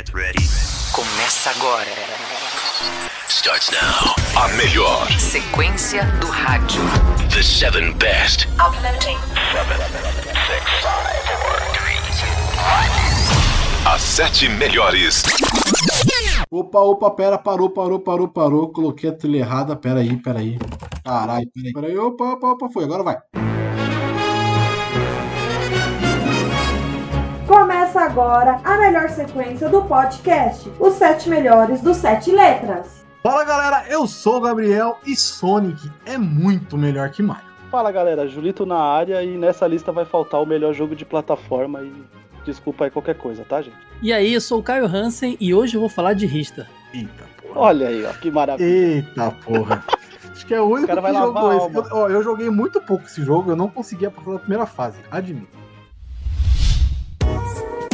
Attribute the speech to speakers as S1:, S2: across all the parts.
S1: Get ready.
S2: Começa agora.
S3: Starts now. A melhor.
S2: Sequência do rádio.
S3: The seven best.
S2: Uploading.
S3: As sete melhores.
S4: Opa, opa, pera, parou, parou, parou, parou. Coloquei a trilha errada. Pera aí, pera aí. Caralho, pera aí, pera aí. Opa, opa, opa, foi. Agora vai.
S5: Agora a melhor sequência do podcast, os sete melhores dos sete letras.
S4: Fala galera, eu sou o Gabriel e Sonic é muito melhor que Mario.
S6: Fala galera, Julito na área e nessa lista vai faltar o melhor jogo de plataforma e desculpa aí qualquer coisa, tá gente?
S7: E aí, eu sou o Caio Hansen e hoje eu vou falar de Rista.
S4: Eita porra.
S6: Olha aí, ó, que maravilha.
S4: Eita porra. Acho que é o único
S6: O cara vai
S4: que jogou
S6: a
S4: esse. Eu, ó, eu joguei muito pouco esse jogo, eu não conseguia passar da primeira fase, admito.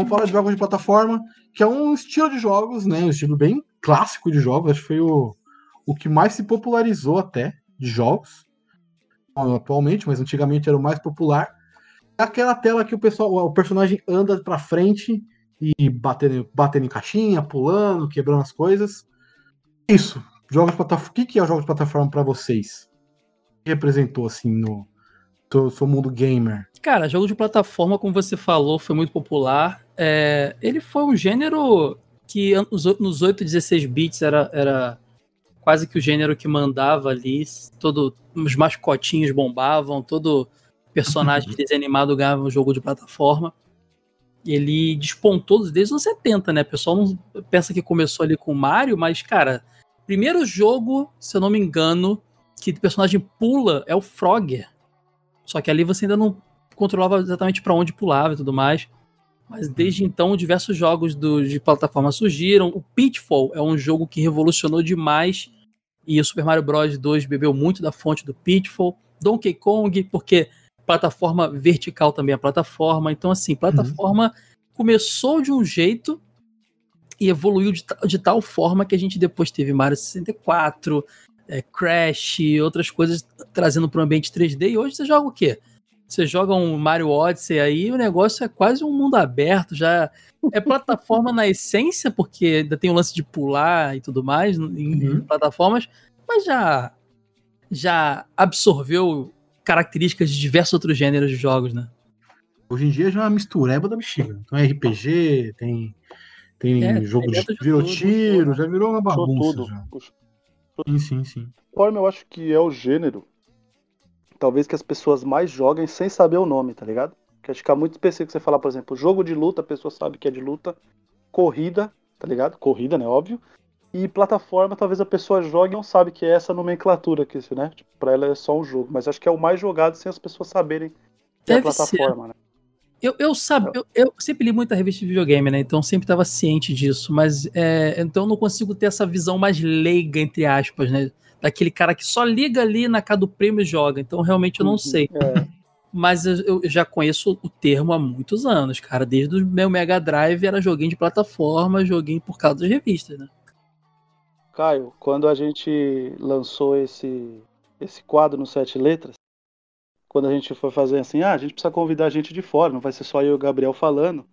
S4: Vamos falar de jogos de plataforma, que é um estilo de jogos, né? Um estilo bem clássico de jogos. Acho que foi o, o que mais se popularizou até de jogos. Atualmente, mas antigamente era o mais popular. Aquela tela que o pessoal, o personagem anda pra frente e batendo, batendo em caixinha, pulando, quebrando as coisas. Isso. Jogos de plataforma. O que é o jogo de plataforma pra vocês? O que representou assim no seu mundo gamer?
S7: Cara, jogo de plataforma, como você falou, foi muito popular. É, ele foi um gênero que nos nos 8, 16 bits era, era quase que o gênero que mandava ali. Todo, os mascotinhos bombavam, todo personagem de desenho animado ganhava um jogo de plataforma. Ele despontou desde os anos 70, né? O pessoal não pensa que começou ali com o Mario, mas, cara, primeiro jogo, se eu não me engano, que o personagem pula é o Frogger. Só que ali você ainda não controlava exatamente para onde pulava e tudo mais. Mas desde então, diversos jogos do- de plataforma surgiram. O Pitfall é um jogo que revolucionou demais. E o Super Mario Bros. 2 bebeu muito da fonte do Pitfall. Donkey Kong, porque plataforma vertical também é plataforma. Então, assim, plataforma começou de um jeito e evoluiu de, de tal forma que a gente depois teve Mario 64, é, Crash, outras coisas trazendo para o ambiente 3D. E hoje você joga o quê? Você joga um Mario Odyssey aí, o negócio é quase um mundo aberto, já é plataforma na essência, porque ainda tem o lance de pular e tudo mais em
S4: Uhum.
S7: plataformas, mas já já absorveu características de diversos outros gêneros de jogos, né?
S4: Hoje em dia já é uma mistureba da bexiga. Então é RPG, tem, tem
S7: É,
S4: jogo de
S7: de
S4: virou
S7: tudo,
S4: tiro, já virou uma
S6: Puxou
S4: bagunça.
S6: tudo.
S4: Já.
S6: Puxou.
S4: Sim, sim, sim.
S6: Plataforma eu acho que é o gênero, talvez que as pessoas mais joguem sem saber o nome, tá ligado? Que acho que fica muito específico você falar, por exemplo, jogo de luta, a pessoa sabe que é de luta, corrida, tá ligado? Corrida, né, óbvio. E plataforma, talvez a pessoa jogue e não sabe que é essa nomenclatura aqui, né? Tipo, pra ela é só um jogo, mas acho que é o mais jogado sem as pessoas saberem que é a
S7: Deve ser.
S6: plataforma, né?
S7: Eu, eu, sabe, eu, eu sempre li muita revista de videogame, né? Então sempre estava ciente disso, mas é, então eu não consigo ter essa visão mais leiga, entre aspas, né? Daquele cara que só liga ali na casa do prêmio e joga. Então realmente eu não sei.
S6: É,
S7: Mas eu, eu já conheço o termo há muitos anos, cara. Desde o meu Mega Drive era joguinho de plataforma, joguinho por causa das revistas, né?
S6: Caio, quando a gente lançou esse, esse quadro no Sete Letras, quando a gente foi fazer assim, ah, a gente precisa convidar gente de fora, não vai ser só eu e o Gabriel falando.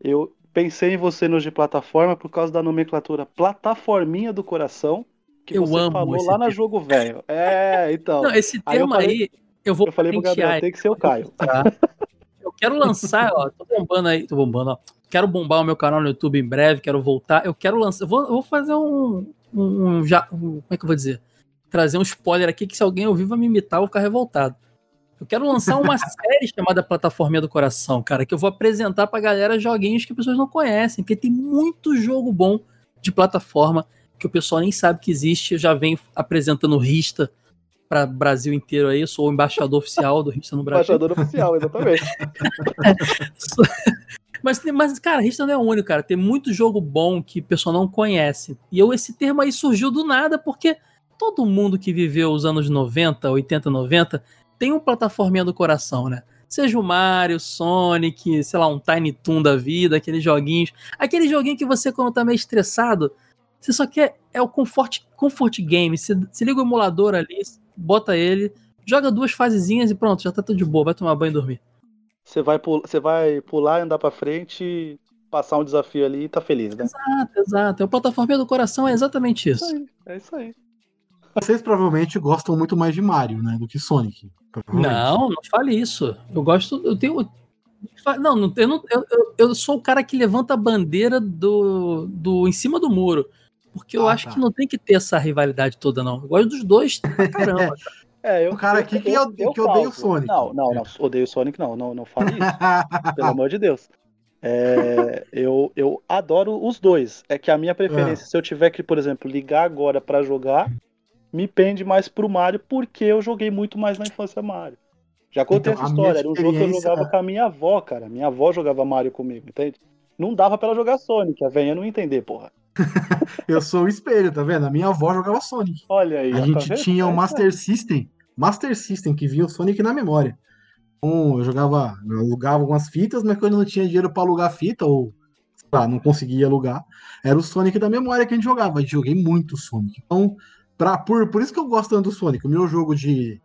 S6: Eu pensei em você nos de plataforma por causa da nomenclatura plataforminha do coração que
S7: Eu
S6: você
S7: amo
S6: falou lá na
S7: termo.
S6: jogo velho. É, então.
S7: Não, esse
S6: Aí eu falei-
S7: aí, eu vou
S6: eu falei pro Gabriel, tem que ser o Caio.
S7: Tá? Eu quero lançar, ó, tô bombando aí, tô bombando, ó. Quero bombar o meu canal no YouTube em breve, quero voltar. Eu quero lançar, eu vou, vou fazer um, um, já, um- como é que eu vou dizer? Trazer um spoiler aqui que se alguém ouvir vai me imitar, eu vou ficar revoltado. Eu quero lançar uma série chamada Plataforminha do Coração, cara, que eu vou apresentar pra galera joguinhos que as pessoas não conhecem, porque tem muito jogo bom de plataforma que o pessoal nem sabe que existe. Eu já venho apresentando Rista para Brasil inteiro aí, eu sou o embaixador oficial do Rista no Brasil.
S6: Embaixador oficial, exatamente.
S7: Mas, mas, cara, Hitster não é o único, cara. Tem muito jogo bom que o pessoal não conhece. E eu, esse termo aí surgiu do nada, porque todo mundo que viveu os anos 90, 80, 90, tem um plataforminha do coração, né? Seja o Mario, Sonic, sei lá, um Tiny Toon da vida, aqueles joguinhos. Aquele joguinho que você, quando tá meio estressado, você só quer. É o comfort, comfort game. Você, você liga o emulador ali, bota ele, joga duas fasezinhas e pronto, já tá tudo de boa, vai tomar banho e dormir.
S6: Você vai, pul- você vai pular, andar pra frente, passar um desafio ali e tá feliz, né?
S7: Exato, exato. É o plataforma do coração, é exatamente isso.
S6: É isso aí.
S4: Vocês provavelmente gostam muito mais de Mario, né? Do que Sonic.
S7: Não, não fale isso. Eu gosto, eu tenho. Não, não, eu, não eu, eu, eu sou o cara que levanta a bandeira do, do em cima do muro. Porque eu
S4: Ah,
S7: acho
S4: tá.
S7: que não tem que ter essa rivalidade toda, não. Eu gosto dos dois pra caramba.
S6: É, eu,
S4: O cara aqui que eu- que odeia o Sonic.
S6: Não, não, não. Odeio o Sonic, não. Não, não fale isso. pelo amor de Deus. É, eu, eu adoro os dois. É que a minha preferência, se eu tiver que, por exemplo, ligar agora pra jogar, me pende mais pro Mario, porque eu joguei muito mais na infância Mario. Já contei
S4: Então,
S6: essa história. Era um jogo que eu jogava com a minha avó, cara. Minha avó jogava Mario comigo, entende? Não dava pra ela jogar Sonic, a velha não ia entender, porra.
S4: Eu sou o espelho, tá vendo? A minha avó jogava Sonic.
S6: Olha aí.
S4: A
S6: ó, tá
S4: gente
S6: vendo?
S4: tinha
S6: É
S4: o
S6: isso
S4: Master System. Master System, que vinha o Sonic na memória. Então, eu jogava, eu alugava algumas fitas, mas quando não tinha dinheiro pra alugar fita, ou sei lá, não conseguia alugar, era o Sonic da memória que a gente jogava. Eu joguei muito Sonic. Então, pra, por, por isso que eu gosto tanto do Sonic. O meu jogo de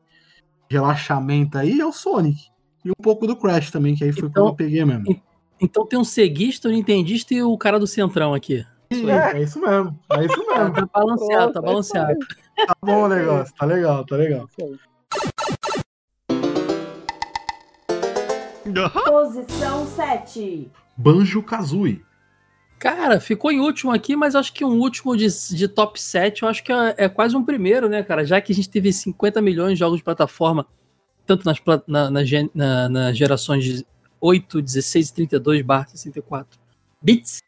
S4: relaxamento aí é o Sonic. E um pouco do Crash também, que aí foi
S7: Então-
S4: quando eu peguei mesmo.
S7: Então tem um ceguista, um nintendista e o cara do centrão aqui.
S4: E é isso mesmo. É isso mesmo.
S7: tá balanceado, tá
S6: é isso
S7: balanceado.
S4: Tá bom o negócio. Tá legal, tá legal.
S6: Isso.
S5: Posição 7.
S4: Banjo Kazooie.
S7: Cara, ficou em último aqui, mas acho que um último de, de top 7, eu acho que é, é quase um primeiro, né, cara? Já que a gente teve 50 milhões de jogos de plataforma, tanto nas, na, na na- nas gerações de 8, 16 e 32 barra 64 bits.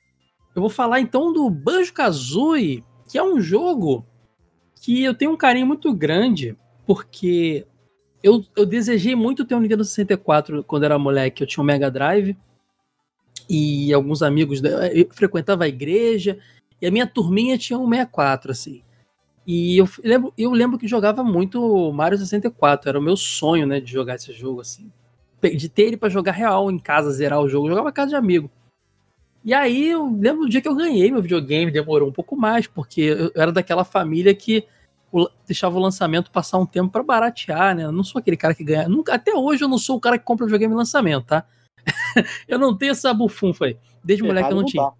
S7: Eu vou falar então do Banjo-Kazooie, que é um jogo que eu tenho um carinho muito grande, porque eu, eu desejei muito ter um Nintendo 64 quando era moleque. Eu tinha um Mega Drive e alguns amigos, da- eu frequentava a igreja e a minha turminha tinha um 64, assim. E eu lembro, eu lembro que jogava muito Mario 64, era o meu sonho, né, de jogar esse jogo, assim. De ter ele pra jogar real em casa, zerar o jogo, eu jogava casa de amigo. E aí eu lembro do dia que eu ganhei meu videogame, demorou um pouco mais, porque eu era daquela família que deixava o lançamento passar um tempo pra baratear, né? Eu não sou aquele cara que ganha. Nunca, até hoje eu não sou o cara que compra videogame em lançamento, tá? eu não tenho essa bufunfa aí. Desde moleque eu
S6: Errado
S7: não tinha.
S6: tá.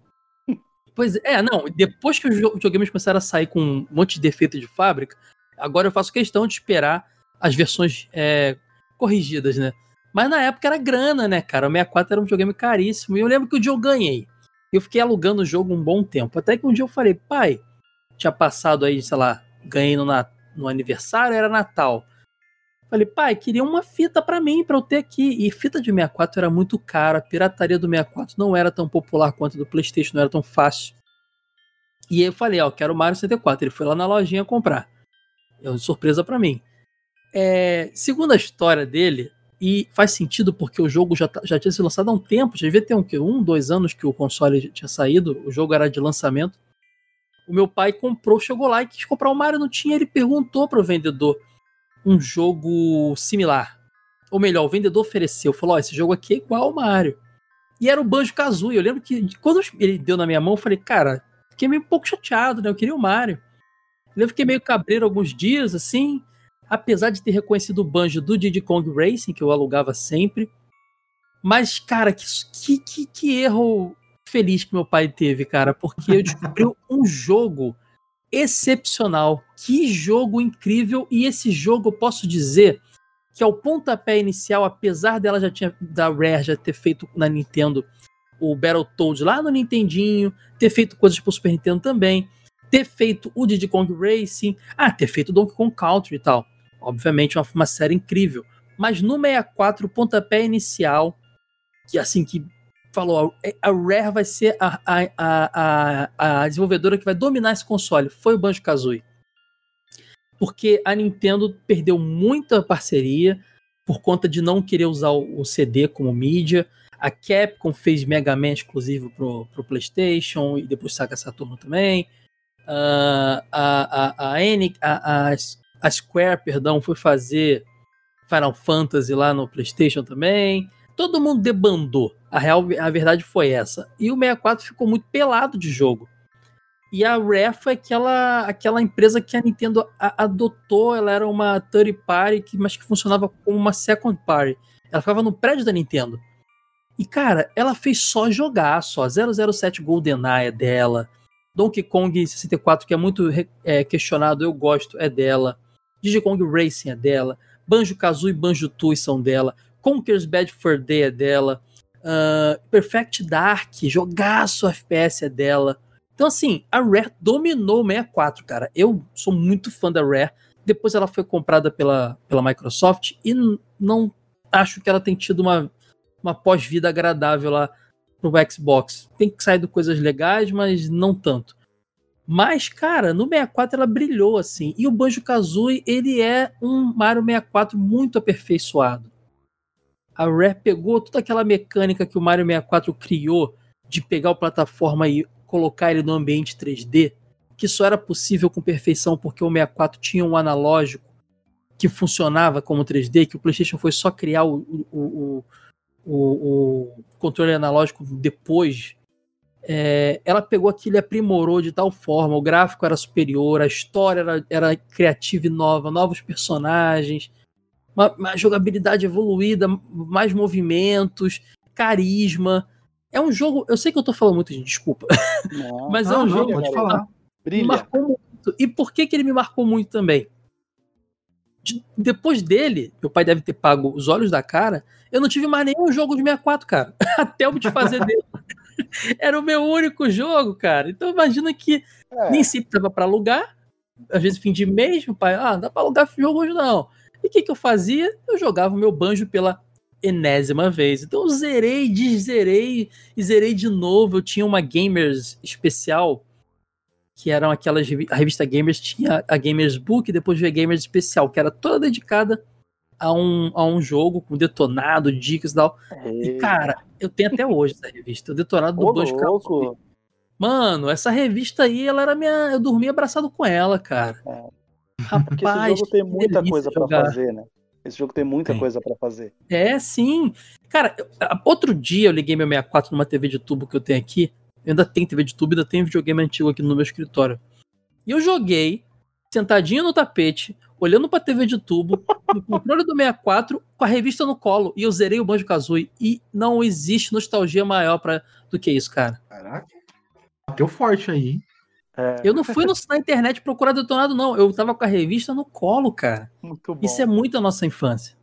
S7: Pois é, não, depois que os videogames começaram a sair com um monte de defeito de fábrica, agora eu faço questão de esperar as versões é, corrigidas, né? Mas na época era grana, né, cara? O 64 era um videogame caríssimo. E eu lembro que o dia eu ganhei. Eu fiquei alugando o jogo um bom tempo. Até que um dia eu falei, pai, tinha passado aí, sei lá, ganhei no, no aniversário, era Natal. Falei, pai, queria uma fita pra mim, pra eu ter aqui. E fita de 64 era muito cara, a pirataria do 64 não era tão popular quanto a do PlayStation, não era tão fácil. E aí eu falei, ó, quero o Mario 64. Ele foi lá na lojinha comprar. É uma surpresa pra mim. É, segundo a história dele, e faz sentido porque o jogo já, tá- já tinha sido lançado há um tempo, já devia ter um, um, dois anos que o console tinha saído, o jogo era de lançamento. O meu pai comprou, chegou lá e quis comprar o Mario, não tinha, ele perguntou pro vendedor um jogo similar. Ou melhor, o vendedor ofereceu, falou: Ó, esse jogo aqui é igual ao Mario. E era o Banjo Kazooie. Eu lembro que quando ele deu na minha mão, eu falei, cara, fiquei meio um pouco chateado, né? Eu queria o Mario. Eu fiquei meio cabreiro alguns dias, assim, apesar de ter reconhecido o banjo do Diddy Kong Racing, que eu alugava sempre. Mas, cara, que, que, que, que erro feliz que meu pai teve, cara, porque eu descobri um jogo excepcional. Que jogo incrível! E esse jogo, eu posso dizer que ao pontapé inicial, apesar dela já tinha da Rare já ter feito na Nintendo o Battletoads lá no Nintendinho, ter feito coisas pro Super Nintendo também, ter feito o Diddy Kong Racing, ah, ter feito Donkey Kong Country e tal. Obviamente uma, uma série incrível. Mas no 64, o pontapé inicial, que assim, que falou, a Rare vai ser a, a, a, a, desenvolvedora que vai dominar esse console, foi o Banjo-Kazooie. Porque a Nintendo perdeu muita parceria por conta de não querer usar o, CD como mídia. A Capcom fez Mega Man exclusivo pro, pro PlayStation e depois Saga Saturno também. Uh, a, a, a, a, a, Square, perdão, foi fazer Final Fantasy lá no PlayStation também. Todo mundo debandou. A real, a verdade foi essa. E o 64 ficou muito pelado de jogo. E a Rare foi aquela, aquela empresa que a Nintendo a, adotou. Ela era uma third party, que, mas que funcionava como uma second party. Ela ficava no prédio da Nintendo. E, cara, ela fez só jogar, só. 007 GoldenEye é dela. Donkey Kong 64, que é muito é, questionado, eu gosto, é dela. Kong Racing é dela. Banjo-Kazooie e Banjo-Tooie são dela. Conker's Bad Fur Day é dela. Uh, Perfect Dark, jogaço FPS é dela. Então, assim, a Rare dominou o 64, cara. Eu sou muito fã da Rare. Depois ela foi comprada pela, pela Microsoft e não acho que ela tem tido uma, uma pós-vida agradável lá pro Xbox. Tem que sair de coisas legais, mas não tanto. Mas, cara, no 64 ela brilhou, assim. E o Banjo-Kazooie, ele é um Mario 64 muito aperfeiçoado. A Rare pegou toda aquela mecânica que o Mario 64 criou de pegar o plataforma e colocar ele no ambiente 3D, que só era possível com perfeição porque o 64 tinha um analógico que funcionava como 3D, que o PlayStation foi só criar o, o, o, o controle analógico depois é, ela pegou aquilo e aprimorou de tal forma, o gráfico era superior, a história era, era criativa e nova, novos personagens, uma, uma, jogabilidade evoluída, mais movimentos, carisma. É um jogo, eu sei que eu tô falando muito, gente, desculpa. Não, mas é um não, jogo
S4: pode falar.
S7: me marcou muito. E por que, que ele me marcou muito também? De, depois dele, meu pai deve ter pago os olhos da cara, eu não tive mais nenhum jogo de 64, cara. Até o de fazer dele. Era o meu único jogo, cara. Então imagina que é. nem sempre tava para alugar. Às vezes fim de mês, meu pai, ah, não dá pra alugar jogo hoje não. E o que, que eu fazia? Eu jogava o meu banjo pela enésima vez. Então eu zerei, deszerei e zerei de novo. Eu tinha uma Gamers especial, que eram aquelas. A revista Gamers tinha a Gamers Book, depois veio a Gamers Especial, que era toda dedicada a um, a um jogo com detonado, dicas e tal. E, cara, eu tenho até hoje essa revista, o detonado do Banjo
S6: louco.
S7: Mano, essa revista aí, ela era minha. Eu dormia abraçado com ela, cara. É.
S6: Rapaz, esse jogo tem muita coisa para fazer, né? Esse jogo tem muita tem. coisa para fazer.
S7: É, sim. Cara, outro dia eu liguei meu 64 numa TV de tubo que eu tenho aqui. Eu ainda tenho TV de tubo, ainda tenho videogame antigo aqui no meu escritório. E eu joguei, sentadinho no tapete, olhando pra TV de tubo, no controle do 64, com a revista no colo, e eu zerei o Banjo Kazooie. E não existe nostalgia maior pra, do que isso, cara.
S4: Caraca. Bateu forte aí, hein?
S7: É. Eu não fui no, na internet procurar detonado, não. Eu tava com a revista no colo, cara.
S6: Muito bom.
S7: Isso é muito a nossa infância.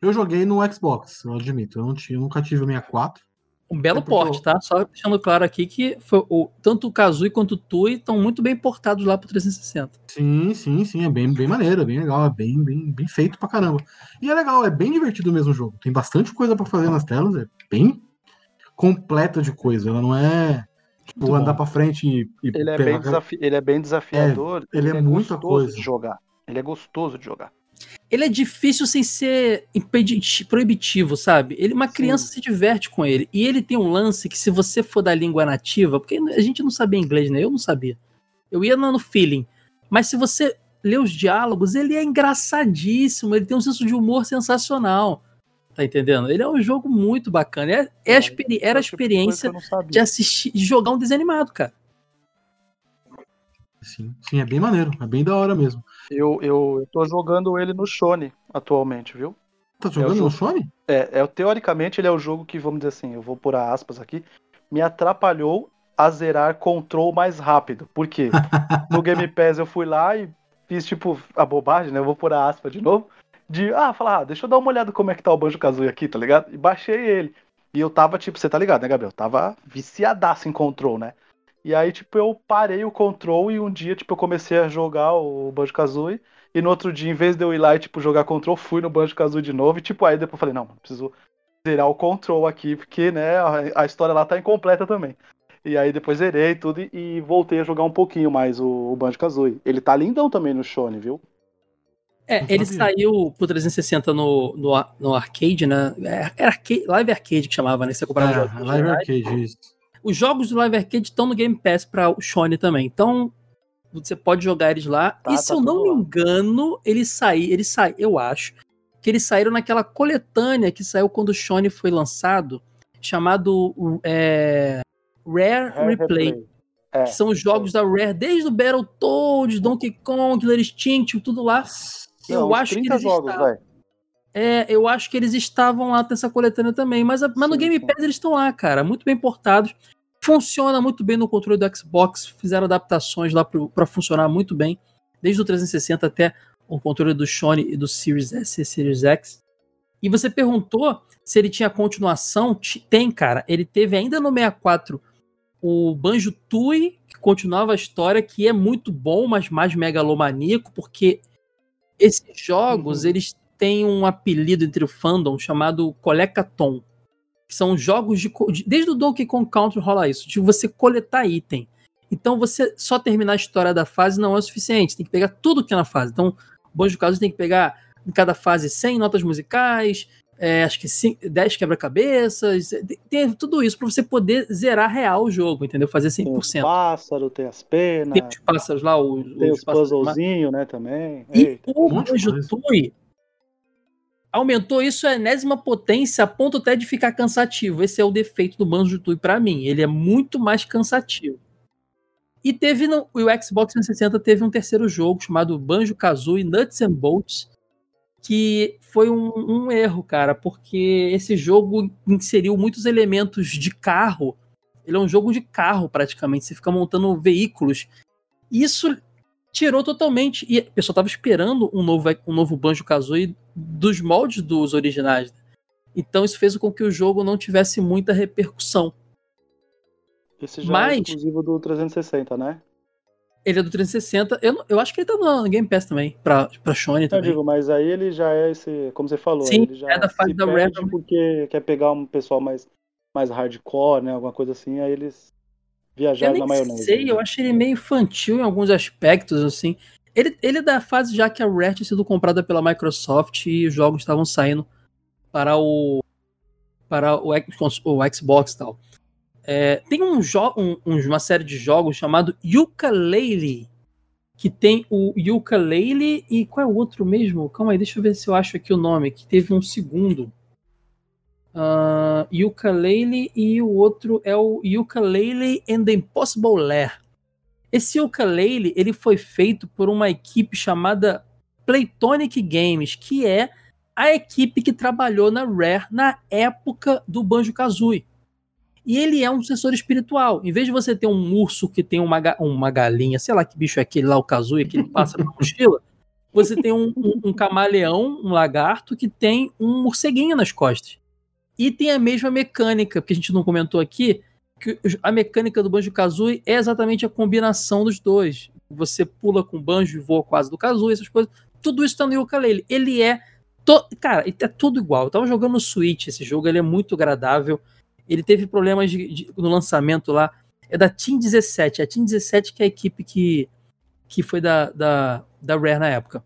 S4: Eu joguei no Xbox, eu admito. Eu, não tinha, eu nunca tive o 64.
S7: Um belo é porte, tá? Só deixando claro aqui que foi, o, tanto o Kazooie quanto o Tui estão muito bem portados lá pro 360.
S4: Sim, sim, sim. É bem, bem maneiro, é bem legal, é bem, bem, bem feito pra caramba. E é legal, é bem divertido mesmo o jogo. Tem bastante coisa para fazer nas telas, é bem completa de coisa. Ela não é tipo, andar para frente e, e
S6: ele, é bem desafi... ele é bem desafiador.
S4: É, ele, ele, é, é muita coisa
S6: de jogar. Ele é gostoso de jogar
S7: ele é difícil sem ser proibitivo, sabe? Ele, uma criança Sim. se diverte com ele. E ele tem um lance que, se você for da língua nativa, porque a gente não sabia inglês, né? Eu não sabia. Eu ia no feeling. Mas se você lê os diálogos, ele é engraçadíssimo. Ele tem um senso de humor sensacional. Tá entendendo? Ele é um jogo muito bacana. É, é a experi era a experiência de assistir, de jogar um desenho animado, cara.
S4: Sim, sim, é bem maneiro, é bem da hora mesmo.
S6: Eu, eu, eu tô jogando ele no Shone atualmente, viu?
S4: Tá jogando é no Shone?
S6: É, é, teoricamente ele é o jogo que, vamos dizer assim, eu vou por aspas aqui, me atrapalhou a zerar Control mais rápido. Por quê? no Game Pass eu fui lá e fiz tipo a bobagem, né? Eu vou por aspas de novo. De, ah, falar, ah, deixa eu dar uma olhada como é que tá o Banjo Kazooie aqui, tá ligado? E baixei ele. E eu tava, tipo, você tá ligado, né, Gabriel? Tava viciadaço em Control, né? E aí, tipo, eu parei o control e um dia, tipo, eu comecei a jogar o Banjo-Kazooie. E no outro dia, em vez de eu ir lá e, tipo, jogar control, fui no Banjo-Kazooie de novo. E, tipo, aí depois eu falei, não, preciso zerar o control aqui, porque, né, a, história lá tá incompleta também. E aí depois zerei tudo e, e voltei a jogar um pouquinho mais o, o Banjo-Kazooie. Ele tá lindão também no Shone, viu?
S7: É, ele saiu pro 360 no, no, no arcade, né? É, Era arcade, live arcade que chamava, né? Você comprava
S4: É,
S7: jogos
S4: Live. Arcade, isso.
S7: Os jogos do Live Arcade estão no Game Pass para o Sony também. Então, você pode jogar eles lá.
S6: Tá,
S7: e se
S6: tá
S7: eu não me engano, eles saíram, eles saíram, eu acho, que eles saíram naquela coletânea que saiu quando o Sony foi lançado, chamado é, Rare,
S6: Rare
S7: Replay.
S6: É.
S7: Que são os jogos da Rare, desde o Battletoads, Donkey Kong, Killer Instinct, tudo lá. Eu
S6: Não, uns
S7: acho que
S6: 30
S7: eles
S6: jogos,
S7: estavam-. É, eu acho que eles estavam lá nessa coletânea também, mas, a- mas no Game. Pass eles estão lá, cara, muito bem portados. Funciona muito bem no controle do Xbox, fizeram adaptações lá para funcionar muito bem, desde o 360 até o controle do Sony e do Series S e Series X. E você perguntou se ele tinha continuação? Ti- Tem, cara. Ele teve ainda no 64 o Banjo Tui, que continuava a história, que é muito bom, mas mais megalomaníaco, porque esses jogos,
S6: Uhum.
S7: eles têm um apelido entre o fandom chamado Colecaton. Que são jogos de, Desde o Donkey Kong Country rola isso, de você coletar item. Então você só terminar a história da fase não é o suficiente, tem que pegar tudo que tem na fase. Então, Banjo Kazooie tem que pegar em cada fase 100 notas musicais, é, acho que cin- 10 quebra-cabeças, tem- tem tudo isso para você poder zerar real o jogo, entendeu? Fazer
S6: Tem os
S7: 100%.
S6: pássaros, tem as penas,
S7: Tem os pássaros lá, os,
S6: tem os
S7: ma-
S6: puzzlezinhos, né, também.
S7: e
S6: Eita.
S7: o Banjo
S4: coisa.
S7: Aumentou isso a enésima potência a ponto até de ficar cansativo. Esse é o defeito do Banjo Tooie para mim. Ele é muito mais cansativo. E teve no o Xbox 360 teve um terceiro jogo chamado Banjo Kazooie Nuts and Bolts, que foi um, um erro, cara, porque esse jogo inseriu muitos elementos de carro. Ele é um jogo de carro praticamente. Você fica montando veículos. Isso tirou totalmente. E a pessoa tava esperando um novo, um novo Banjo Kazooie dos moldes dos originais. né? Então isso fez com que o jogo não tivesse muita repercussão.
S6: Esse já é
S7: Mas-
S6: exclusivo do 360, né?
S7: Ele é do 360. Eu, eu acho que ele tá no Game Pass também, pra, pra Sony
S6: Eu
S7: também.
S6: digo, mas aí ele já é esse, como você falou,
S7: Sim,
S6: ele já
S7: é da fase
S6: se
S7: da Rare.
S6: porque quer pegar um pessoal mais, mais hardcore, né, alguma coisa assim, aí eles
S7: eu
S6: viajaram na maionese.
S7: sei, eu acho ele meio infantil em alguns aspectos, assim. Ele, ele é da fase já que a Rare tinha sido comprada pela Microsoft e os jogos estavam saindo para o para o, o Xbox e tal. É, tem um um- um- uma série de jogos chamado Yooka-Laylee, que tem o Yooka-Laylee e qual é o outro mesmo? Calma aí, deixa eu ver se eu acho aqui o nome, que teve um segundo. Uh, Yooka-Laylee e o outro é o Yooka-Laylee and the Impossible Lair. Esse Yooka-Laylee, ele foi feito por uma equipe chamada Playtonic Games, que é a equipe que trabalhou na Rare na época do Banjo-Kazooie. E ele é um sucessor espiritual. Em vez de você ter um urso que tem uma, uma galinha, sei lá que bicho é aquele lá, o Kazooie, que ele passa na mochila, você tem um, um- um camaleão, um lagarto, que tem um morceguinho nas costas. E tem a mesma mecânica, que a gente não comentou aqui, que a mecânica do Banjo-Kazooie é exatamente a combinação dos dois. Você pula com o banjo e voa quase do Kazooie, essas coisas. Tudo isso tá no ukulele. Ele é... To... Cara, é tudo igual. Eu tava jogando no Switch esse jogo, ele é muito agradável. Ele teve problemas de- de- no lançamento lá. É da Team 17. A Team 17 que é a equipe que, que foi da, da, da Rare na época.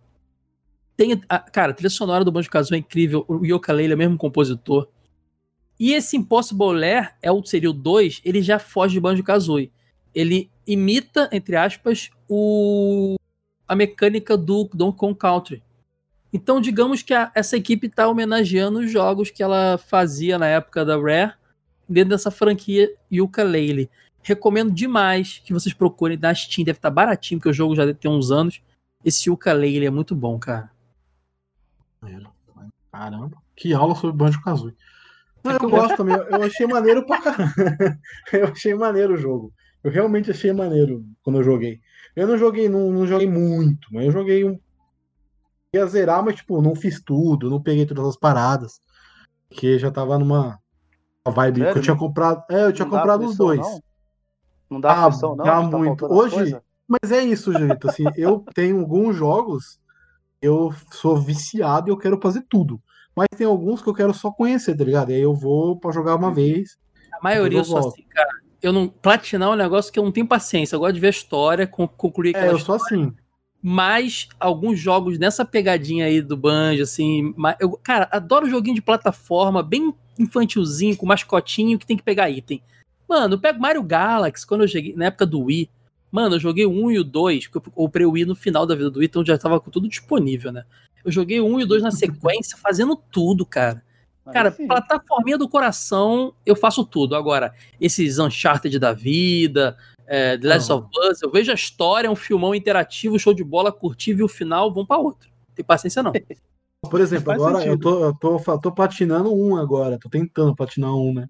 S7: Tem, a, cara, a trilha sonora do Banjo-Kazooie é incrível. O Yooka-Laylee é o mesmo compositor. E esse Impossible Lair, é o, seria o 2, ele já foge de Banjo-Kazooie. Ele imita, entre aspas, o, a mecânica do Donkey Kong Country. Então, digamos que a- essa equipe está homenageando os jogos que ela fazia na época da Rare, dentro dessa franquia Yooka-Laylee. Recomendo demais que vocês procurem na Steam, deve estar baratinho, porque o jogo já ter uns anos. Esse Yooka-Laylee é muito bom, cara.
S4: Caramba, que aula sobre Banjo Kazooie. Não,
S7: É
S4: eu
S7: que eu
S4: gosto também, eu achei maneiro pra caramba. Eu achei maneiro o jogo. Eu realmente achei maneiro quando eu joguei. Eu não joguei, não, não joguei muito, mas eu joguei um. Ia zerar, mas tipo, não fiz tudo, não peguei todas as paradas. Porque já tava numa uma vibe que eu
S6: Sério?
S4: tinha comprado. É, eu tinha
S6: Não
S4: comprado os dois.
S6: Não, não dá
S4: Ah,
S6: não?
S4: dá
S6: tá
S4: muito. Hoje-
S6: coisas?
S4: Mas é isso, Julito. Assim, eu tenho alguns jogos, eu sou viciado e eu quero fazer tudo. Mas tem alguns que eu quero só conhecer, tá ligado? E aí eu vou pra jogar uma vez.
S7: A maioria eu sou
S4: volto.
S7: assim, cara. Eu não. Platinar é um negócio que eu não tenho paciência. Eu gosto de ver a história, con- concluir
S4: É,
S7: aquela
S4: eu sou assim.
S7: Mas alguns jogos nessa pegadinha aí do Banjo, assim. Eu, cara, adoro joguinho de plataforma, bem infantilzinho, com mascotinho que tem que pegar item. Mano, eu pego Mario Galaxy, quando eu cheguei, na época do Wii. Mano, eu joguei o 1 e o 2, porque eu comprei o Wii no final da vida do Wii, então já tava com tudo disponível, né? Eu joguei 1 e 2 na sequência, fazendo tudo, cara. Cara,
S6: sim.
S7: plataforminha do coração, eu faço tudo. Agora, esses Uncharted da vida, é, The Last
S4: Não.
S7: of Us, eu vejo a história, é um filmão interativo, show de bola, curti, vi o final, vamos pra outro. Tem paciência não.
S4: Por exemplo, agora eu tô, eu tô, tô patinando um agora, tô tentando patinar um, né?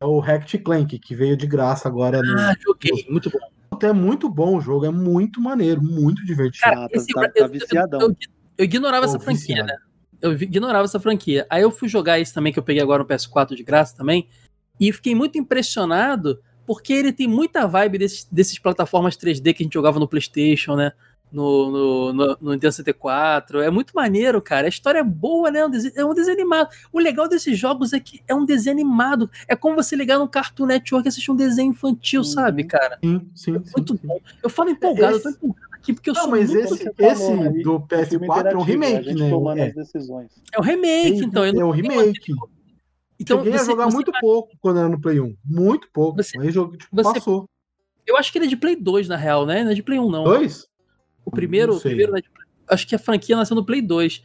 S4: É o Hacked Clank, que veio de graça agora. No...
S7: Ah, joguei, muito bom.
S4: É muito bom o jogo, é muito maneiro, muito divertido.
S7: Cara,
S6: Ah, tá-
S7: esse-
S6: tá-
S7: eu,
S6: tá viciadão.
S7: eu- eu ignorava
S4: Pô,
S7: essa franquia, né? Eu ignorava essa franquia. Aí eu fui jogar esse também, que eu peguei agora no PS4 de graça também, e fiquei muito impressionado, porque ele tem muita vibe desses, desses plataformas 3D que a gente jogava no PlayStation, né? No, no, no, no Nintendo 64. É muito maneiro, cara. A história é boa, né? É um desenho, é um desenho animado. O legal desses jogos é que é um desenho animado. É como você ligar no Cartoon Network e assistir um desenho infantil,
S6: Uhum.
S7: sabe, cara?
S4: Sim, sim, sim.
S7: Muito
S4: sim.
S7: bom. Eu falo empolgado,
S4: Esse-
S7: eu tô empolgado aqui porque eu
S4: Não,
S7: sou
S4: mas
S7: muito
S4: esse,
S6: falou,
S4: esse
S6: né?
S4: do
S6: Filme
S4: PS4 é um
S6: interativo, a
S4: remake,
S6: gente
S4: né? É,
S6: as decisões.
S7: É o remake, então. Eu
S4: é o remake.
S7: Então,
S4: Cheguei a
S7: você-
S4: jogar
S7: você-
S4: muito pouco quando era no Play 1. Muito pouco.
S7: Você-
S4: Aí o jogo tipo,
S7: você-
S4: passou.
S7: Eu acho que ele é de Play 2, na real, né? Não é de Play 1, não.
S4: Dois?
S7: O primeiro,
S4: Não
S7: o primeiro não é de Play- acho que a franquia nasceu no Play 2.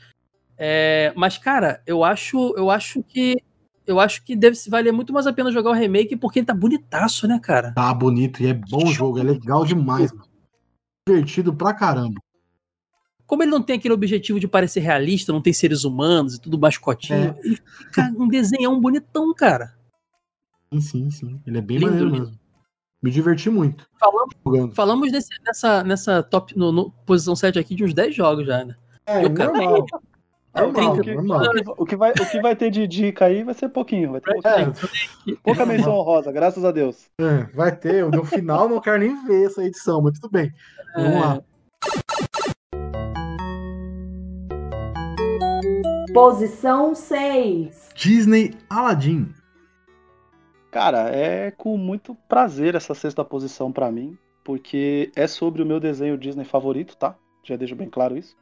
S7: É, mas, cara, eu acho, eu acho que. Eu acho que deve se valer muito mais a pena jogar o remake porque ele tá bonitaço, né, cara?
S4: Tá bonito e é bom o jogo, é legal demais, mano. Divertido pra caramba.
S7: Como ele não tem aquele objetivo de parecer realista, não tem seres humanos e tudo mascotinho,
S4: É.
S7: ele fica um desenhão bonitão, cara.
S4: Sim, sim, sim. Ele é bem
S7: Lindo,
S4: maneiro
S7: lindo.
S4: mesmo. Me diverti muito
S7: Falamos,
S4: jogando.
S7: falamos nesse- nessa, nessa top, no, no posição 7 aqui de uns 10 jogos já, né?
S4: É,
S7: Eu, cara,
S4: normal.
S6: É,
S4: Normal,
S6: o, que,
S4: normal.
S6: o que- o que vai, o que vai ter de dica aí vai ser pouquinho. Vai ter pouquinho.
S4: É,
S6: pouca menção honrosa, graças a Deus.
S4: é, vai ter. No final não quero nem ver essa edição, mas tudo bem. Vamos lá.
S5: Posição 6.
S4: Disney Aladdin.
S6: Cara, é com muito prazer essa sexta posição pra mim, porque é sobre o meu desenho Disney favorito, tá? Já deixo bem claro isso.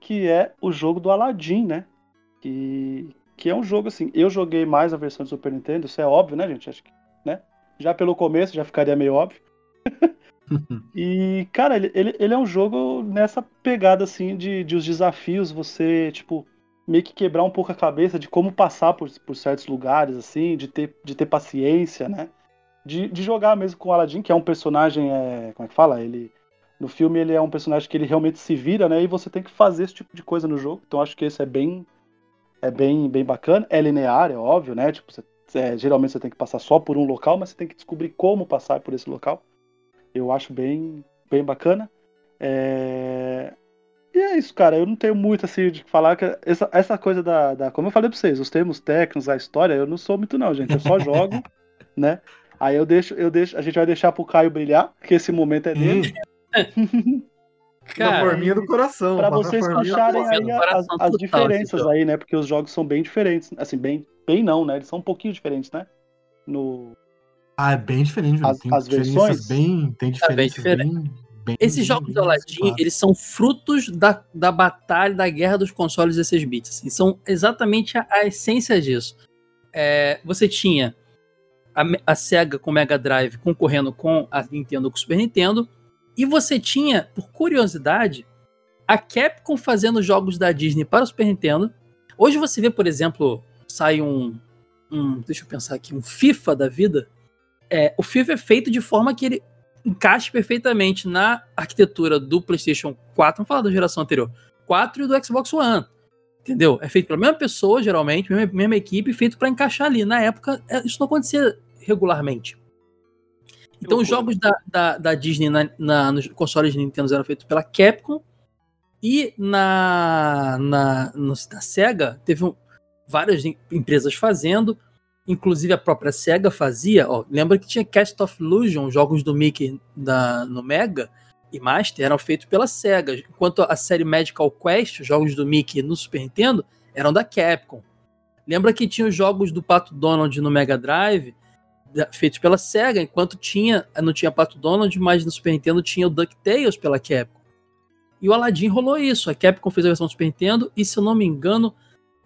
S6: Que é o jogo do Aladdin, né? Que, que é um jogo assim. Eu joguei mais a versão do Super Nintendo, isso é óbvio, né, gente? Acho que, né? Já pelo começo já ficaria meio óbvio. E, cara, ele, ele, ele é um jogo nessa pegada, assim, de, de os desafios, você, tipo, meio que quebrar um pouco a cabeça de como passar por, por certos lugares, assim, de ter, de ter paciência, né? De, de jogar mesmo com o Aladdin, que é um personagem, é, como é que fala? Ele, no filme ele é um personagem que ele realmente se vira, né? E você tem que fazer esse tipo de coisa no jogo. Então acho que esse é bem, é bem, bem bacana. É linear, é óbvio, né? Tipo, você, é, geralmente você tem que passar só por um local, mas você tem que descobrir como passar por esse local. Eu acho bem, bem bacana. É, E é isso, cara. Eu não tenho muito assim de falar que essa, essa coisa da, da. Como eu falei pra vocês, os termos técnicos, a história, eu não sou muito, não, gente. Eu só jogo, né? Aí eu deixo, eu deixo, a gente vai deixar pro Caio brilhar, que esse momento é dele.
S7: Cara,
S4: Plataforminha do coração.
S6: Pra vocês
S4: coração.
S6: aí as, as
S7: total
S6: diferenças
S7: jogo.
S6: aí, né? Porque os jogos são bem diferentes. Assim, bem, bem não, né? Eles são um pouquinho diferentes, né? No,
S4: Ah, é bem diferente.
S6: As-
S4: Tem
S6: as
S4: diferenças
S6: versões?
S4: bem. Tem
S7: É bem
S4: diferenças bem. bem,
S7: Esses jogos
S4: bem
S7: do Aladdin,
S4: claras.
S7: eles são frutos da, da batalha, da guerra dos consoles 16 bits. Assim, são exatamente a, a essência disso. É, você tinha a, a Sega com o Mega Drive concorrendo com a Nintendo com o Super Nintendo, e você tinha, por curiosidade, a Capcom fazendo jogos da Disney para o Super Nintendo. Hoje você vê, por exemplo, sai um, um deixa eu pensar aqui, um FIFA da vida. É, o FIFA é feito de forma que ele encaixe perfeitamente na arquitetura do PlayStation 4, vamos falar da geração anterior, 4 e do Xbox One. Entendeu? É feito pela mesma pessoa, geralmente, mesma, mesma equipe, feito para encaixar ali. Na época, é, isso não acontecia regularmente. Então, os jogos da, da, da Disney na, na- nos consoles de Nintendo eram feitos pela Capcom. E na, na, no, na Sega, teve um- várias em- empresas fazendo. Inclusive a própria SEGA fazia. Ó, lembra que tinha Cast of Illusion, jogos do Mickey da, no Mega e Master eram feitos pela SEGA. Enquanto a série Magical Quest, os jogos do Mickey no Super Nintendo, eram da Capcom. Lembra que tinha os jogos do Pato Donald no Mega Drive, feitos pela SEGA, enquanto tinha, não tinha Pato Donald, mas no Super Nintendo tinha o DuckTales pela Capcom. E o Aladdin rolou isso. A Capcom fez a versão do Super Nintendo, e se eu não me engano,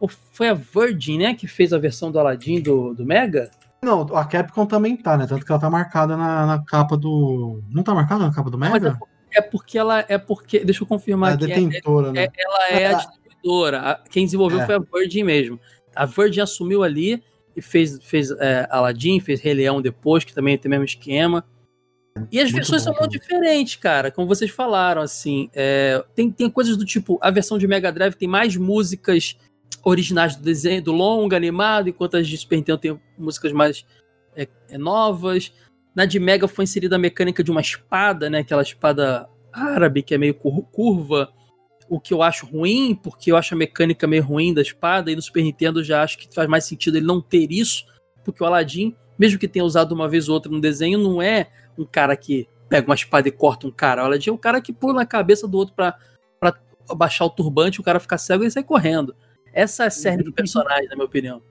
S7: foi a Virgin, né, que fez a versão do Aladdin do, do Mega?
S4: Não, a Capcom também tá, né? Tanto que ela tá marcada na, na capa do. Não tá marcada na capa do Mega?
S7: É, é porque ela. É porque. Deixa eu confirmar
S4: É a
S7: aqui.
S4: detentora,
S7: é,
S4: né?
S7: é- ela é a distribuidora. Quem desenvolveu
S4: É.
S7: foi a Virgin mesmo. A Virgin assumiu ali e fez, fez é, Aladdin, fez Rei Leão depois, que também tem o mesmo esquema. E as
S4: Muito
S7: versões
S4: bom
S7: são muito diferentes, cara, como vocês falaram, assim. é, tem, tem coisas do tipo, a versão de Mega Drive tem mais músicas originais do desenho, do longa, animado, enquanto as de Super Nintendo tem músicas mais é, é, novas. Na de Mega foi inserida a mecânica de uma espada, né? Aquela espada árabe que é meio cur- curva. O que eu acho ruim, porque eu acho a mecânica meio ruim da espada, e no Super Nintendo já acho que faz mais sentido ele não ter isso, porque o Aladdin, mesmo que tenha usado uma vez ou outra no desenho, não é um cara que pega uma espada e corta um cara. O Aladdin é um cara que pula na cabeça do outro pra, pra baixar o turbante, o cara ficar cego e sai correndo. Essa é a série do personagem, na minha opinião.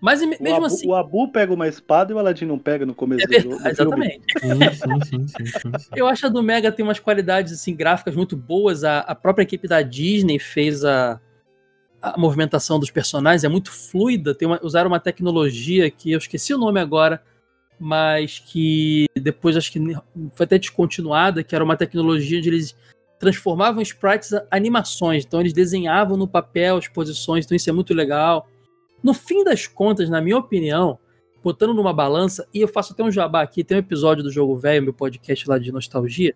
S7: Mas mesmo
S6: Abu,
S7: assim.
S6: o Abu pega uma espada e o Aladdin não pega no começo
S7: É
S6: do jogo.
S7: verdade,
S6: do filme.
S7: exatamente.
S4: Sim, sim, sim, sim, sim, sim.
S7: Eu acho a do Mega tem umas qualidades assim gráficas muito boas. A, a própria equipe da Disney fez a, a movimentação dos personagens, é muito fluida. Tem uma- usaram uma tecnologia que eu esqueci o nome agora, mas que depois acho que foi até descontinuada, que era uma tecnologia onde eles transformavam sprites a animações. Então eles desenhavam no papel as posições, então isso é muito legal. No fim das contas, na minha opinião, botando numa balança, e eu faço até um jabá aqui, tem um episódio do Jogo Velho, meu podcast lá de nostalgia,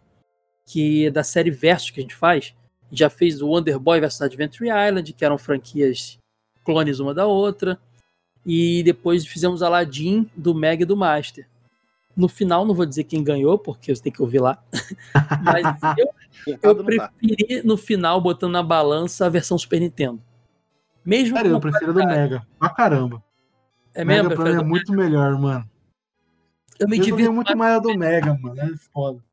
S7: que é da série Versus que a gente faz. Já fez o Wonder Boy vs Adventure Island, que eram franquias clones uma da outra. E depois fizemos Aladdin do Mega e do Master. No final, não vou dizer quem ganhou, porque você tem que ouvir lá. Mas eu, eu
S6: tá.
S7: preferi, no final, botando na balança a versão Super Nintendo. Mesmo com
S4: eu prefiro do Mega. Pra caramba.
S7: É
S4: Mega
S7: mesmo?
S4: pra mim é muito melhor, mano.
S7: Eu me divirto
S4: muito mais a do Mega, mano. É foda.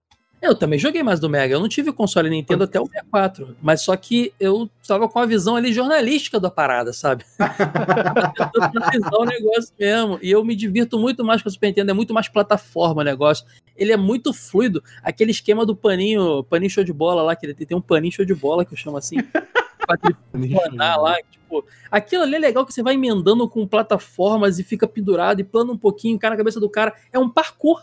S7: Eu também joguei mais do Mega. Eu não tive console Nintendo até o 64. Mas só que eu tava com a visão ali jornalística da parada, sabe? eu tô analisar o negócio mesmo. E eu me divirto muito mais com o Super Nintendo. É muito mais plataforma o negócio. Ele é muito fluido. Aquele esquema do paninho, paninho show de bola lá, que ele tem um paninho show de bola que eu chamo assim. planar lá, tipo, aquilo ali é legal que você vai emendando com plataformas e fica pendurado e plana um pouquinho, cai na cabeça do cara. É um parkour.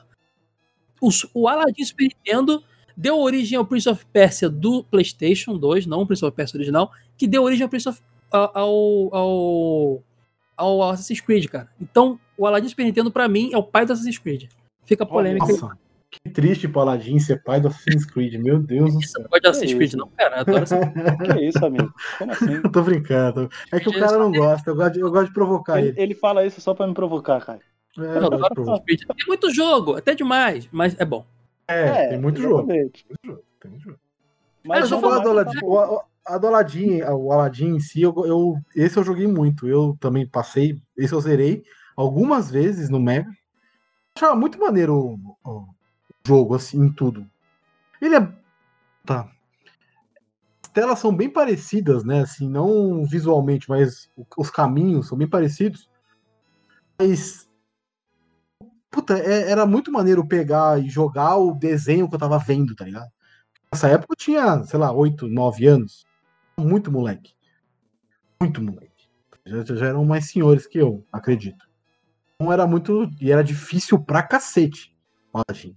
S7: O, o Aladdin Super Nintendo deu origem ao Prince of Persia do PlayStation 2, não o Prince of Persia original, que deu origem ao Prince of, ao, ao, ao Assassin's Creed, cara. Então, o Aladdin Super Nintendo, pra mim, é o pai do Assassin's Creed. Fica polêmica.
S4: Nossa, que triste pro Aladdin ser pai do Assassin's Creed. Meu Deus do
S7: Você
S4: céu.
S7: não gosta de Assassin's Creed,
S6: isso?
S7: não, cara. Eu adoro Assassin's
S6: Que isso, amigo? Como assim?
S4: Eu tô brincando. É que o cara não gosta. Eu gosto de, eu gosto de provocar
S6: Ele,
S4: ele.
S6: ele fala isso só pra me provocar, cara.
S4: É,
S7: Eu adoro. Tem muito jogo, até demais, mas é bom.
S4: É, tem muito jogo.
S6: exatamente.
S4: Tem muito jogo.
S6: Mas
S4: Mas
S7: eu
S4: do Aladdin. O, a do Aladdin, o Aladdin em si, eu, eu- esse eu joguei muito. Eu também passei, esse eu zerei algumas vezes no Mega. Achava muito maneiro o, o jogo, assim, em tudo. Ele é. Tá. As telas são bem parecidas, né? Assim, não visualmente, mas os caminhos são bem parecidos. Mas. Puta, é- era muito maneiro pegar e jogar o desenho que eu tava vendo, tá ligado? Nessa época eu tinha, sei lá, 8, 9 anos. Muito moleque. Muito moleque. Já, já eram mais senhores que eu, acredito. Então era muito. E era difícil pra cacete. Aladdin.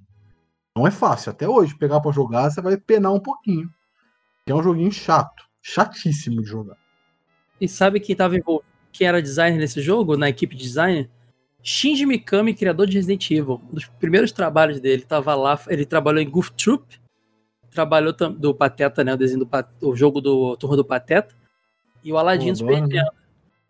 S4: Não é fácil. Até hoje, pegar pra jogar, você vai penar um pouquinho. É um joguinho chato. Chatíssimo de jogar.
S7: E sabe quem tava envolvido? Quem era designer nesse jogo, na equipe de? Shinji Mikami, criador de Resident Evil. Um dos primeiros trabalhos dele. Tava lá, ele trabalhou em Goof Troop, trabalhou do Pateta, né? O desenho do o jogo do Turma do Pateta. E o Aladdin do Super? Nintendo.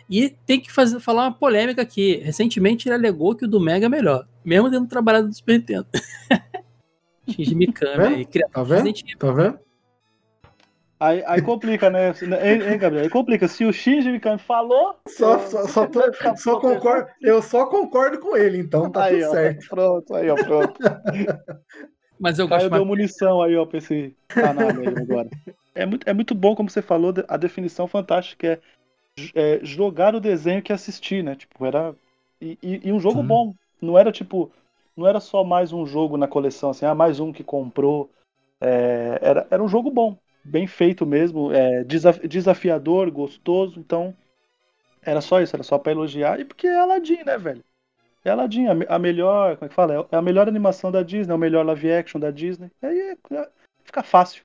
S7: E tem que fazer, falar uma polêmica aqui. Recentemente ele alegou que o do Mega é melhor, mesmo tendo trabalhado no Super Nintendo. Shinji Mikami,
S4: Tá
S7: de
S4: vendo?
S7: Resident Evil.
S4: Tá vendo?
S6: Aí, aí complica, né? Hein, hein, Gabriel? Aí complica. Se o Shinji Mikami falou.
S4: Só,
S6: eu-
S4: só, só, tô- só concordo, eu só concordo com ele, então tá
S6: aí,
S4: tudo
S6: ó,
S4: certo.
S6: Pronto, aí, ó, pronto.
S7: Mas eu gosto
S6: Caio
S7: mais.
S6: deu munição aí, ó, pra esse canalha aí agora. É muito, é muito bom, como você falou, a definição fantástica é, é jogar o desenho que assistir, né? Tipo, era. E, e- e um jogo
S4: Sim.
S6: bom. Não era tipo. Não era só mais um jogo na coleção, assim, ah, mais um que comprou. É, era, era um jogo bom. Bem feito mesmo, é, desaf- desafiador, gostoso, então era só isso, era só pra elogiar, e porque é Aladdin, né, velho? É Aladdin, a, a melhor, como é que fala? É a melhor animação da Disney, é o melhor live action da Disney, aí é- é- fica fácil.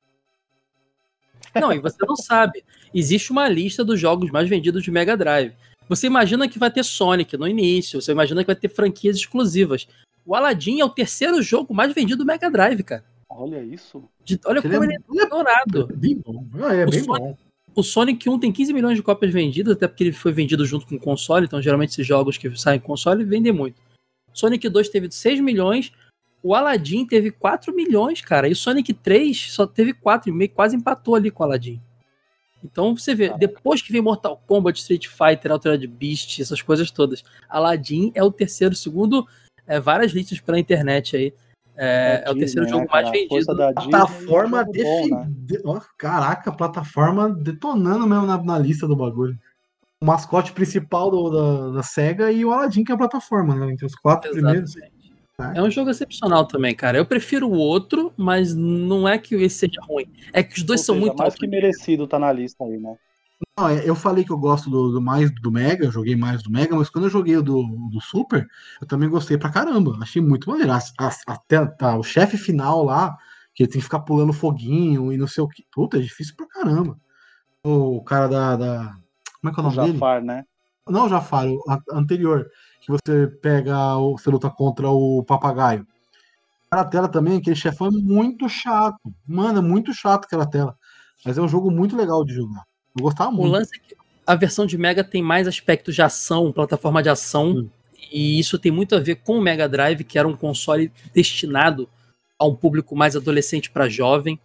S7: Não, e você não sabe. Existe uma lista dos jogos mais vendidos de Mega Drive. Você imagina que vai ter Sonic no início, você imagina que vai ter franquias exclusivas. O Aladdin é o terceiro jogo mais vendido do Mega Drive, cara.
S6: Olha isso.
S7: De- olha
S4: Ele
S7: como
S4: é,
S7: ele é
S4: ele é
S7: adorado.
S4: bem bom. Ah, é
S7: O
S4: bem
S7: Sonic-
S4: bom.
S7: O Sonic 1 tem 15 milhões de cópias vendidas, até porque ele foi vendido junto com o console, então geralmente esses jogos que saem com console vendem muito. Sonic 2 teve 6 milhões, o Aladdin teve 4 milhões, cara, e o Sonic 3 só teve 4,5, quase empatou ali com o Aladdin. Então você vê, depois que vem Mortal Kombat, Street Fighter, Altered Beast, essas coisas todas, Aladdin é o terceiro, segundo é, várias listas pela internet aí, é, é o
S6: Disney,
S7: terceiro
S6: né,
S7: jogo mais vendido.
S6: da Disney,
S4: Plataforma
S6: jogo bom, né?
S4: ó, Caraca, plataforma detonando mesmo na, na lista do bagulho. O mascote principal do- da, da SEGA e o Aladdin, que é a plataforma, né? Entre os quatro primeiros.
S7: Exatamente. É um jogo excepcional também, cara. Eu prefiro o outro, mas não é que esse seja ruim. É que os dois
S6: Ou
S7: são
S6: seja,
S7: muito
S6: mais que merecido tá na lista aí, né?
S4: Não, é, eu falei que eu gosto do, do mais do Mega, joguei mais do Mega, mas quando eu joguei o do, do Super, eu também gostei pra caramba. Achei muito maneiro. Até tá, o chefe final lá, que ele tem que ficar pulando foguinho e não sei o que. Puta, é difícil pra caramba. O cara da. da- como é que é o
S6: O
S4: nome dele?
S6: Jafar, né?
S4: Não, Jafar, o a- anterior. Que você pega, o- você luta contra o papagaio. Aquela tela também, aquele chefão é muito chato. Mano, é muito chato aquela tela. Mas é um jogo muito legal de jogar. Eu gostava
S7: O
S4: muito.
S7: lance é que a versão de Mega tem mais aspectos de ação, plataforma de ação,
S4: Hum.
S7: e isso tem muito a ver com o Mega Drive, que era um console destinado a um público mais adolescente para jovem.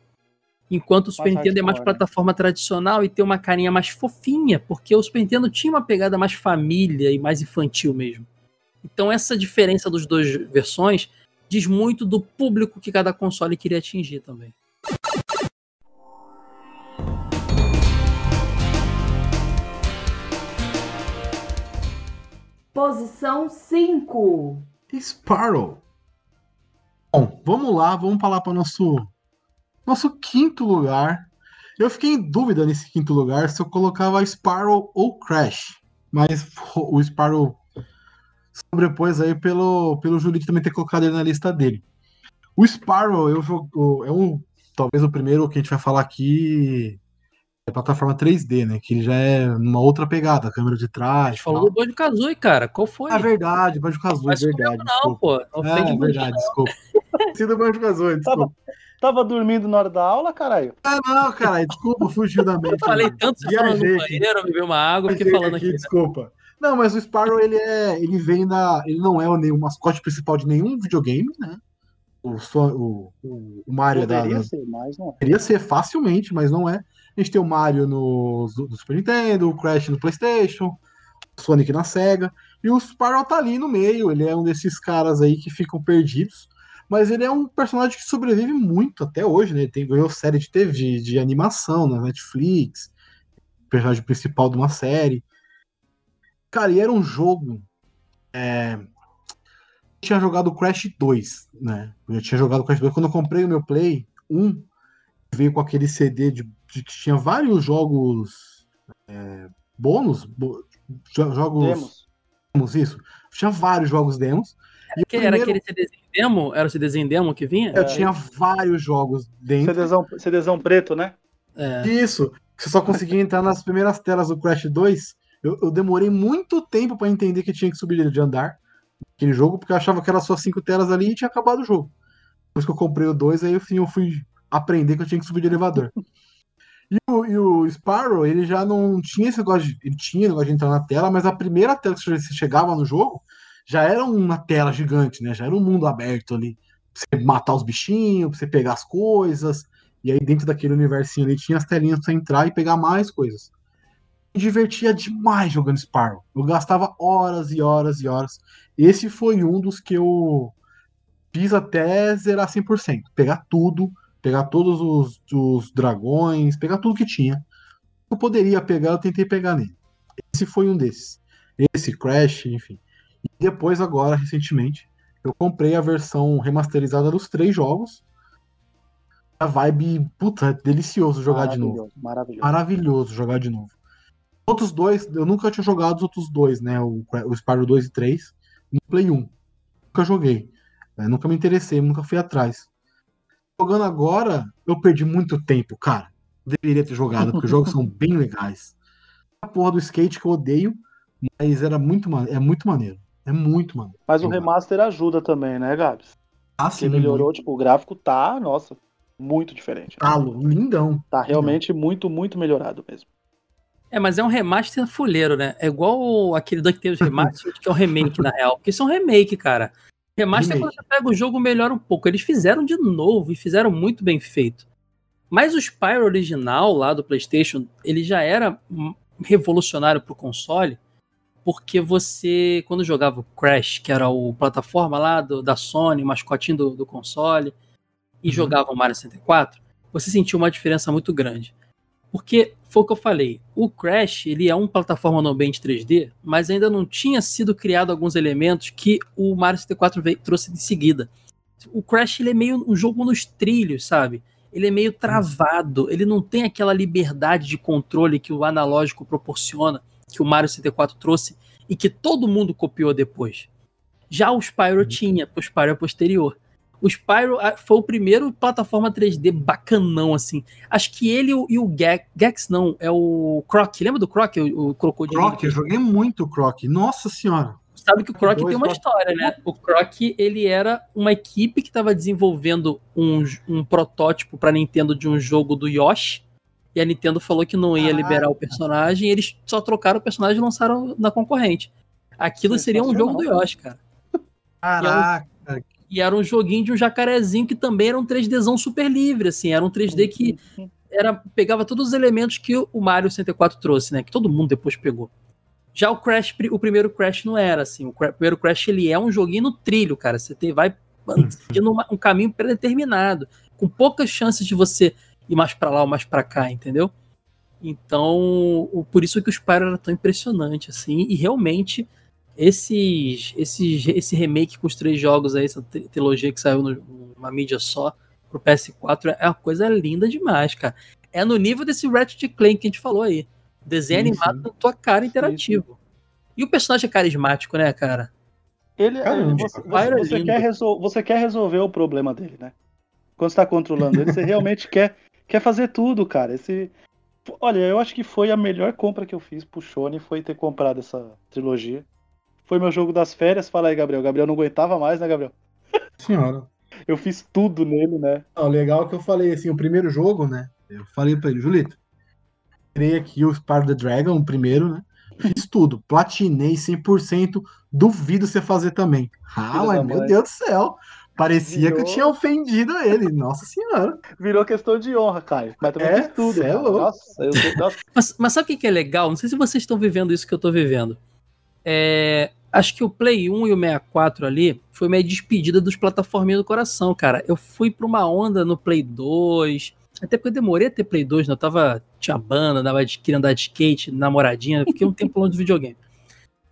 S7: Enquanto o Super
S6: Mais
S7: Nintendo é mais
S6: né?
S7: plataforma tradicional e tem uma carinha mais fofinha, porque o Super Nintendo tinha uma pegada mais família e mais infantil mesmo. Então essa diferença dos dois versões diz muito do público que cada console queria atingir também.
S5: Posição 5.
S4: Sparrow. Bom, vamos lá, vamos falar para nosso nosso quinto lugar. Eu fiquei em dúvida nesse quinto lugar se eu colocava Sparrow ou Crash, mas o Sparrow sobrepôs aí pelo pelo Júlio também ter colocado ele na lista dele. O Sparrow eu jogo, é um talvez o primeiro que a gente vai falar aqui é plataforma 3D, né? Que ele já é numa outra pegada, câmera de
S7: A
S4: trás.
S7: gente falou do Banjo Kazooie, cara. Qual foi?
S4: É verdade, Banjo Kazooie,
S7: Mas
S4: verdade.
S7: não,
S4: desculpa.
S7: pô. Não
S4: É,
S7: muito,
S4: verdade, desculpa. Sido Banjo Kazooie, desculpa.
S6: Tava dormindo na hora da aula, caralho?
S4: Ah, não, cara, desculpa, fugiu da mente.
S7: Eu falei tanto, você falando no banheiro, beber uma água, fiquei falando
S4: aqui,
S7: aqui. né?
S4: desculpa. Não, mas o Sparrow, ele é. Ele vem da. Ele não é o, nem o mascote principal de nenhum videogame, né? O, o, o, Mario é da,
S6: Poderia ser, mas não.
S4: Poderia ser facilmente, mas não é. A gente tem o Mario no, do Super Nintendo, o Crash no PlayStation, o Sonic na Sega, e o Sparrow tá ali no meio. Ele é um desses caras aí que ficam perdidos, mas ele é um personagem que sobrevive muito até hoje, né? Ele tem, ganhou série de TV, de, de animação na Netflix, personagem principal de uma série. Cara, e era um jogo. É... Eu tinha jogado Crash 2, né? Eu tinha jogado Crash 2. Quando eu comprei o meu Play 1, veio com aquele CD de, tinha vários jogos é, bônus, bo- jo- jogos
S6: Temos.
S4: demos, isso. Tinha vários jogos demos. E o
S7: Que era
S4: primeiro-
S7: aquele CDzinho demo? Era o CDzinho demo que vinha?
S4: eu tinha vários jogos dentro.
S6: CDzão, CDzão preto, né?
S7: É.
S4: Isso. Você só conseguia entrar nas primeiras telas do Crash 2. Eu, eu demorei muito tempo pra entender que tinha que subir de andar aquele jogo, porque eu achava que era só cinco telas ali e tinha acabado o jogo. Depois que eu comprei o 2, aí eu fui aprender que eu tinha que subir de elevador. E o, e o Sparrow, ele já não tinha esse negócio de. Ele tinha negócio de entrar na tela, mas a primeira tela que você chegava no jogo já era uma tela gigante, né? Já era um mundo aberto ali. Pra você matar os bichinhos, pra você pegar as coisas. E aí dentro daquele universinho ali tinha as telinhas pra você entrar e pegar mais coisas. Me divertia demais jogando Sparrow. Eu gastava horas e horas e horas. Esse foi um dos que eu fiz até zerar 100%. Pegar tudo, pegar todos os, os dragões, pegar tudo que tinha. Eu poderia pegar, eu tentei pegar nele. Esse foi um desses. Esse, Crash, enfim. E depois, agora, recentemente, eu comprei a versão remasterizada dos três jogos. A vibe, puta, é delicioso jogar de novo.
S6: Maravilhoso, Maravilhoso.
S4: Jogar de novo. Outros dois, eu nunca tinha jogado os outros dois, né? O, o Spyro 2 e 3 no Play 1. Nunca joguei. É, nunca me interessei, nunca fui atrás. Jogando agora, eu perdi muito tempo, cara. Deveria ter jogado, porque os jogos são bem legais. A porra do skate que eu odeio, mas era muito, é muito maneiro. É muito maneiro.
S6: Mas o remaster ajuda também, né, Gabs?
S4: Ah,
S6: Porque melhorou, tipo, o gráfico tá, nossa, muito diferente.
S4: Talo, lindão.
S6: Tá realmente muito, muito melhorado mesmo.
S7: É, mas é um remaster fuleiro, né? É igual aquele DuckTales Remaster, que é um remake, na real. Porque isso é um remake, cara. Remaster é quando você pega o jogo melhora um pouco. Eles fizeram de novo e fizeram muito bem feito. Mas o Spyro original lá do PlayStation, ele já era revolucionário pro console, porque você, quando jogava o Crash, que era o plataforma lá do- da Sony, o mascotinho do, do console, e
S4: Uhum.
S7: jogava o Mario 64, você sentia uma diferença muito grande. Porque foi o que eu falei, o Crash ele é um plataforma no ambiente 3D, mas ainda não tinha sido criado alguns elementos que o Mario 64 veio, trouxe de seguida. O Crash ele é meio um jogo nos trilhos, sabe? Ele é meio travado, ele não tem aquela liberdade de controle que o analógico proporciona, que o Mario 64 trouxe e que todo mundo copiou depois. Já o Spyro tinha, o Spyro é posterior. O Spyro ah, foi o primeiro plataforma 3D bacanão, assim. Acho que ele e o- Gex, Gex não, é o Croc. Lembra do Croc, o, o crocodilo?
S4: Croc, eu joguei muito Croc. Nossa senhora.
S7: Sabe que o Croc
S4: Dois
S7: tem uma história, né? O Croc, ele era uma equipe que estava desenvolvendo um, um protótipo para Nintendo de um jogo do Yoshi. E a Nintendo falou que não ia
S4: Ah.
S7: liberar o personagem, e eles só trocaram o personagem e lançaram na concorrente. Aquilo seria um jogo do Yoshi, cara.
S4: Caraca.
S7: E era um joguinho de um jacarezinho que também era um 3Dzão super livre, assim, era um 3D que era pegava todos os elementos que o Mario 64 trouxe, né? Que todo mundo depois pegou. Já o Crash, o primeiro Crash não era assim. O cra- primeiro Crash ele é um joguinho no trilho, cara. Você tem, vai seguindo uma- um caminho predeterminado, com poucas chances de você ir mais pra lá ou mais pra cá, entendeu? Então, o- por isso que o Spyro era tão impressionante, assim, e realmente esses, esses, esse remake com os três jogos aí, essa tri- trilogia que saiu numa mídia só pro PS4 é uma coisa linda demais, cara. É no nível desse Ratchet Clank que a gente falou aí. Desenho
S4: Sim,
S7: animado
S4: sim.
S7: na tua cara interativo. E o personagem é carismático, né, cara?
S6: Ele,
S4: Caramba,
S6: ele- você,
S7: é
S6: você
S7: lindo.
S6: quer resol- você quer resolver o problema dele, né? Quando você tá controlando ele, você realmente quer, quer fazer tudo, cara. Esse, olha, eu acho que foi a melhor compra que eu fiz pro Shone, foi ter comprado essa trilogia. Foi meu jogo das férias. Fala aí, Gabriel. Gabriel não aguentava mais, né, Gabriel?
S4: Senhora.
S6: Eu fiz tudo nele, né?
S4: Não, legal é que eu falei assim, o primeiro jogo, né? Eu falei pra ele, Julito, criei aqui o Spyro the Dragon, o primeiro, né? Fiz tudo, platinei 100%, duvido você fazer também. Ah, mas meu. Deus do céu, parecia que eu
S6: Virou.
S4: tinha ofendido ele, nossa senhora.
S6: Virou questão de honra, Caio. Mas também
S4: É,
S6: fiz tudo.
S4: é louco.
S6: Nossa, eu
S7: Mas, mas sabe o que que é legal? Não sei se vocês estão vivendo isso que eu tô vivendo. É, acho que o Play 1 e o 64 ali foi minha despedida dos plataforminhas do coração, cara. Eu fui pra uma onda no Play 2. Até porque eu demorei a ter Play 2, né? Eu tava. Tinha banda, andava de, queria andar de skate, namoradinha. Fiquei um tempo longe do videogame.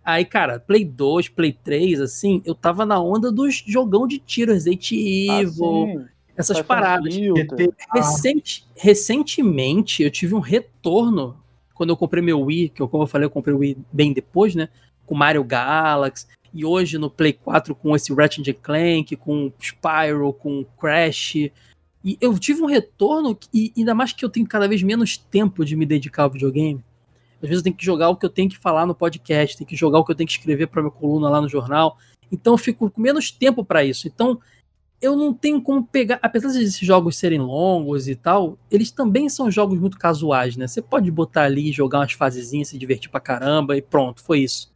S7: Aí, cara, Play 2, Play 3, assim, eu tava na onda dos jogão de tiro, Resident Evil,
S6: assim,
S7: essas
S6: faz
S7: paradas. recentemente, eu tive um retorno quando eu comprei meu Wii, que eu, como eu falei, eu comprei o Wii bem depois, né? Com Mario Galaxy, e hoje no Play 4 com esse Ratchet Clank, com Spyro, com Crash. E eu tive um retorno, e ainda mais que eu tenho cada vez menos tempo de me dedicar ao videogame. Às vezes eu tenho que jogar o que eu tenho que falar no podcast, tenho que jogar o que eu tenho que escrever para minha coluna lá no jornal. Então eu fico com menos tempo para isso. Então eu não tenho como pegar, apesar de esses jogos serem longos e tal, eles também são jogos muito casuais, né? Você pode botar ali, jogar umas fasezinhas, se divertir pra caramba e pronto, foi isso.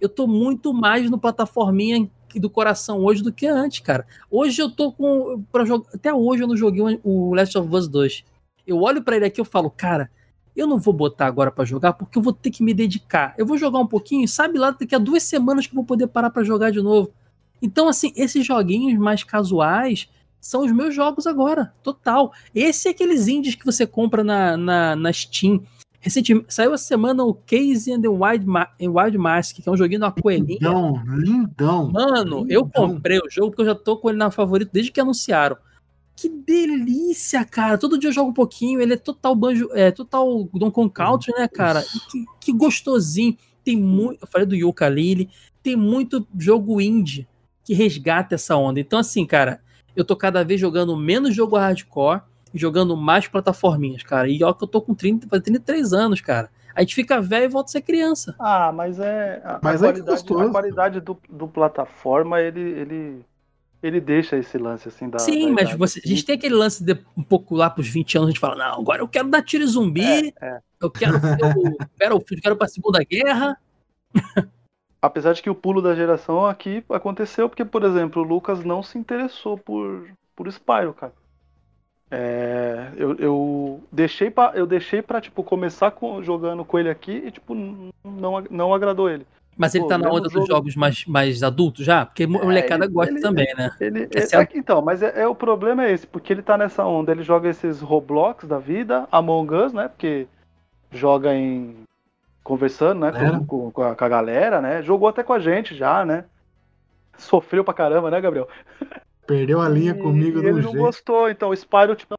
S7: Eu tô muito mais no plataforminha do coração hoje do que antes, cara. Hoje eu tô com para jogar, até hoje eu não joguei o Last of Us 2. Eu olho pra ele aqui e falo, cara, eu não vou botar agora pra jogar porque eu vou ter que me dedicar. Eu vou jogar um pouquinho, sabe lá daqui a duas semanas que eu vou poder parar pra jogar de novo. Então, assim, esses joguinhos mais casuais são os meus jogos agora, total. Esse é aqueles indies que você compra na, na, na Steam. Recentemente, saiu essa semana o Casey and the Wild, Ma Wild Mask, que é um joguinho da coelhinha.
S4: Lindão, lindão.
S7: Mano, eu
S4: Lindão.
S7: comprei o jogo porque eu já tô com ele na favorito desde que anunciaram. que delícia, cara. Todo dia eu jogo um pouquinho. Ele é total banjo, é total Donkey Kong Country, né, cara? Que, que gostosinho. Tem muito. Eu falei do Yuka Lily. Tem muito jogo indie que resgata essa onda. Então, assim, cara, eu tô cada vez jogando menos jogo hardcore jogando mais plataforminhas, cara. E ó, que eu tô com 30, faz 33 anos, cara. A gente fica velho e volta a ser criança.
S6: Ah, mas é. A,
S4: Mas
S6: a
S4: é
S6: qualidade, a qualidade do, do plataforma, ele, ele, ele deixa esse lance assim da.
S7: Sim,
S6: da
S7: mas você, a gente tem aquele lance de um pouco lá pros 20 anos, a gente fala, não, agora eu quero dar tiro zumbi,
S6: É, é.
S7: eu quero ser o Battlefield, eu quero pra Segunda Guerra.
S6: Apesar de que o pulo da geração aqui aconteceu porque, por exemplo, o Lucas não se interessou por, por Spyro, cara. É, eu, eu deixei pra, eu deixei pra, tipo, começar com- jogando com ele aqui e, tipo, não, não agradou ele.
S7: Mas ele
S6: Pô,
S7: tá na onda dos
S6: jogo-
S7: jogos mais, mais adultos já? Porque a molecada
S6: ele-
S7: gosta
S6: ele-
S7: também, né?
S6: Ele, é-
S7: é
S6: Então, mas é, é- o problema é esse, porque ele tá nessa onda, ele joga esses Roblox da vida, Among Us, né? Porque joga em. conversando, né? Com, com- com a, com a galera, né? Jogou até com a gente já, né? Sofreu pra caramba, né, Gabriel?
S4: Perdeu a linha
S6: E-
S4: comigo
S6: e
S4: de um
S6: ele não
S4: jeito.
S6: gostou, então o Spyro tipo,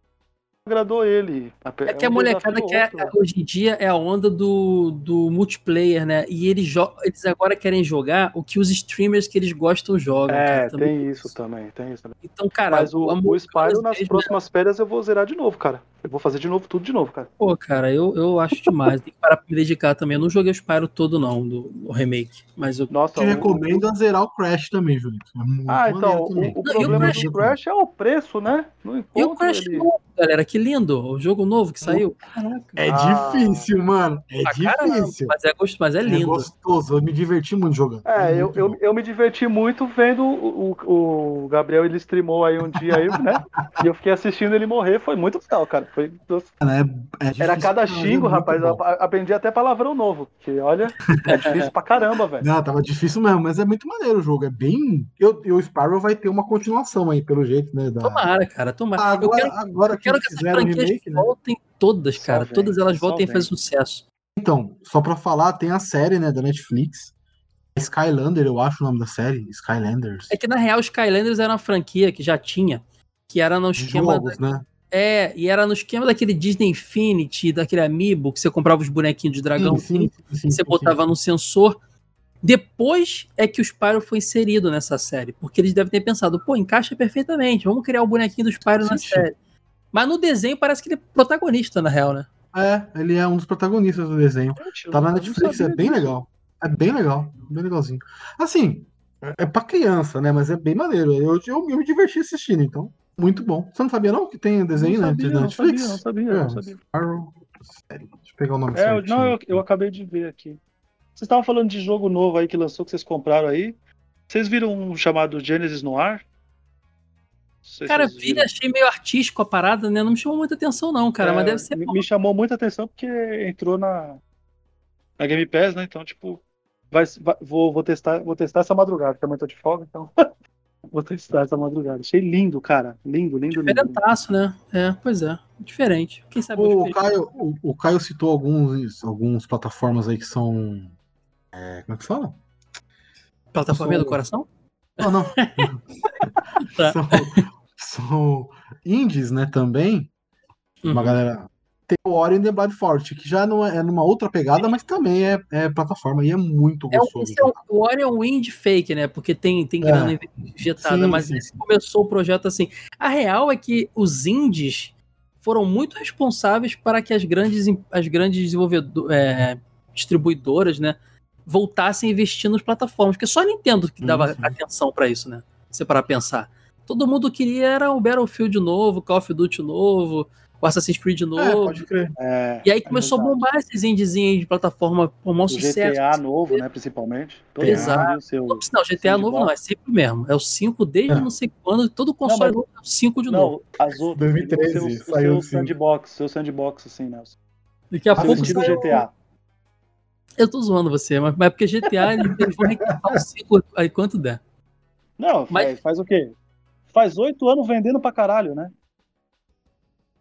S6: agradou ele.
S7: É que a
S6: um
S7: molecada quer,
S6: outro.
S7: hoje em dia, é a onda do, do multiplayer, né? E eles, eles agora querem jogar o que os streamers que eles gostam jogam.
S6: É,
S7: cara, também
S6: tem isso também, tem isso também.
S7: Então, cara,
S6: Mas o, o Spyro nas
S7: mesmo,
S6: próximas férias eu vou zerar de novo, cara. Eu vou fazer de novo, tudo de novo, cara.
S7: Pô, cara, eu, eu acho demais. Tem que parar pra me dedicar também. Eu não joguei o Spyro todo, não, do, do remake. Mas eu.
S6: Nossa,
S4: Te recomendo a zerar o Crash também, Julito. É muito
S6: Ah, então, o, o problema do Crash é o preço, né? Não
S7: E o Crash
S6: ele...
S7: novo, galera, que lindo. O jogo novo que saiu. Caraca.
S4: É
S6: Ah.
S4: difícil, mano. É
S7: caramba,
S4: difícil.
S7: mas é gostoso, mas é
S4: É
S7: lindo.
S4: gostoso. Eu me diverti muito jogando.
S6: É, eu,
S4: muito
S6: eu, eu me diverti muito vendo o, o, o Gabriel, ele streamou aí um dia aí, né? E eu fiquei assistindo ele morrer, foi muito legal, cara. Foi,
S4: é- é
S6: era cada
S4: é
S6: xingo, rapaz. Eu
S4: bom.
S6: a- aprendi até palavrão novo. Que olha, é difícil pra caramba, velho.
S4: Não, tava difícil mesmo, mas é muito maneiro o jogo. É bem. Eu, e o Spyro vai ter uma continuação aí, pelo jeito, né? Da...
S7: Tomara, cara, tomara.
S4: Agora,
S7: eu quero,
S4: agora
S7: eu
S4: que
S7: quero que essas franquias
S4: remake, né?
S7: voltem todas,
S6: Só
S7: cara.
S6: vem,
S7: todas elas
S6: só
S7: voltem a
S6: vem.
S7: fazer sucesso.
S4: Então, só pra falar, tem a série, né, da Netflix. Skylander, eu acho o nome da série. Skylanders.
S7: É que na real, Skylanders era uma franquia que já tinha, que era no esquema.
S4: jogos, né?
S7: É, e era no esquema daquele Disney Infinity, daquele Amiibo, que você comprava os bonequinhos de dragão,
S4: sim, sim, sim,
S7: você
S4: sim,
S7: botava no sensor. Depois é que o Spyro foi inserido nessa série, porque eles devem ter pensado, pô, encaixa perfeitamente, vamos criar o bonequinho do Spyro na série. Mas no desenho parece que ele é protagonista, na real, né?
S4: É, ele é um dos protagonistas do desenho. Tá na Netflix, é bem legal. É bem legal, bem legalzinho. Assim, é- pra criança, né? Mas é bem maneiro. Eu, eu, eu me diverti assistindo, então. Muito bom. Você não sabia, não, que tem desenho
S6: não
S4: né,
S6: sabia,
S4: na
S6: não
S4: Netflix?
S6: sabia, não sabia,
S4: É,
S6: não sabia.
S4: Série. Deixa eu pegar o nome
S6: É,
S4: certinho.
S6: não, eu, eu acabei de ver aqui. Vocês estavam falando de jogo novo aí que lançou, que vocês compraram aí. Vocês viram um chamado Genesis sei se
S7: Cara, vi, achei meio artístico a parada, né? Não me chamou muita atenção, não, cara,
S6: É,
S7: mas deve ser
S6: me,
S7: bom.
S6: me chamou muita atenção porque entrou na, na Game Pass, né? Então, tipo, vai, vai- vou, vou, testar, vou testar essa madrugada. Também tô de folga, então vou testar essa madrugada. Achei lindo, cara. Lindo, lindo, lindo.
S7: Diferentaço, né? É, pois é. Diferente. Quem sabe
S4: O
S7: espero-
S4: Caio, o, o Caio citou alguns, alguns plataformas aí que são. É, como é que fala?
S7: Plataforma do
S4: sou-
S7: coração?
S4: Não, não.
S7: Tá.
S4: são, são indies, né, também. Uma
S7: Uhum.
S4: galera. Tem o Ori and the Blood Forte, que já não é, é numa outra pegada, mas também é, é plataforma e é muito
S7: É,
S4: gostoso.
S7: é o Ori é um indie fake, né? Porque tem, tem grana injetada,
S4: Sim,
S7: mas
S4: sim,
S7: esse começou o projeto assim. A real é que os indies foram muito responsáveis para que as grandes, as grandes desenvolvedoras, distribuidoras, né, voltassem a investir nas plataformas. Porque só a Nintendo que dava
S4: sim.
S7: atenção para isso, né? Se para pensar. Todo mundo queria era o Battlefield novo, o Call of Duty novo, o Assassin's Creed
S4: É,
S7: novo.
S4: pode crer.
S6: É,
S7: e aí
S6: é
S7: começou a bombar esses indiezinhos de plataforma com maior
S6: O
S7: sucesso.
S6: GTA novo, né, principalmente. Todo
S7: Exato.
S6: mundo viu o seu-
S7: Não, GTA novo não, é sempre o mesmo. É o 5 desde
S4: É.
S7: não sei quando, todo console
S6: mas-
S7: novo é o 5 de novo.
S6: Não, as outras.
S4: 2013
S6: o seu,
S4: saiu
S6: o
S4: o
S6: seu sandbox, seu sandbox, assim, né?
S7: Daqui a
S6: Seu
S7: pouco
S6: estilo
S7: sai...
S6: GTA.
S7: Eu tô zoando você, mas, mas é porque GTA eles eles vão requentar o 5 aí quanto der.
S6: Não,
S7: Mas-
S6: faz, o quê? Faz oito anos vendendo pra caralho, né?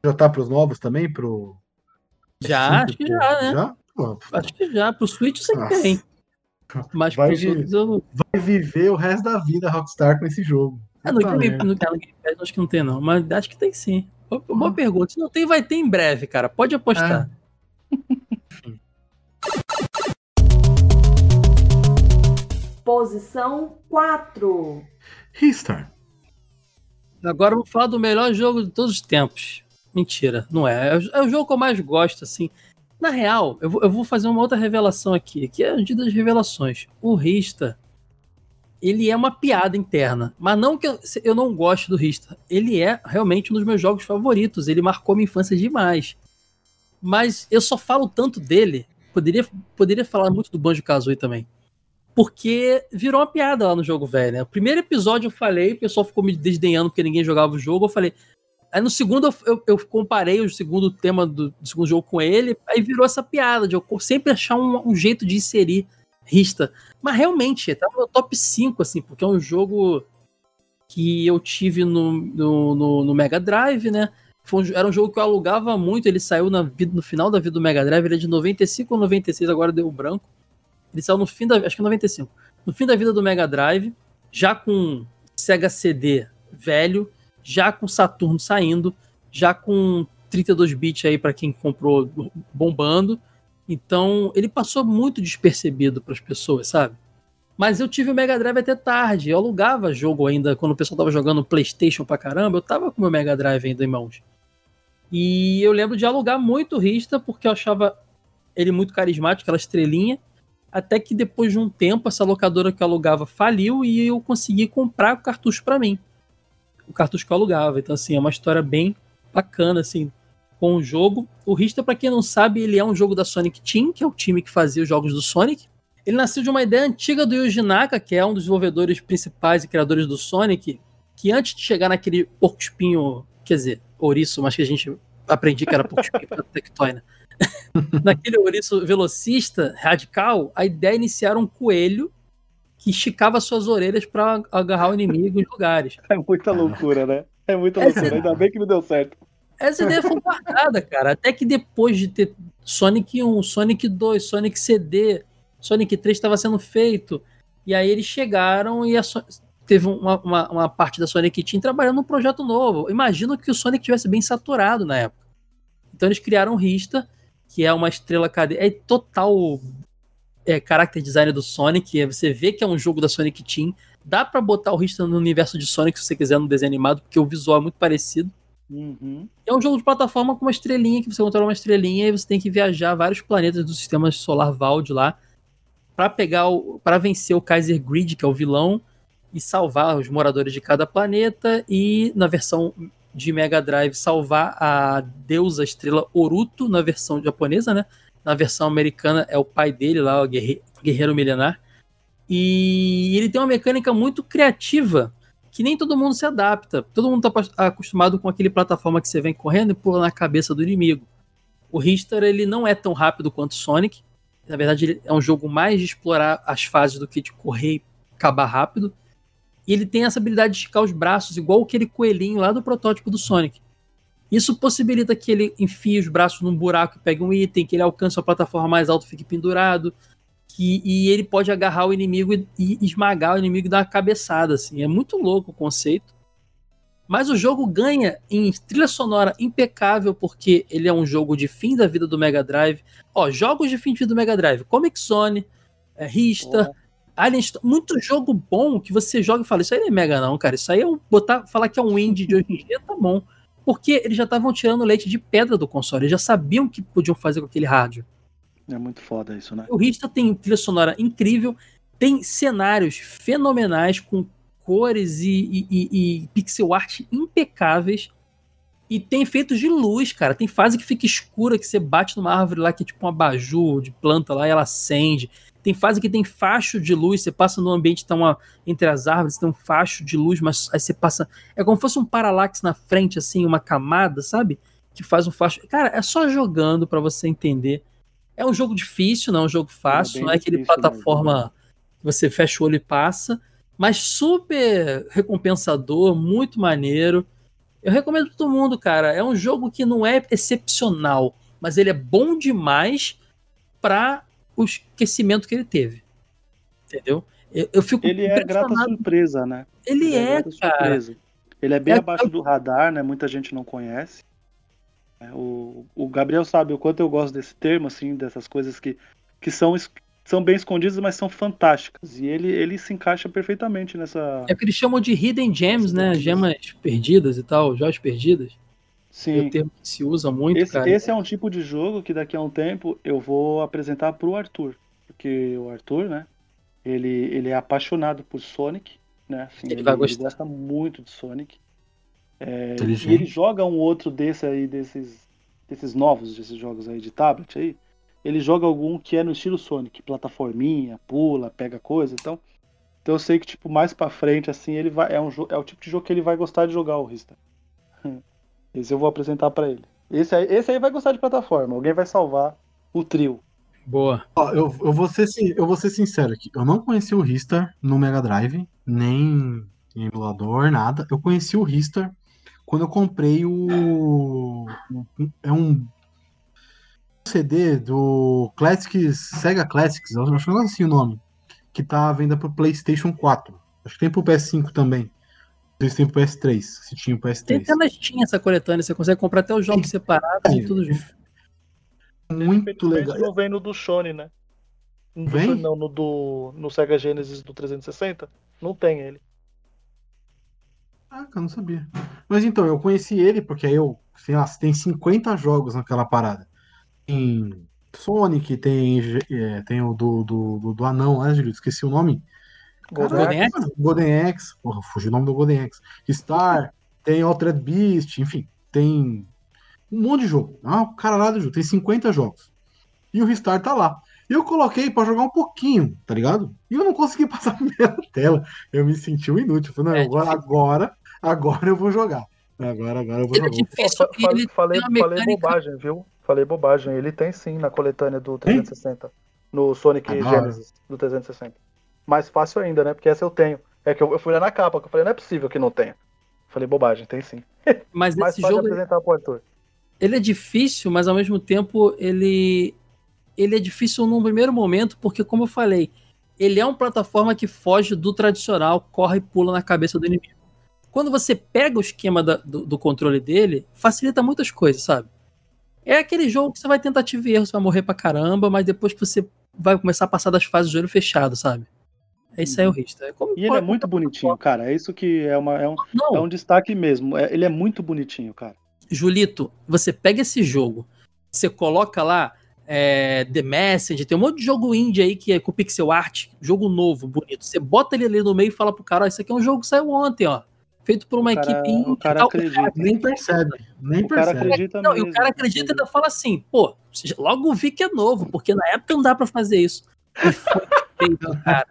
S4: Já tá pros novos também? Pro.
S7: Já, acho que já, né?
S4: Já? Pô,
S7: Acho que já. Pro Switch eu sei que
S4: Nossa.
S7: tem. Mas
S4: Vai
S7: eu.
S4: Vai viver o resto da vida a Rockstar com esse jogo.
S7: Ah, no Game,
S4: merda.
S7: no, no Game Pass acho que não tem, não. Mas acho que tem sim. Boa, boa pergunta. Se não tem, vai ter em breve, cara. Pode apostar.
S5: Posição 4.
S4: Ristar.
S7: Agora vamos falar do melhor jogo de todos os tempos. Mentira, não é. É o- É o jogo que eu mais gosto, assim. Na real, eu vou, eu vou fazer uma outra revelação aqui, que é a dia das revelações. O Rista, ele é uma piada interna. Mas não que eu, eu não goste do Rista. Ele é realmente um dos meus jogos favoritos. Ele marcou minha infância demais. Mas eu só falo tanto dele. Poderia, poderia falar muito do Banjo Kazooie também. Porque virou uma piada lá no jogo velho, né? O primeiro episódio eu falei, o pessoal ficou me desdenhando porque ninguém jogava o jogo. Eu falei. Aí no segundo eu, eu, eu comparei o segundo tema do, do segundo jogo com ele, aí virou essa piada de eu sempre achar um, um jeito de inserir Rista. Mas realmente, tá no top 5, assim, porque é um jogo que eu tive no, no, no- no Mega Drive, né? Um era um jogo que eu alugava muito, ele saiu na no final da vida do Mega Drive, ele é de 95 ou 96, agora deu branco. Ele saiu no fim da. Acho que 95. No fim da vida do Mega Drive, já com Sega CD velho, já com Saturno saindo, já com 32 bits aí para quem comprou bombando. Então, ele passou muito despercebido para as pessoas, sabe? Mas eu tive o Mega Drive até tarde. Eu alugava jogo ainda quando o pessoal tava jogando PlayStation pra caramba. Eu tava com o meu Mega Drive ainda em mãos. E eu lembro de alugar muito o Rista porque eu achava ele muito carismático, aquela estrelinha. Até que depois de um tempo, essa locadora que eu alugava faliu e eu consegui comprar o cartucho para mim. O cartucho que eu alugava. Então, assim, é uma história bem bacana, assim, com o jogo. O Rista, para quem não sabe, ele é um jogo da Sonic Team, que é o time que fazia os jogos do Sonic. Ele nasceu de uma ideia antiga do Yuji Naka, que é um dos desenvolvedores principais e criadores do Sonic, que antes de chegar naquele porco espinho, quer dizer, ouriço, mas que a gente aprendi que era para Tectoy, né? Naquele ouriço velocista radical, a ideia é iniciar um coelho que esticava suas orelhas para agarrar o inimigo em lugares.
S6: É muita loucura, né? É muita
S7: Essa-
S6: loucura. Ainda bem que não deu certo.
S7: Essa ideia foi guardada, cara. Até que depois de ter Sonic 1, Sonic 2, Sonic CD, Sonic 3 estava sendo feito. E aí eles chegaram e a So- teve uma, uma, uma parte da Sonic Team trabalhando num projeto novo. Imagino que o Sonic tivesse bem saturado na época. Então eles criaram o Rista, que é uma estrela cadeia. É total é, character design do Sonic. é, Você vê que é um jogo da Sonic Team. Dá pra botar o Rista no universo de Sonic se você quiser no desenho animado, porque o visual é muito parecido.
S6: Uhum.
S7: É um jogo de plataforma com uma estrelinha, que você controla uma estrelinha e você tem que viajar vários planetas do sistema solar Vald lá para pegar o para vencer o Kaiser Grid, que é o vilão, e salvar os moradores de cada planeta e na versão de Mega Drive salvar a deusa estrela Oruto na versão japonesa, né? Na versão americana é o pai dele lá, o guerre- guerreiro milenar. E ele tem uma mecânica muito criativa que nem todo mundo se adapta. Todo mundo está acostumado com aquele plataforma que você vem correndo e pula na cabeça do inimigo. O Richter ele não é tão rápido quanto Sonic. Na verdade, ele é um jogo mais de explorar as fases do que de correr e acabar rápido. E ele tem essa habilidade de esticar os braços, igual aquele coelhinho lá do protótipo do Sonic. Isso possibilita que ele enfie os braços num buraco e pegue um item, que ele alcance a plataforma mais alta e fique pendurado. Que, e ele pode agarrar o inimigo e, e esmagar o inimigo e dar uma cabeçada. Assim. É muito louco o conceito. Mas o jogo ganha em trilha sonora impecável, porque ele é um jogo de fim da vida do Mega Drive. Ó, jogos de fim de vida do Mega Drive: Comic Zone, é, Rista, Alien Storm. Muito jogo bom que você joga e fala: Isso aí não é Mega, não, cara. Isso aí é um. Botar, falar que é um indie de hoje em dia, tá bom. Porque eles já estavam tirando leite de pedra do console, eles já sabiam o que podiam fazer com aquele rádio.
S6: É muito foda isso, né?
S7: O Rista tem trilha sonora incrível, tem cenários fenomenais com cores e, e- e- e pixel art impecáveis. E tem efeitos de luz, cara. Tem fase que fica escura, que você bate numa árvore lá que é tipo um abajur de planta lá e ela acende. Tem fase que tem facho de luz, você passa no ambiente, tá uma, entre as árvores, tem um facho de luz, mas aí você passa. É como se fosse um paralaxe na frente, assim, uma camada, sabe? Que faz um facho. Cara, é só jogando pra você entender. É um jogo difícil, não é um jogo fácil,
S6: bem
S7: não é aquele plataforma que você fecha o olho e passa, mas super recompensador, muito maneiro. Eu recomendo pra todo mundo, cara. É um jogo que não é excepcional, mas ele é bom demais para o esquecimento que ele teve. Entendeu? Eu, eu fico
S6: Ele é grata surpresa, né?
S7: Ele é,
S6: grata
S7: cara.
S6: surpresa. Ele é bem
S7: É-
S6: abaixo do radar, né? Muita gente não conhece. É, O, o Gabriel sabe o quanto eu gosto desse termo, assim, dessas coisas que, que são, são bem escondidas, mas são fantásticas. E ele, ele se encaixa perfeitamente nessa.
S7: É o que eles chamam de hidden gems, né? Gemas perdidas e tal, joias perdidas.
S6: Sim.
S7: o termo que se usa muito,
S6: Esse,
S7: cara.
S6: esse é um tipo de jogo que daqui a um tempo eu vou apresentar pro Arthur. Porque o Arthur, né? Ele, ele é apaixonado por Sonic, né? Assim,
S7: Ele vai gostar.
S6: gosta muito de Sonic. É, e ele joga um outro desse aí, desses, desses novos, desses jogos aí de tablet aí. Ele joga algum que é no estilo Sonic, plataforminha, pula, pega coisa, então. Então eu sei que, tipo, mais pra frente, assim, ele vai. É, um, é o tipo de jogo que ele vai gostar de jogar, o Rista. Esse eu vou apresentar pra ele. Esse aí, esse aí vai gostar de plataforma. Alguém vai salvar o trio.
S7: Boa.
S4: Ó, eu, eu, vou ser, eu vou ser sincero aqui. Eu não conheci o Ristar no Mega Drive, nem em emulador, nada. Eu conheci o Ristar quando eu comprei o. É um CD do Classics, Sega Classics, eu acho que é assim o nome. Que tá à venda pro PlayStation 4. Acho que tem pro PS5 também. Tem pro PS3, se tinha o
S7: Tem
S4: PS3.
S7: até na Steam essa coletânea, você consegue comprar até os jogos separados e tudo junto.
S4: Muito legal.
S6: Não vem no do Shone, né? No
S4: Vem?
S6: Não, no, do, no Sega Genesis do 360. Não tem ele.
S4: Ah, eu não sabia. Mas então, eu conheci ele porque aí eu, sei lá, tem 50 jogos naquela parada. Tem Sonic, tem, é, tem o do, do, do, do anão, né, Júlio? Esqueci o nome.
S6: Golden
S4: Caraca, Golden Axe. Porra, fugiu o nome do Golden Axe. Star, tem Altered Beast, enfim, tem um monte de jogo. Ah, o cara lá do jogo, tem 50 jogos. E o Restart tá lá. Eu coloquei pra jogar um pouquinho, tá ligado? E eu não consegui passar a primeira tela. Eu me senti um inútil. Falei, não,
S7: É
S4: agora, agora, agora eu vou jogar. Agora, agora eu vou
S7: é
S4: jogar.
S6: falei, falei bobagem, viu? Falei bobagem. Ele tem sim na coletânea do 360. No Sonic
S4: Ah.
S6: Genesis do 360. Mais fácil ainda, né? Porque essa eu tenho. É que eu, eu fui lá na capa, que eu falei, não é possível que não tenha. Falei bobagem, tem sim.
S7: Mas
S6: Mais
S7: esse jogo
S6: apresentar pro Arthur.
S7: ele é difícil, mas ao mesmo tempo ele ele é difícil num primeiro momento, porque como eu falei, ele é uma plataforma que foge do tradicional, corre e pula na cabeça do inimigo. Quando você pega o esquema da- do, do controle dele, facilita muitas coisas, sabe? É aquele jogo que você vai tentativa e erro, você vai morrer pra caramba, mas depois que você vai começar a passar das fases de olho fechado, sabe? É isso aí o Rista. É como
S6: E ele é muito bonitinho, cara. É isso que é, uma, é, um,
S7: Não,
S6: é um destaque mesmo. É- ele é muito bonitinho, cara.
S7: Julito, você pega esse jogo, você coloca lá é, The Message, tem um monte de jogo indie aí que é com pixel art, jogo novo, bonito. Você bota ele ali no meio e fala pro cara, ó, isso aqui é um jogo que saiu ontem, ó. Feito por uma
S6: O cara-
S7: equipe indie.
S6: o cara
S7: tal.
S6: acredita.
S4: Nem percebe. Nem
S6: O cara
S4: percebe.
S6: acredita
S7: Não, e
S6: mesmo.
S7: o cara acredita e ainda fala assim, pô, logo vi que é novo, porque na época não dá pra fazer isso. Feito, cara.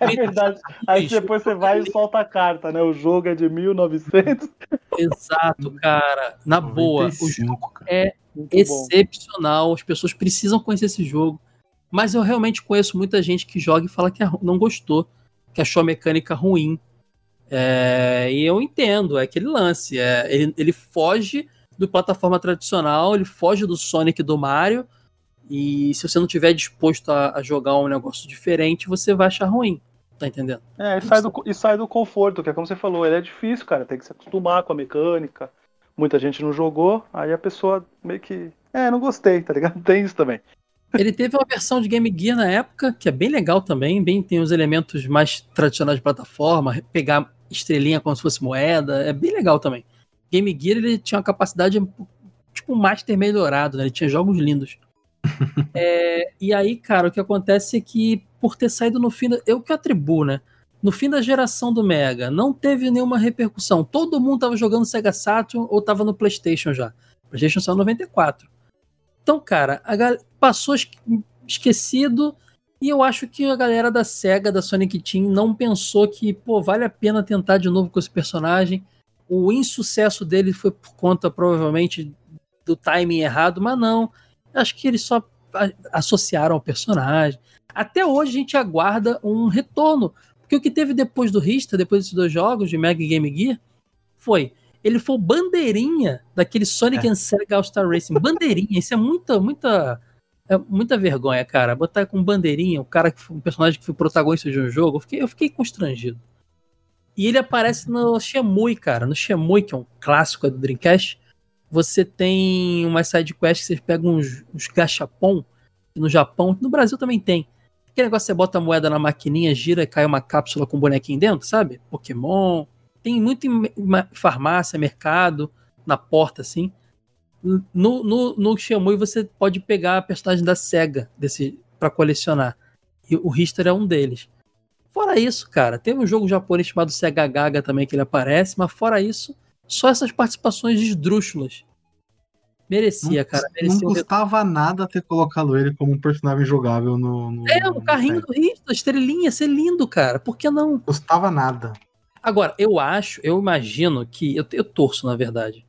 S6: É verdade. Aí
S7: bicho.
S6: depois você vai e solta a carta, né? O jogo é de 1900.
S7: Exato, cara. Na boa. O
S4: 95, cara.
S7: é
S6: Muito bom.
S7: excepcional. As pessoas precisam conhecer esse jogo. Mas eu realmente conheço muita gente que joga e fala que é não gostou, que achou a mecânica ruim. É, e eu entendo, é aquele lance. é, ele, ele foge do plataforma tradicional, ele foge do Sonic e do Mario. E se você não tiver disposto a, a jogar um negócio diferente, você vai achar ruim. Tá entendendo?
S6: É, e sai, do, e sai do conforto, que é como você falou, ele é difícil, cara. Tem que se acostumar com a mecânica. Muita gente não jogou, aí a pessoa meio que. É, não gostei, tá ligado? Tem isso também.
S7: Ele teve uma versão de Game Gear na época, que é bem legal também, bem tem os elementos mais tradicionais de plataforma, pegar estrelinha como se fosse moeda, é bem legal também. Game Gear ele tinha uma capacidade tipo um master melhorado, né? Ele tinha jogos lindos. É, e aí, cara, o que acontece é que por ter saído no fim, da, eu que atribuo, né? No fim da geração do Mega, não teve nenhuma repercussão. Todo mundo tava jogando Sega Saturn ou tava no PlayStation já. PlayStation em 94. Então, cara, a passou es- esquecido e eu acho que a galera da SEGA, da Sonic Team, não pensou que, pô, vale a pena tentar de novo com esse personagem. O insucesso dele foi por conta, provavelmente, do timing errado, mas não. Acho que eles só associaram ao personagem. Até hoje a gente aguarda um retorno. Porque o que teve depois do Rista, depois desses dois jogos, de Mega Game Gear, foi. Ele foi bandeirinha daquele Sonic
S4: É.
S7: and Sega All-Star Racing. Bandeirinha, isso é muita, muita É muita vergonha, cara. Botar com bandeirinha, o cara que foi um personagem que foi protagonista de um jogo, eu fiquei, eu fiquei constrangido. E ele aparece no Shemui, cara. No Shemui, que é um clássico do Dreamcast, você tem umas side quests que você pega uns, uns gachapon, no Japão, no Brasil também tem. Aquele negócio que você bota a moeda na maquininha, gira e cai uma cápsula com um bonequinho dentro, sabe? Pokémon. Tem muito em farmácia, mercado, na porta, assim. No, no, no você pode pegar a personagem da SEGA desse, pra colecionar. E o Richter é um deles. Fora isso, cara, tem um jogo japonês chamado Sega Gaga também que ele aparece, mas fora isso, só essas participações esdrúxulas. Merecia, cara.
S4: não
S7: Merecia um
S4: custava nada ter colocado ele como um personagem jogável no. no
S7: É, o
S4: no
S7: carrinho
S4: set.
S7: do Richter, a estrelinha, ser lindo, cara. Por que não?
S4: Custava nada.
S7: Agora, eu acho, eu imagino que. Eu, eu torço, na verdade.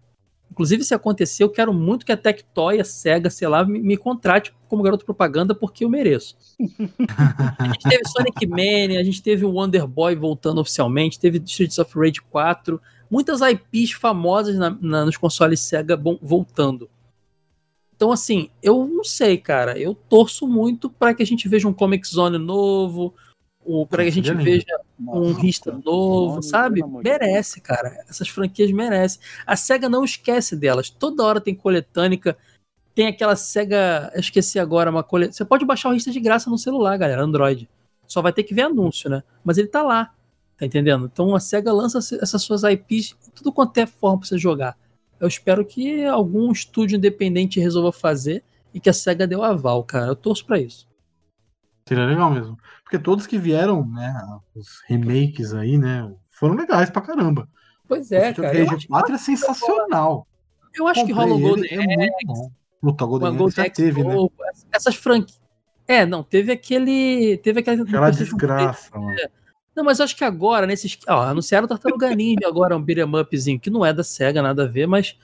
S7: Inclusive, se acontecer, eu quero muito que a Tectoy, a SEGA, sei lá, me, me contrate como garoto propaganda, porque eu mereço. a gente teve Sonic Mania, a gente teve o Wonder Boy voltando oficialmente, teve Streets of Rage 4, muitas IPs famosas na- na- nos consoles SEGA bom- voltando. Então, assim, eu não sei, cara. Eu torço muito para que a gente veja um Comic Zone novo, para que a gente veja um Rista novo, sabe? Merece, cara. Essas franquias merecem. A SEGA não esquece delas. Toda hora tem coletânica. Tem aquela SEGA. Eu esqueci agora, uma coletânea. Você pode baixar o Rista de graça no celular, galera, Android. Só vai ter que ver anúncio, né? Mas ele tá lá. Tá entendendo? Então a SEGA lança essas suas IPs, tudo quanto é forma pra você jogar. Eu espero que algum estúdio independente resolva fazer e que a SEGA dê o aval, cara. Eu torço pra isso.
S4: Seria legal mesmo. Porque todos que vieram, né, os remakes aí, né, foram legais pra caramba.
S7: Pois
S4: o
S7: é,
S4: of
S7: cara. Acho,
S4: 4 é sensacional.
S7: eu acho que rola o Golden
S4: é muito bom. Puta, o Golden Axe já teve, né?
S7: Essas franquias. É, não, teve aquele. Teve aquela.
S4: Aquela desgraça, mano.
S7: Não, mas acho que agora, nesses. Ó, anunciaram o Tartaruga Ninja agora, um beat'em upzinho, que não é da SEGA, nada a ver, mas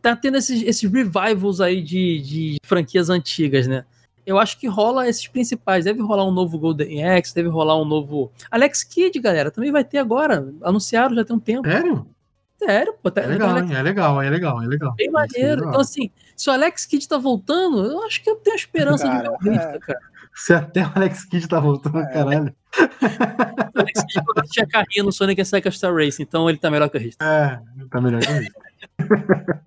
S7: tá tendo esses, esses revivals aí de, de franquias antigas, né? Eu acho que rola esses principais. Deve rolar um novo Golden Axe, deve rolar um novo. Alex Kidd, galera, também vai ter agora. Anunciaram já tem um tempo.
S4: Sério?
S7: Sério, pô. Tá,
S4: É legal,
S7: Alex?
S4: É legal, é legal, é legal.
S7: bem
S4: é
S7: maneiro.
S4: legal.
S7: Então, assim, se o Alex Kidd tá voltando, eu acho que eu tenho esperança de ver o
S6: Cara,
S7: Rista, cara.
S4: Se até o Alex Kidd tá voltando,
S6: É.
S4: caralho.
S7: O Alex Kidd quando tinha carrinho no Sonic Seca Star Race, então ele tá melhor que o Rista.
S4: É, tá melhor que isso.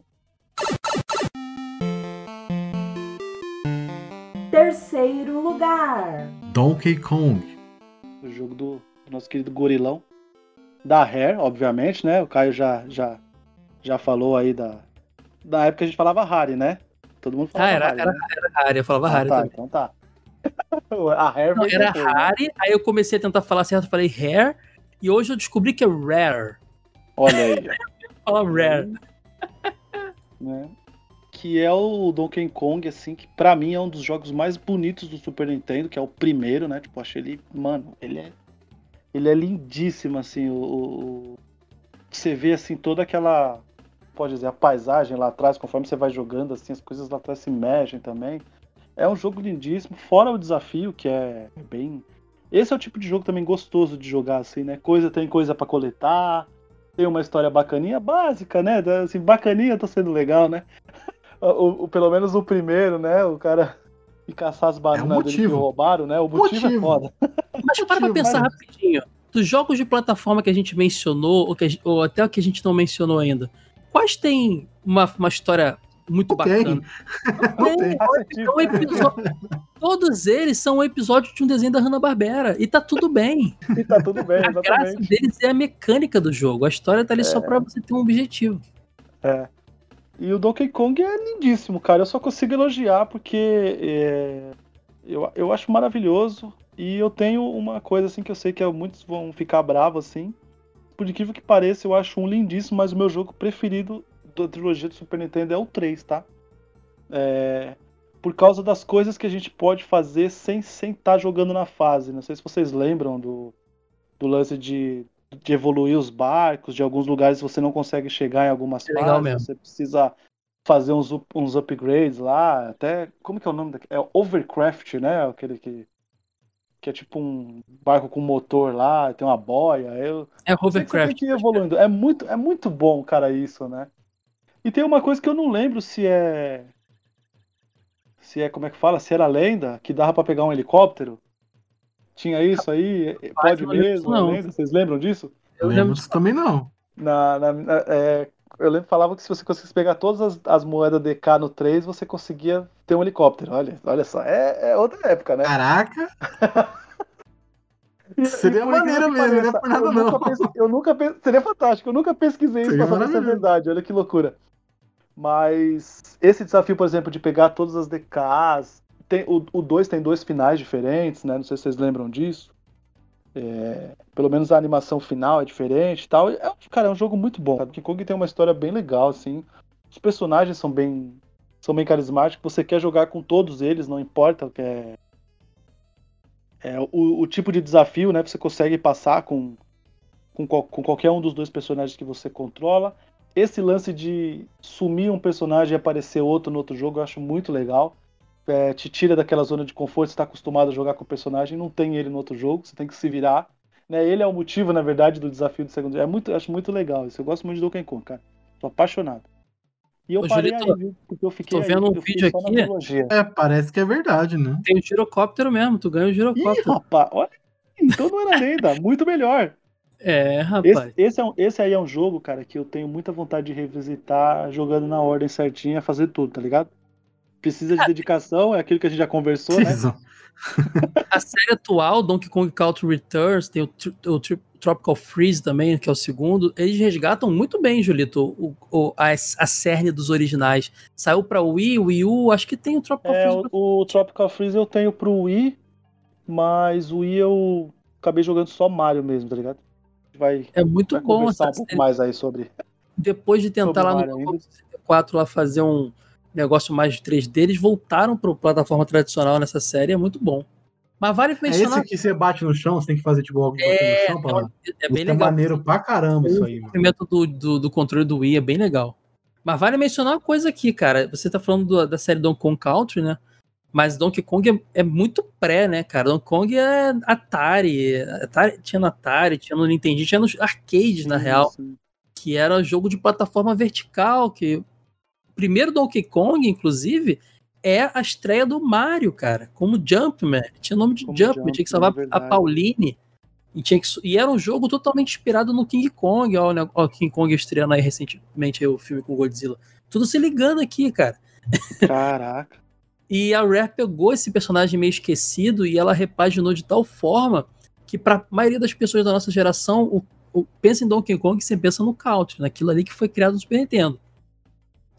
S5: Terceiro lugar.
S4: Donkey Kong.
S6: O jogo do, nosso querido gorilão. Da Rare, obviamente, né? O Caio já, já, já falou aí da. Da época que a gente falava Rare, né? Todo mundo
S7: Ah,
S6: falava
S7: era,
S6: Rare.
S7: era,
S6: né?
S7: era Rare, eu falava
S6: Ah,
S7: Rare
S6: tá,
S7: também.
S6: então tá. A Rare
S7: Não, era
S6: né?
S7: Rare, aí eu comecei a tentar falar certo, falei Rare, e hoje eu descobri que é Rare.
S6: Olha aí.
S7: Fala Rare.
S6: né? Que é o Donkey Kong, assim, que pra mim é um dos jogos mais bonitos do Super Nintendo, que é o primeiro, né? Tipo, achei ele, mano, ele é. Ele é lindíssimo, assim, o. o- o- Você vê assim toda aquela. Pode dizer, a paisagem lá atrás, conforme você vai jogando, assim, as coisas lá atrás se mexem também. É um jogo lindíssimo, fora o desafio, que é bem. Esse é o tipo de jogo também gostoso de jogar, assim, né? Coisa, tem coisa pra coletar, tem uma história bacaninha, básica, né? Assim, bacaninha tá sendo legal, né? O, o- pelo menos o primeiro, né? O cara e caçar as bananas dele que roubaram, né? O motivo, é
S4: Motivo.
S6: foda.
S7: Mas para pra pensar
S4: mas-
S7: rapidinho. Dos jogos de plataforma que a gente mencionou, ou, que a ou até o que a gente não mencionou ainda, quais tem uma, uma história muito
S4: Não tem.
S7: bacana?
S4: Não
S7: Tem,
S4: tem.
S7: é um episódio- Todos eles são um episódio de um desenho da Hanna-Barbera. E tá tudo bem.
S6: E tá tudo bem,
S7: A graça
S6: exatamente.
S7: deles é a mecânica do jogo. A história tá ali só pra você ter um objetivo.
S6: É. E o Donkey Kong é lindíssimo, cara. Eu só consigo elogiar porque é, eu, eu acho maravilhoso. E eu tenho uma coisa assim que eu sei que muitos vão ficar bravos assim. Por incrível que pareça, eu acho um lindíssimo, mas o meu jogo preferido da trilogia do Super Nintendo é o 3, tá? É, por causa das coisas que a gente pode fazer sem estar tá jogando na fase. Não sei se vocês lembram do, do lance de, de evoluir os barcos, de alguns lugares você não consegue chegar em algumas
S7: É
S6: fases,
S7: mesmo.
S6: você precisa fazer uns, uns upgrades lá, até, como que é o nome daquele? É Overcraft, né? Aquele que que é tipo um barco com motor lá, tem uma boia, eu
S7: É
S6: sei que você tem
S7: Hovercraft.
S6: que ir evoluindo. É muito, é muito bom, cara, isso, né? E tem uma coisa que eu não lembro se é se é como é que fala, se era lenda, que dava pra pegar um helicóptero. Tinha isso aí? Pode
S7: não
S6: mesmo? é
S7: não.
S6: lenda? Vocês lembram disso?
S7: Eu
S4: lembro
S7: lembro
S4: disso também não.
S6: Na, na- na- é, eu lembro que falava que se você conseguisse pegar todas as, as moedas DK no 3, você conseguia ter um helicóptero. Olha, olha só, é, é outra época, né?
S4: Caraca, seria maneiro mesmo, não é
S6: pareça,
S4: por nada
S6: eu
S4: não.
S6: Nunca pes- eu nunca pes- seria fantástico, eu nunca pesquisei isso
S4: Seria
S6: pra saber se é verdade, olha que loucura. Mas esse desafio, por exemplo, de pegar todas as DKs, tem, o 2 tem dois finais diferentes, né? Não sei se vocês lembram disso. É, pelo menos a animação final é diferente e tal. É, cara, é um jogo muito bom. Donkey Kong tem uma história bem legal, assim. Os personagens são bem, são bem carismáticos. Você quer jogar com todos eles, não importa o que é, é, o, o tipo de desafio, né? Você consegue passar com, com, com qualquer um dos dois personagens que você controla. Esse lance de sumir um personagem e aparecer outro no outro jogo eu acho muito legal. É, te tira daquela zona de conforto, você está acostumado a jogar com o personagem, não tem ele no outro jogo, você tem que se virar. Né? Ele é o motivo, na verdade, do desafio do segundo. É muito, eu acho muito legal isso. Eu gosto muito de Donkey Kong, cara. Tô apaixonado. E eu
S7: Ô,
S6: parei
S7: Julito,
S6: aí, viu? Porque eu fiquei
S7: tô
S6: aí,
S7: vendo um
S6: eu fiquei
S7: vídeo aqui.
S4: É, parece que é verdade, né?
S7: Tem o girocóptero mesmo, tu ganha o
S6: Ih,
S7: girocóptero.
S6: rapaz, olha. Então não era lenda, muito melhor.
S7: É, rapaz.
S6: Esse, esse, é um- esse aí é um jogo, cara, que eu tenho muita vontade de revisitar jogando na ordem certinha, fazer tudo, tá ligado? Precisa de dedicação, é aquilo que a gente já conversou, né?
S7: A série atual, Donkey Kong Country Returns, tem o, o Tropical Freeze também, que é o segundo. Eles resgatam muito bem, Julito, o, o- a, a cerne dos originais. Saiu pra Wii, Wii U, acho que tem o Tropical
S6: É,
S7: Freeze.
S6: o, o Tropical Freeze eu tenho pro Wii, mas o Wii eu acabei jogando só Mario mesmo, tá ligado? Vai,
S7: É muito
S6: vai
S7: bom
S6: conversar um pouco mais aí sobre.
S7: Depois de tentar lá no
S6: Mario
S7: Donkey
S6: ainda.
S7: Kong 64 lá fazer um negócio mais 3D, eles voltaram pra plataforma tradicional nessa série, é muito bom. Mas vale
S4: É esse
S7: mencionar
S4: que você bate no chão, você tem que fazer tipo algo de bater no chão pra...
S7: é bem
S4: Isso é
S7: legal.
S4: maneiro pra caramba isso aí,
S7: O
S4: mano.
S7: movimento do, do, do controle do Wii é bem legal. Mas vale mencionar uma coisa aqui, cara. Você tá falando do- da série Donkey Kong Country, né? Mas Donkey Kong é, é muito pré, né, cara? Donkey Kong é Atari. Atari. Tinha no Atari, tinha no Nintendo, tinha nos arcades, na
S6: Sim,
S7: real.
S6: sim.
S7: Que era jogo de plataforma vertical. Que primeiro Donkey Kong, inclusive, é a estreia do Mario, cara. Como Jumpman. Tinha nome de
S6: Como
S7: Jumpman. Tinha que salvar
S6: Jumpman,
S7: a. Pauline. E, tinha que, e era um jogo totalmente inspirado no King Kong. Ó, né, ó, King Kong estreando aí recentemente aí, o filme com Godzilla. Tudo se ligando aqui, cara.
S6: Caraca.
S7: E a Rare pegou esse personagem meio esquecido e ela repaginou de tal forma que, pra maioria das pessoas da nossa geração, o, o- pensa em Donkey Kong e você pensa no Country, naquilo ali que foi criado no Super Nintendo.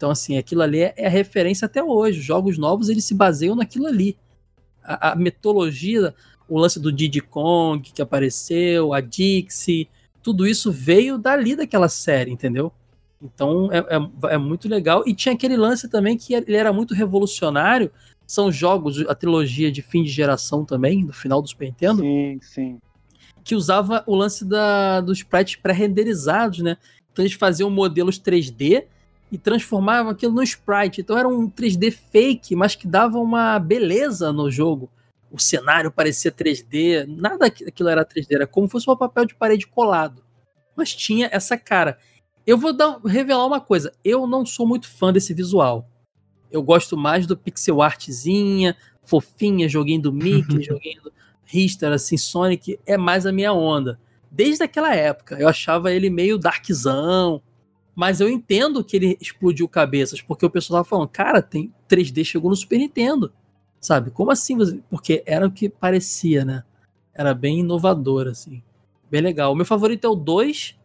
S7: Então, assim, aquilo ali é, é a referência até hoje. Os jogos novos eles se baseiam naquilo ali. A, a metodologia, o lance do Diddy Kong que apareceu, a Dixie, tudo isso veio dali daquela série, entendeu? Então é, é- é muito legal. E tinha aquele lance também que ele era muito revolucionário. São jogos, a trilogia de fim de geração também, do final do Super Nintendo,
S6: Sim, sim.
S7: que usava o lance da, dos sprites pré-renderizados, né? Então eles faziam modelos 3D e transformavam aquilo no sprite. Então era um 3D fake, mas que dava uma beleza no jogo. O cenário parecia 3D, nada daquilo era 3D, era como se fosse um papel de parede colado. Mas tinha essa cara. Eu vou dar, revelar uma coisa, eu não sou muito fã desse visual. Eu gosto mais do pixel artzinha, fofinha, joguinho do Mickey, joguinho do Richter, assim, Sonic, é mais a minha onda. Desde aquela época, eu achava ele meio darkzão, mas eu entendo que ele explodiu cabeças, porque o pessoal tava falando, cara, tem 3D chegou no Super Nintendo, sabe? Como assim? Porque era o que parecia, né? Era bem inovador, assim. Bem legal. O meu favorito é o 2,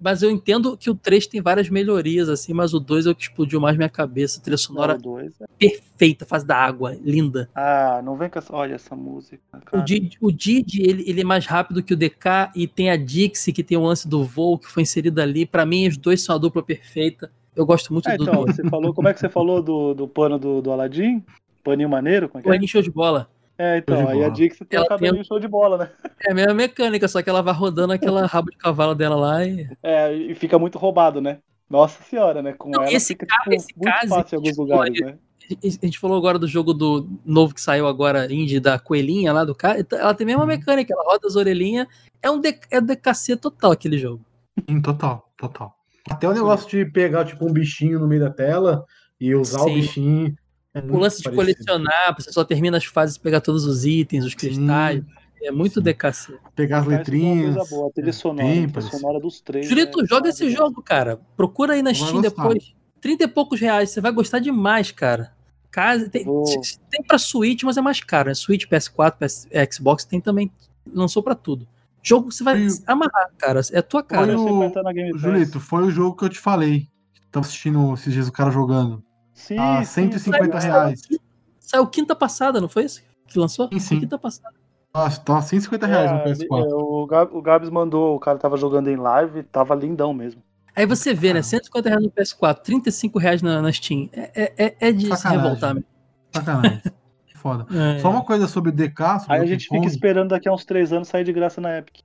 S7: mas eu entendo que o 3 tem várias melhorias, assim, mas o 2 é o que explodiu mais minha cabeça. Trilha sonora
S6: Não, o é-
S7: perfeita, fase da água, linda.
S6: Ah, não vem com essa. Olha essa música.
S7: O
S6: Cara.
S7: Didi, o Didi, ele, ele é mais rápido que o DK e tem a Dixie, que tem o lance do voo que foi inserido ali. Pra mim, os dois são a dupla perfeita. Eu gosto muito
S6: É,
S7: do
S6: então,
S7: dois.
S6: você falou. Como é que você falou do, do pano do, do Aladdin? Paninho maneiro? Como é que é?
S7: Paninho show de bola.
S6: É, então,
S4: de
S6: aí a
S4: bola.
S6: Dix tem
S7: Ela
S6: o cabelinho show de bola, né?
S7: É a mesma mecânica, só que ela vai rodando aquela rabo de cavalo dela lá e.
S6: É, e fica muito roubado, né? Nossa senhora, né? Com
S7: Não,
S6: ela
S7: esse
S6: fica
S7: ca-
S6: tipo,
S7: esse
S6: muito
S7: caso
S6: fácil em alguns
S7: tipo,
S6: lugares,
S7: aí-
S6: né?
S7: A gente falou agora do jogo do novo que saiu agora, indie, da coelhinha lá do cara. Ela tem a mesma mecânica, ela roda as orelhinhas. É um D- é DKC total aquele jogo.
S4: Sim, total, total. Até o negócio de pegar tipo um bichinho no meio da tela e usar o
S7: Sim.
S4: bichinho. É
S7: O lance de
S4: parecido.
S7: colecionar, você só termina as fases, pegar todos os itens, os cristais. É muito
S4: sim.
S7: DKC.
S4: Pegar as
S6: é uma
S4: letrinhas.
S6: coisa boa, a trilha
S4: é,
S6: sonora,
S4: bem
S6: a sonora dos três.
S7: Julito,
S6: né?
S7: joga esse
S6: Maravilhoso.
S7: jogo, cara. Procura aí na Steam depois. 30 e poucos reais, você vai gostar demais, cara. Casa, tem,
S6: Vou-
S7: tem pra Switch, mas é mais caro. Né? Switch, PS4, PS, Xbox tem também. Lançou pra tudo. Jogo que você vai se amarrar, cara. É a tua cara.
S4: Foi o. Julito, foi o jogo que eu te falei. Tava assistindo esses dias o cara jogando.
S6: Sim,
S4: Ah,
S6: sim,
S4: 150
S6: sim.
S4: reais.
S7: Saiu quinta passada, não foi isso? Que lançou?
S4: Sim, sim.
S7: Quinta passada.
S4: Nossa, tava 150 reais no
S6: É,
S4: PS4.
S6: é, o, Gab- o Gabs mandou, o cara tava jogando em live, tava lindão mesmo.
S7: Aí você vê, né?
S4: Caramba.
S7: 150 reais no PS4, 35 reais na, na Steam. É, é, é- é de se
S4: Sacanagem.
S7: revoltar. mesmo.
S4: Sacanagem. Foda.
S7: É,
S4: Só uma coisa sobre DK, sobre
S6: Aí a gente fica
S4: Kong.
S6: esperando daqui a uns três anos sair de graça na Epic.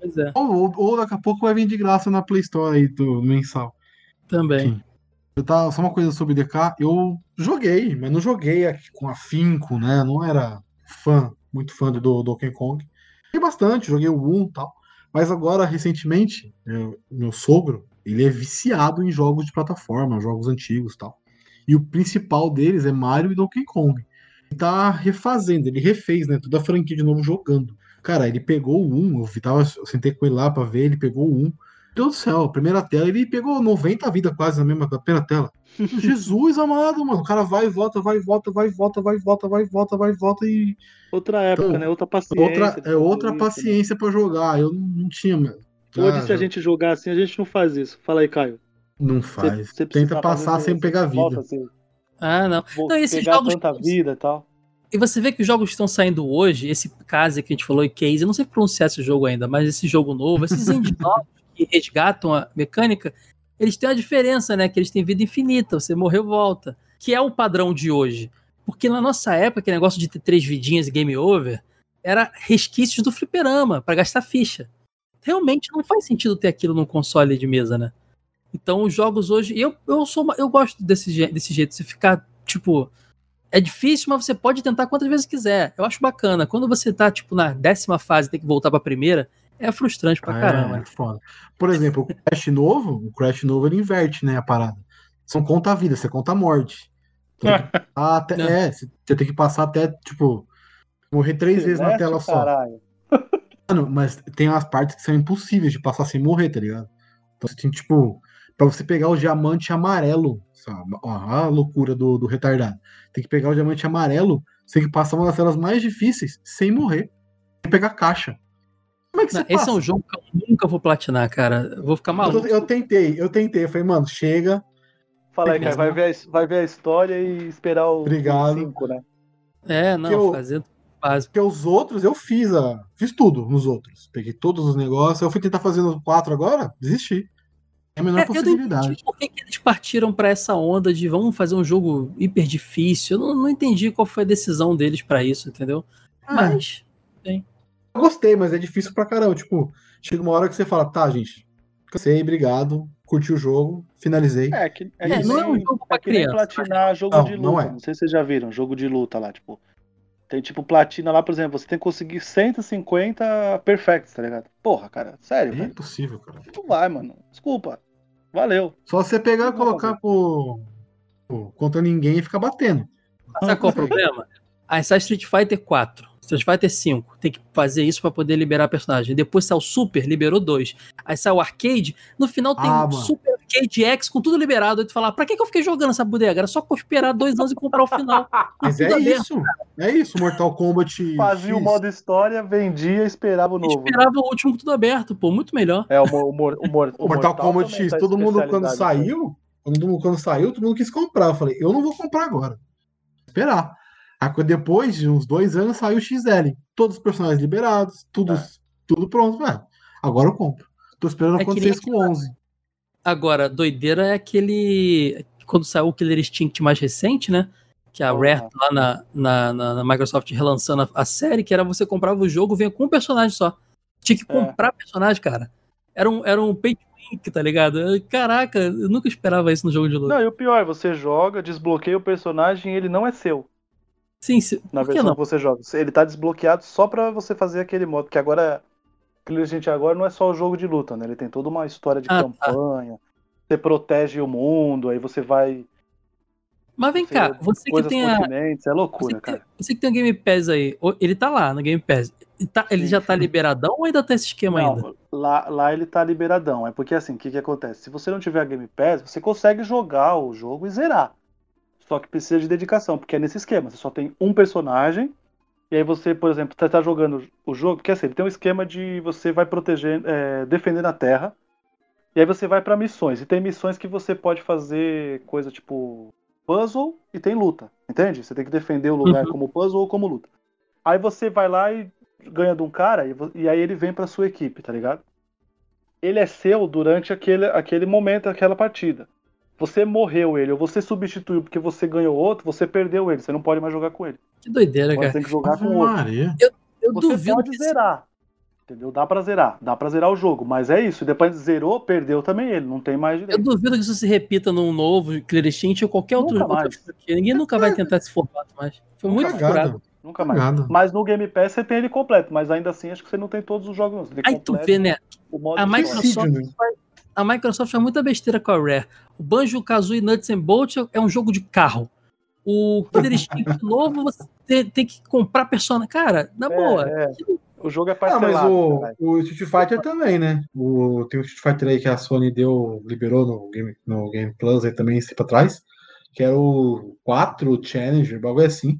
S7: pois é,
S4: Ou, ou, ou daqui a pouco vai vir de graça na Play Store aí do mensal.
S7: também.
S4: Sim. Eu tava, só uma coisa sobre DK, eu joguei, mas não joguei aqui com afinco, né? Não era fã, muito fã do, do Donkey Kong. Joguei bastante, joguei o 1 e tal. Mas agora, recentemente, eu- meu sogro, ele é viciado em jogos de plataforma, jogos antigos e tal. E o principal deles é Mario e Donkey Kong. Ele tá refazendo, ele refez, né? Toda a franquia de novo jogando. Cara, ele pegou o 1, eu, tava, eu sentei com ele lá pra ver, ele pegou o 1. Meu Deus do céu, a primeira tela, ele pegou 90 vidas quase na mesma primeira tela. Jesus amado, mano. O cara vai e volta, vai e volta, vai e volta, vai e volta, vai e volta, vai e volta e.
S6: Outra época,
S4: Então,
S6: né? Outra paciência.
S4: Outra, é outra
S6: isso, né?
S4: paciência pra jogar. Eu não, não tinha, mano.
S6: Hoje,
S4: Ah,
S6: se a
S4: já-
S6: gente jogar assim, a gente não faz isso. Fala aí, Caio.
S4: Não
S6: Você-
S4: faz.
S6: você precisa
S4: Tenta
S6: fazer
S4: passar sem
S6: você
S4: pegar
S6: volta,
S4: vida.
S6: assim,
S7: Ah, não.
S6: vou
S7: Não, esses
S6: pegar
S7: jogos-
S6: tanta vida e tal.
S7: E você vê que os jogos que estão saindo hoje, esse Case que a gente falou, e Case, eu não sei pronunciar esse jogo ainda, mas esse jogo novo, esses indies novos que resgatam a mecânica, eles têm uma diferença, né? Que eles têm vida infinita, você morreu, volta. Que é o padrão de hoje. Porque na nossa época, aquele negócio de ter três vidinhas e game over, era resquícios do fliperama, pra gastar ficha. Realmente não faz sentido ter aquilo num console de mesa, né? Então os jogos hoje. Eu, eu sou eu gosto desse, desse jeito, você ficar, tipo. É difícil, mas você pode tentar quantas vezes quiser. Eu acho bacana. Quando você tá, tipo, na décima fase tem que voltar pra primeira, é frustrante pra caramba.
S4: É, foda. Por exemplo, o Crash novo, o Crash novo ele inverte, né, a parada. Você não conta a vida, você conta a morte. Tem que passar até,
S7: Não.
S4: é, você tem que passar até, tipo, morrer três vezes na tela só.
S6: caralho.
S4: Mano, mas tem umas partes que são impossíveis de passar sem morrer, tá ligado? Então você tem, tipo, pra você pegar o diamante amarelo, sabe? Ó, a loucura do, do retardado. Tem que pegar o diamante amarelo, você tem que passar uma das telas mais difíceis sem morrer. Sem pegar caixa. Como é que você
S7: Não, esse é um jogo que eu nunca vou platinar, cara. Eu vou ficar
S4: Eu,
S7: maluco.
S4: tô- eu tentei, eu tentei. Eu falei, mano, chega.
S6: Fala aí,
S7: mesmo.
S6: Vai ver, a, vai ver a história e esperar o
S4: Obrigado.
S6: 5, né?
S7: É, não,
S4: eu-
S7: fazendo básico.
S4: Porque os outros eu fiz, a, fiz tudo nos outros. Peguei todos os negócios. Eu fui tentar fazer no 4 agora, desisti. É a menor
S7: É, eu não
S4: possibilidade.
S7: por que, que eles partiram pra essa onda de vamos fazer um jogo hiper difícil. Eu não, não entendi qual foi a decisão deles pra isso, entendeu?
S4: Ah,
S7: Mas
S4: Eu gostei, mas é difícil pra caramba. Tipo, chega uma hora que você fala, tá, gente, cansei, obrigado, curti o jogo, finalizei.
S6: É, que, é,
S7: É,
S6: que
S7: não é um jogo pra
S6: é que nem
S7: criança.
S6: platinar jogo
S4: Não,
S6: de
S4: não
S6: luta.
S4: é.
S6: Não sei se vocês já viram, jogo de luta lá, tipo. Tem tipo platina lá, por exemplo, você tem que conseguir 150 perfects, tá ligado? Porra, cara, sério,
S4: É
S6: velho.
S4: impossível, cara.
S6: Não vai, mano. Desculpa. Valeu.
S4: Só você pegar e
S6: Não
S4: colocar pro, pro- contra ninguém e ficar batendo.
S7: sabe qual é o problema? Aí sai Street Fighter 4, Street Fighter 5, tem que fazer isso pra poder liberar personagem. Depois sai o Super, liberou dois. Aí sai o Arcade, no final tem
S4: Ah,
S7: o
S4: mano.
S7: Super Arcade X com tudo liberado. Aí tu fala, pra que, que eu fiquei jogando essa bodega? Era só esperar dois anos e comprar o final.
S4: Mas é
S7: aberto.
S4: isso. É isso, Mortal Kombat.
S6: Fazia o modo história, vendia, esperava o novo. né?
S7: Esperava o último com tudo aberto, pô, muito melhor.
S6: É, o, o, o, mor-
S4: O Mortal Kombat
S6: também
S4: X,
S6: tá
S4: todo mundo quando
S6: né?
S4: saiu, todo mundo quando saiu, todo mundo quis comprar. Eu falei, eu não vou comprar agora. Esperar. Depois de uns dois anos saiu o XL. Todos os personagens liberados, tudo,
S6: É.
S4: tudo pronto. Ué, agora eu compro. Tô esperando
S7: É
S4: acontecer isso com 11.
S7: Agora, doideira é aquele. Quando saiu o Killer Instinct mais recente, né? Que a
S6: Porra.
S7: Rare lá na, na, na- na Microsoft relançando a, a série, que era você comprava o jogo, vinha com um personagem só. Tinha que
S6: É.
S7: comprar personagem, cara. Era um, era um pay to win, tá ligado? Caraca, eu nunca esperava isso no jogo de luta.
S6: Não, e o pior, você joga, desbloqueia o personagem e ele não é seu.
S7: Sim, se,
S6: Na
S7: por que
S6: versão
S7: não?
S6: que você joga. Ele tá desbloqueado só pra você fazer aquele modo, que agora Killer Instinct agora não é só o jogo de luta, né? Ele tem toda uma história de
S7: Ah, tá.
S6: campanha. Você protege o mundo, aí você vai
S7: Mas vem
S6: Você-
S7: cá, você que tem a.
S6: é
S7: Você
S6: loucura,
S7: que, tem,
S6: cara.
S7: você que tem o Game Pass aí, ele tá lá no Game Pass. Ele, tá- ele já tá liberadão ou ainda tá esse esquema ainda?
S6: Não, lá, lá ele tá liberadão. É porque assim, o que, que acontece? Se você não tiver a Game Pass, você consegue jogar o jogo e zerar. Só que precisa de dedicação, porque é nesse esquema. Você só tem um personagem, e aí você, por exemplo, você tá jogando o jogo, porque assim, ele tem um esquema de você vai proteger, é, defendendo a terra, e aí você vai pra missões. E tem missões que você pode fazer coisa tipo puzzle e tem luta, entende? Você tem que defender o lugar
S7: Uhum.
S6: como puzzle ou como luta. Aí você vai lá e ganha de um cara, e, e aí ele vem pra sua equipe, tá ligado? Ele é seu durante aquele, aquele momento, aquela partida. Você morreu ele, ou você substituiu porque você ganhou outro, você perdeu ele, você não pode mais jogar com ele.
S7: Que doideira,
S6: Você
S7: cara.
S6: tem que jogar com outro.
S4: Maria.
S7: Eu
S6: Você
S7: duvido
S6: pode
S7: que
S6: zerar. Entendeu? Dá pra zerar. Dá pra zerar o jogo. Mas é isso. Depois zerou, perdeu também ele. Não tem mais
S7: Eu
S6: direito.
S7: duvido que isso se repita num novo Clear Instinct ou qualquer outro
S6: Nunca
S7: outra
S6: mais.
S7: franquia. Ninguém nunca vai tentar esse formato mais. Foi muito furado.
S4: Cagada.
S6: Nunca mais.
S4: Cagada.
S6: Mas no Game Pass você tem ele completo. Mas ainda assim, acho que você não tem todos os jogos. Você tem
S7: Aí tu
S6: completo
S7: vê, né?
S6: o modo
S7: A. Microsoft,
S4: né?
S7: faz, a Microsoft faz muita besteira com a Rare. O Banjo Kazooie Nuts and Bolts é um jogo de carro. O Killer Instinct novo, você tem, tem que comprar personagem. Cara, na
S6: É,
S7: boa.
S6: é. O jogo é
S4: Ah,
S6: parcelado.
S4: mas o, o Street Fighter também, né? O, tem o Street Fighter aí que a Sony deu, liberou no Game, no Game Plus aí também, esse pra trás, que era o 4 Challenger, bagulho assim.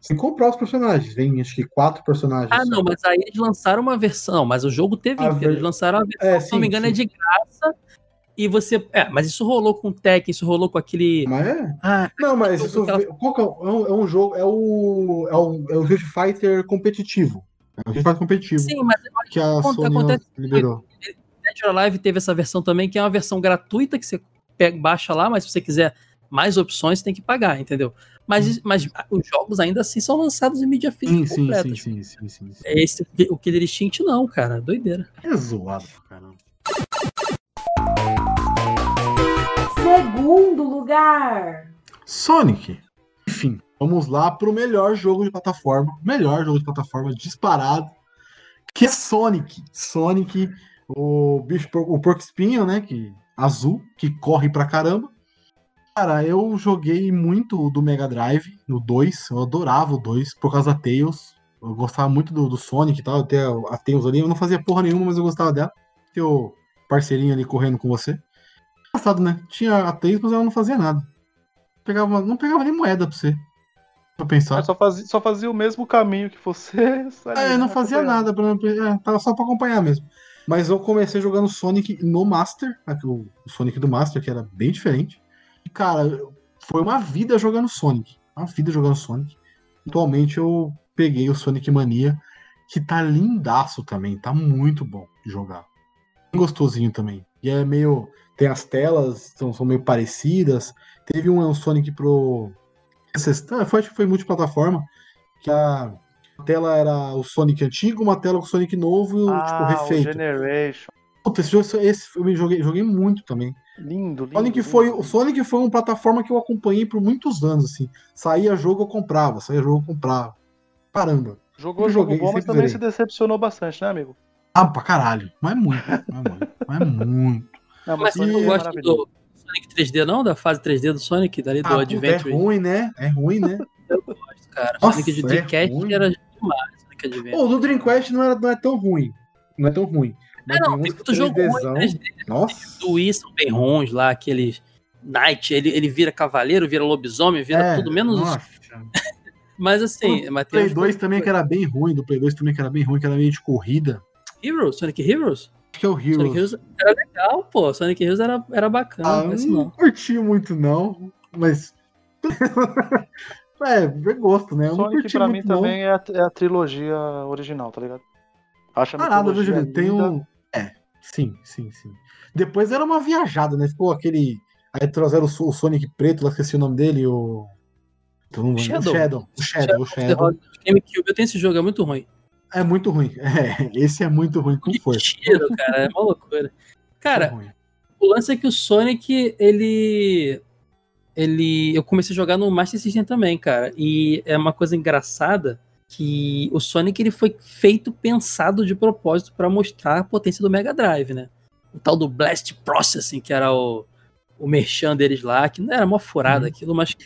S4: Sem comprar os personagens. Vem acho que quatro personagens.
S7: Ah,
S4: só.
S7: não, mas aí eles lançaram uma versão, mas o jogo teve
S4: A
S7: inteiro.
S4: ver-
S7: Eles lançaram a versão,
S4: É,
S7: se não me
S4: sim,
S7: engano,
S4: sim.
S7: é de graça. E você. É, mas isso rolou com o Tekken, isso rolou com aquele.
S4: Mas é.
S7: Ah,
S4: Não, mas isso,
S7: que ela-
S4: qual que é, é um, é um jogo, é o, é o, é o Street Fighter competitivo. É o Street Fighter competitivo
S7: sim, mas
S4: que a
S7: aconte-
S4: Sony
S7: acontece
S4: liberou.
S7: Dead or Alive teve essa versão também, que é uma versão gratuita que você pega, baixa lá, mas se você quiser mais opções, tem que pagar, entendeu? Mas, mas os jogos ainda assim são lançados em mídia física
S4: Sim, sim,
S7: completa.
S4: sim, sim, sim, sim, sim.
S7: É Esse, o Killer Instinct não, cara, doideira.
S4: É zoado pra caramba.
S5: Segundo lugar.
S4: Sonic. Enfim, vamos lá pro melhor jogo de plataforma. Melhor jogo de plataforma disparado. Que é Sonic. Sonic, o bicho, o porco espinho, né? Que, azul, que corre pra caramba. Cara, eu joguei muito do Mega Drive, no 2. Eu adorava o 2 por causa da Tails. Eu gostava muito do, do Sonic e tal. Até a Tails ali. Eu não fazia porra nenhuma, mas eu gostava dela. Ter o parceirinho ali correndo com você. Engraçado, né? Tinha a Tails, mas ela não fazia nada pegava, não pegava nem moeda pra você. Pra pensar.
S6: É, só, fazia, só fazia o mesmo caminho que você.
S4: É, não fazia nada, pra, é, tava só pra acompanhar mesmo. Mas eu comecei jogando Sonic no Master, o Sonic do Master, que era bem diferente. E, cara, foi uma vida jogando Sonic. Uma vida jogando Sonic. Atualmente eu peguei o Sonic Mania, que tá lindaço também, tá muito bom de jogar. Bem gostosinho também. E é meio. Tem as telas, são, são meio parecidas. Teve um, um Sonic pro. Foi, acho que foi multiplataforma. Que a tela era o Sonic antigo, uma tela com o Sonic novo e o tipo,
S6: Ah, o
S4: refeito.
S6: Generation.
S4: Puta, esse, jogo- esse eu joguei, joguei muito também.
S6: Lindo, lindo.
S4: Sonic
S6: lindo,
S4: foi, Sonic foi uma plataforma que eu acompanhei por muitos anos, assim. Saía jogo, eu comprava, saía jogo, eu comprava. Caramba.
S6: Jogou
S4: eu
S6: jogo
S4: joguei,
S6: bom, mas também
S4: zerei.
S6: se decepcionou bastante, né, amigo?
S4: Ah, pra caralho. Mas é muito, mas é muito, mas é muito.
S6: Não,
S7: Mas você
S6: é
S7: não gosta do Sonic 3D, não? Da fase 3D do Sonic, dali do
S4: Ah, é
S7: Adventure?
S4: ruim, né? É ruim, né?
S7: cara.
S4: Nossa,
S7: Sonic de
S4: é
S7: Dreamcast
S4: ruim.
S7: era demais, Sonic Adventure.
S4: Pô, o do Dreamcast não, era, não é tão ruim. Não é tão ruim. Mas
S7: É, não,
S4: tem
S7: muito jogo ruim
S4: 3Dzão.
S7: 3D.
S4: Nossa.
S7: Do bem ruins lá, aqueles Knight, ele, ele vira cavaleiro, vira lobisomem, vira
S4: É,
S7: tudo menos.
S4: nossa.
S7: Mas assim, mas
S4: Play
S7: uns
S4: 2 também que era bem ruim, do Play 2 também que era bem ruim, que era meio de corrida.
S7: Heroes, Sonic Heroes?
S4: Acho que é o Heroes.
S7: Sonic Heroes era legal, pô. Sonic Heroes era, era bacana,
S4: Ah,
S7: mas
S4: não,
S7: não.
S4: curti muito não, mas... é, é gosto, né? Eu não
S6: Sonic
S4: curti
S6: pra mim
S4: não.
S6: também é a, é a trilogia original, tá ligado? Acho a
S4: Ah, nada, Julinho? Tem um... Sim, sim, sim. Depois era uma viajada, né? Ficou aquele... Aí trouxeram o So- o Sonic preto, lá esqueci o nome dele, o...
S7: Shadow.
S4: O Shadow. O Shadow, o Shadow.
S7: GameCube, eu tenho esse jogo, é muito ruim.
S4: É muito ruim. É, esse é muito ruim com força.
S7: tiro, cara, é uma loucura. Cara,
S4: É
S7: o lance é que o Sonic, ele. Ele. Eu comecei a jogar no Master System também, cara. E é uma coisa engraçada que o Sonic ele foi feito, pensado de propósito pra mostrar a potência do Mega Drive, né? O tal do Blast Processing, que era o, o merchan deles lá, que não era uma furada
S4: Uhum.
S7: aquilo, mas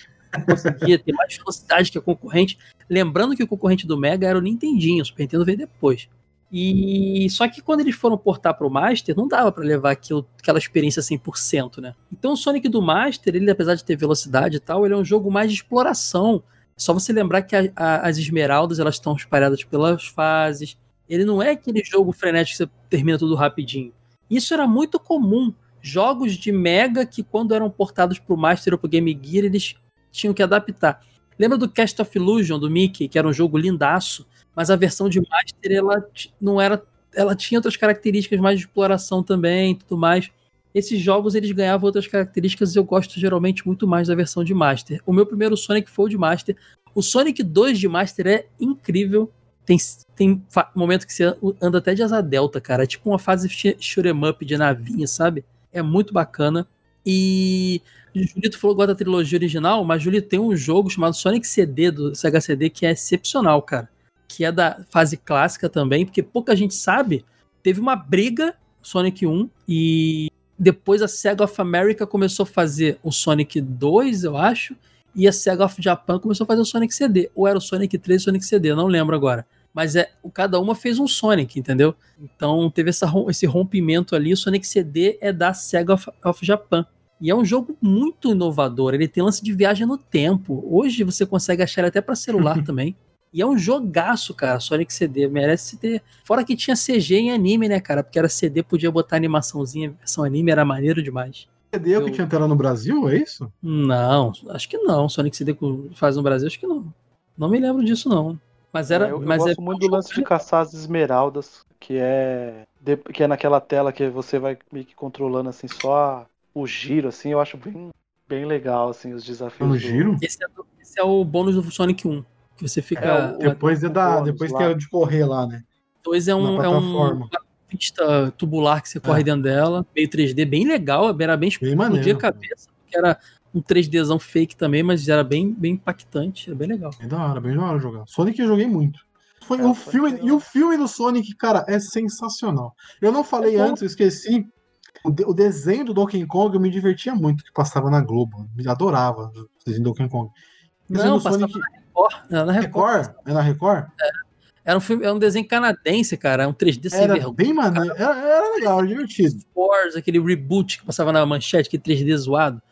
S7: conseguia ter mais velocidade que a concorrente. Lembrando que o concorrente do Mega era o Nintendinho, o Super Nintendo veio depois. E só que quando eles foram portar para o Master, não dava para levar aquilo, aquela experiência 100%, né? Então o Sonic do Master, ele apesar de ter velocidade e tal, ele é um jogo mais de exploração. Só você lembrar que a- a- as esmeraldas, elas estão espalhadas pelas fases. Ele não é aquele jogo frenético que você termina tudo rapidinho. Isso era muito comum. Jogos de Mega que quando eram portados para o Master ou para Game Gear, eles tinham que adaptar. Lembra do Cast of Illusion do Mickey, que era um jogo lindaço, mas a versão de Master ela não era, ela tinha outras características mais de exploração também, e tudo mais. Esses jogos eles ganhavam outras características e eu gosto geralmente muito mais da versão de Master. O meu primeiro Sonic foi o de Master. O Sonic 2 de Master é incrível. Tem, tem momento que você anda até de asa delta, cara. É tipo uma fase sh- shoot 'em up de navinha, sabe? É muito bacana. E o Julito falou gosta da trilogia original, mas Julito tem um jogo chamado Sonic CD do Sega CD que é excepcional, cara. Que é da fase clássica também, porque pouca gente sabe. Teve uma briga Sonic 1 e depois a Sega of America começou a fazer o Sonic 2, eu acho, e a Sega of Japan começou a fazer o Sonic CD. Ou era o Sonic 3 e o Sonic CD, não lembro agora. Mas é, cada uma fez um Sonic, entendeu? Então teve essa esse rompimento ali. O Sonic CD é da Sega of, of Japan. E é um jogo muito inovador. Ele tem lance de viagem no tempo. Hoje você consegue achar ele até para celular também. E é um jogaço, cara. Sonic CD merece ter. Fora que tinha CG em anime, né, cara? Porque era CD, podia botar animaçãozinha, versão anime, era maneiro demais.
S4: CD é o que
S7: Eu-
S4: tinha tela no Brasil, é isso?
S7: Não, acho que não. Sonic CD faz no Brasil, acho que não. Não me lembro disso, não. Mas era.
S6: eu, eu
S7: mas
S6: gosto
S7: é
S6: muito do lance de caçar as esmeraldas, que é de- que é naquela tela que você vai meio que controlando assim só o giro assim, eu acho bem, bem legal assim os desafios.
S4: No
S6: do-
S4: giro?
S7: Esse é, do- esse é o bônus do Sonic 1. Que você fica.
S6: É,
S4: Depois é da. Depois que é de correr lá, né?
S7: dois é um,
S4: na
S7: é um pista tubular que você corre
S4: É.
S7: dentro dela, meio 3D, bem legal, era bem
S4: Bem maneiro.
S7: a cabeça, porque era um 3Dzão fake também, mas era bem, bem impactante, era bem legal.
S4: Bem da hora, bem da hora jogar. Sonic eu joguei muito. Foi
S6: É,
S4: o filme,
S6: é
S4: e o filme do Sonic, cara, é sensacional. Eu não falei
S7: É
S4: antes, eu esqueci. O, de- o desenho do Donkey Kong eu me divertia muito, que passava na Globo. Eu adorava o desenho do Donkey Kong. O
S7: Não,
S4: do
S7: passava
S4: Sonic.
S7: Record, era na Record.
S4: Record? É na Record?
S7: Era um filme, era um desenho canadense, cara, um 3D sem
S4: Era
S7: vergonha.
S4: bem maneiro. Era, era legal, era divertido.
S7: Wars, aquele reboot que passava na manchete, aquele 3D zoado.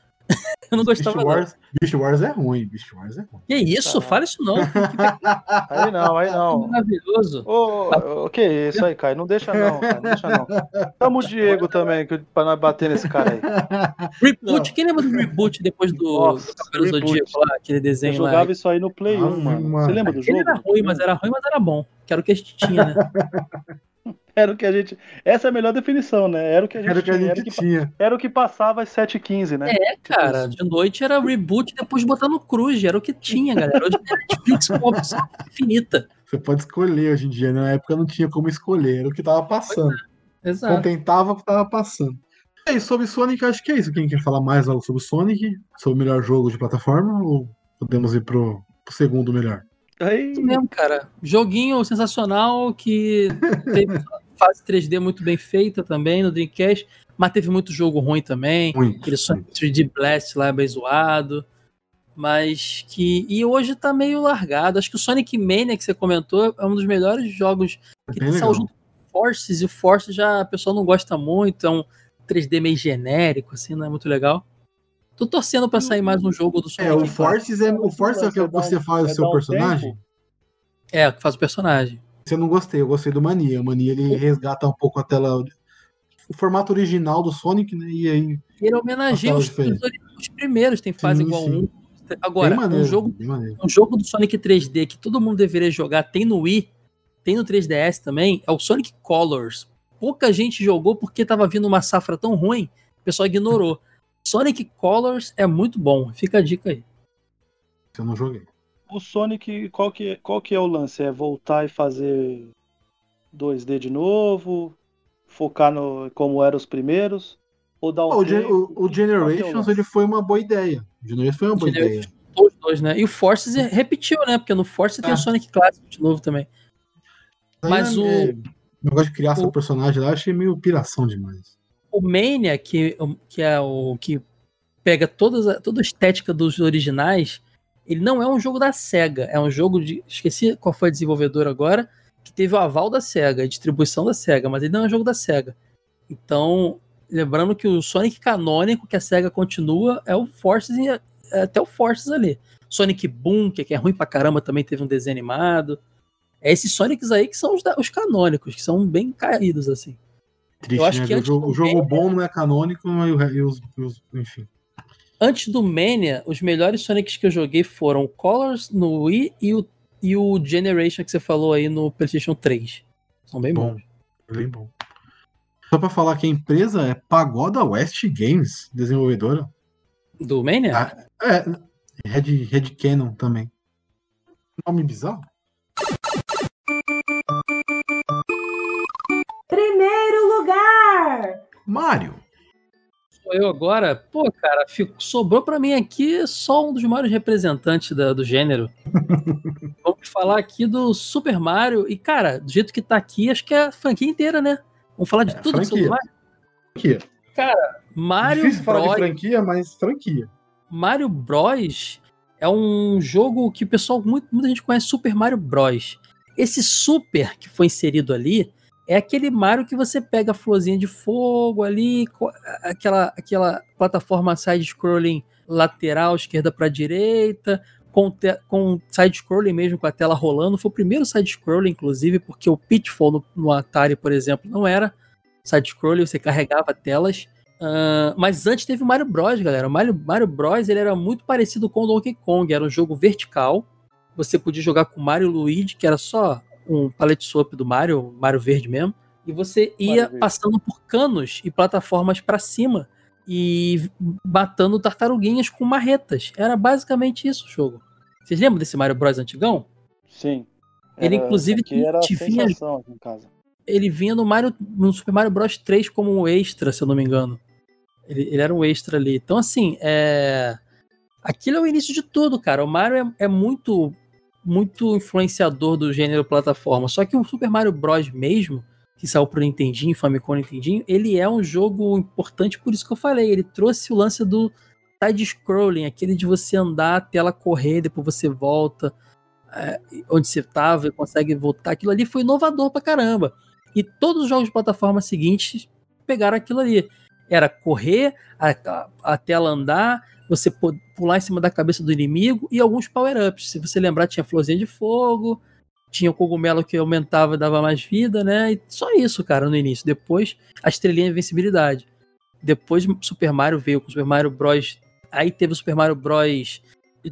S7: Eu não
S4: Beast
S7: gostava não.
S4: Wars, Beast Wars é ruim, Beast Wars é ruim.
S7: Que isso?
S6: Tá.
S7: Fala isso não.
S6: Aí não, aí não.
S7: Maravilhoso.
S6: Ô, ô, que isso aí, Caio? Não deixa não, cara, não deixa não. Chama o Diego também, que- pra nós bater nesse cara aí.
S7: Reboot, quem lembra do reboot depois do,
S6: Nossa,
S7: do
S6: reboot.
S7: Zodíaco lá, aquele
S6: Eu
S7: desenho lá?
S6: jogava isso aí no Play
S4: Ave
S6: 1, mano.
S4: Maria.
S6: Você lembra do
S7: Ele
S6: jogo?
S7: era ruim, mas era ruim, mas era bom. Que era o que a gente tinha, né?
S6: Era o que a gente. Essa é a melhor definição, né? Era o que a gente,
S4: Era o que a
S6: tinha. Era,
S4: gente
S6: o que...
S4: tinha.
S6: era o que passava às 7h15, né?
S7: É, cara, de noite era reboot depois botar no Cruz, era o que tinha, galera. Hoje é Netflix com opção infinita.
S4: Você pode escolher hoje em dia. né? Na época não tinha como escolher, era o que tava passando.
S7: Exato.
S4: Contentava o que tava passando. E aí, sobre Sonic, acho que é isso. Quem quer falar mais algo sobre o Sonic? Sobre o melhor jogo de plataforma? Ou podemos ir pro, pro segundo melhor?
S6: Aí,
S7: Isso mesmo, cara. Joguinho sensacional que teve fase 3D muito bem feita também no Dreamcast, mas teve muito jogo ruim também.
S4: Muito.
S7: Aquele Sonic 3D Blast lá é bem zoado. Mas que. E hoje tá meio largado. Acho que o Sonic Mania que você comentou é um dos melhores jogos que
S4: Bem
S7: saiu junto com o Forces, e o Forces já a pessoa não gosta muito, é um 3D meio genérico, assim, não é muito legal. Tô torcendo pra sair mais um jogo do Sonic.
S4: É, o. Forces é, o Forces é o que
S6: Você
S4: faz o seu personagem?
S7: É, que faz o personagem.
S4: Você não gostei, eu gostei do Mania. O Mania ele resgata um pouco a tela. O formato original do Sonic, né? E aí.
S7: Ele homenageia os, os- os primeiros, tem fase
S4: Sim,
S7: igual
S4: sim.
S7: um. Agora,
S4: maneiro,
S7: um jogo, um jogo do Sonic 3D que todo mundo deveria jogar, tem no Wii, tem no 3DS também, é o Sonic Colors. Pouca gente jogou porque tava vindo uma safra tão ruim, o pessoal ignorou. Sonic Colors é muito bom, fica a dica aí.
S4: Eu não joguei.
S6: O Sonic, qual que, qual que é o lance? É voltar e fazer 2D de novo? Focar no como eram os primeiros? Ou dar um
S4: o, o- o
S6: é o
S4: Generations
S6: lance?
S4: ele foi uma boa ideia. O Generations foi uma boa ideia.
S7: Os dois, né? E o Forces é- repetiu, né? Porque no Forces tem
S4: É.
S7: o Sonic clássico de novo também. Mas
S4: Aí,
S7: o-
S4: é, O negócio de criar seu
S7: o-
S4: personagem lá, eu achei meio piração demais.
S7: O Mania, que, que é o que pega todas toda a estética dos originais, Ele não é um jogo da SEGA, é um jogo de. Esqueci qual foi a desenvolvedora agora, que teve o aval da SEGA, a distribuição da SEGA, mas ele não é um jogo da SEGA. Então, lembrando que o Sonic canônico que a SEGA continua é o Forces é até o Forces ali. Sonic Boom, que é ruim pra caramba, também teve um desenho animado. É esses Sonics aí que são os, os canônicos, que são bem caídos, assim.
S4: Triste,
S7: Eu acho
S4: né?
S7: que
S4: o, jogo, jogo
S7: Mania-
S4: bom não é canônico e, os, os- Enfim.
S7: Antes do Mania, os melhores Sonics que eu joguei foram o Colors no Wii e o, e o Generation que você falou aí no PlayStation 3. São bem
S4: Bom.
S7: bons.
S4: Bem bom. Só pra falar que a empresa é Pagoda West Games, desenvolvedora.
S7: Do Mania?
S4: Ah, É, Red, Red Cannon também. Nome bizarro? Mario.
S7: Sou eu agora? Pô, cara, fico- sobrou pra mim aqui só um dos maiores representantes da- do gênero. Vamos falar aqui do Super Mario. E, cara, do jeito que tá aqui, acho que é a franquia inteira, né? Vamos falar de
S4: É,
S7: tudo sobre
S4: franquia.
S7: Mario.
S4: Franquia.
S7: Mario
S4: Difícil falar de
S7: Bros.
S4: franquia, mas franquia.
S7: Mario Bros. é um jogo que o pessoal, muito, muita gente conhece Super Mario Bros. Esse Super que foi inserido ali é aquele Mario que você pega a florzinha de fogo ali, aquela, aquela plataforma side-scrolling lateral, esquerda para direita, com, com side-scrolling mesmo, com a tela rolando. Foi o primeiro side-scrolling, inclusive, porque o Pitfall no, no Atari, por exemplo, não era side-scrolling, você carregava telas. Ah, mas antes teve o Mario Bros, galera. O Mario, Mario Bros ele era muito parecido com o Donkey Kong. Era um jogo vertical. Você podia jogar com o Mario e o Luigi, que era só um palette swap do Mario, Mario verde mesmo. E você ia passando por canos e plataformas para cima e matando tartaruguinhas com marretas. Era basicamente isso o jogo. Vocês lembram desse Mario Bros antigão?
S6: Sim.
S7: Ele, inclusive,
S6: era a
S7: te vinha- ele vinha no Mario no Super Mario Bros 3 como um extra, se eu não me engano. Ele, ele era um extra ali. Então, assim, é... aquilo é o início de tudo, cara. O Mario é, é muito muito influenciador do gênero plataforma. Só que o Super Mario Bros mesmo, que saiu pro Nintendinho, Famicom Nintendinho, ele é um jogo importante por isso que eu falei. Ele trouxe o lance do side-scrolling, aquele de você andar, a tela correr, depois você volta é, onde você tava e consegue voltar. Aquilo ali foi inovador pra caramba. E todos os jogos de plataforma seguintes pegaram aquilo ali. Era correr, a, a- a tela andar, você pu- pular em cima da cabeça do inimigo e alguns power-ups. Se você lembrar, tinha florzinha de fogo, tinha o cogumelo que aumentava e dava mais vida, né? E só isso, cara, no início. Depois, a estrelinha de invencibilidade. Depois, Super Mario veio com Super Mario Bros. Aí teve o Super Mario Bros.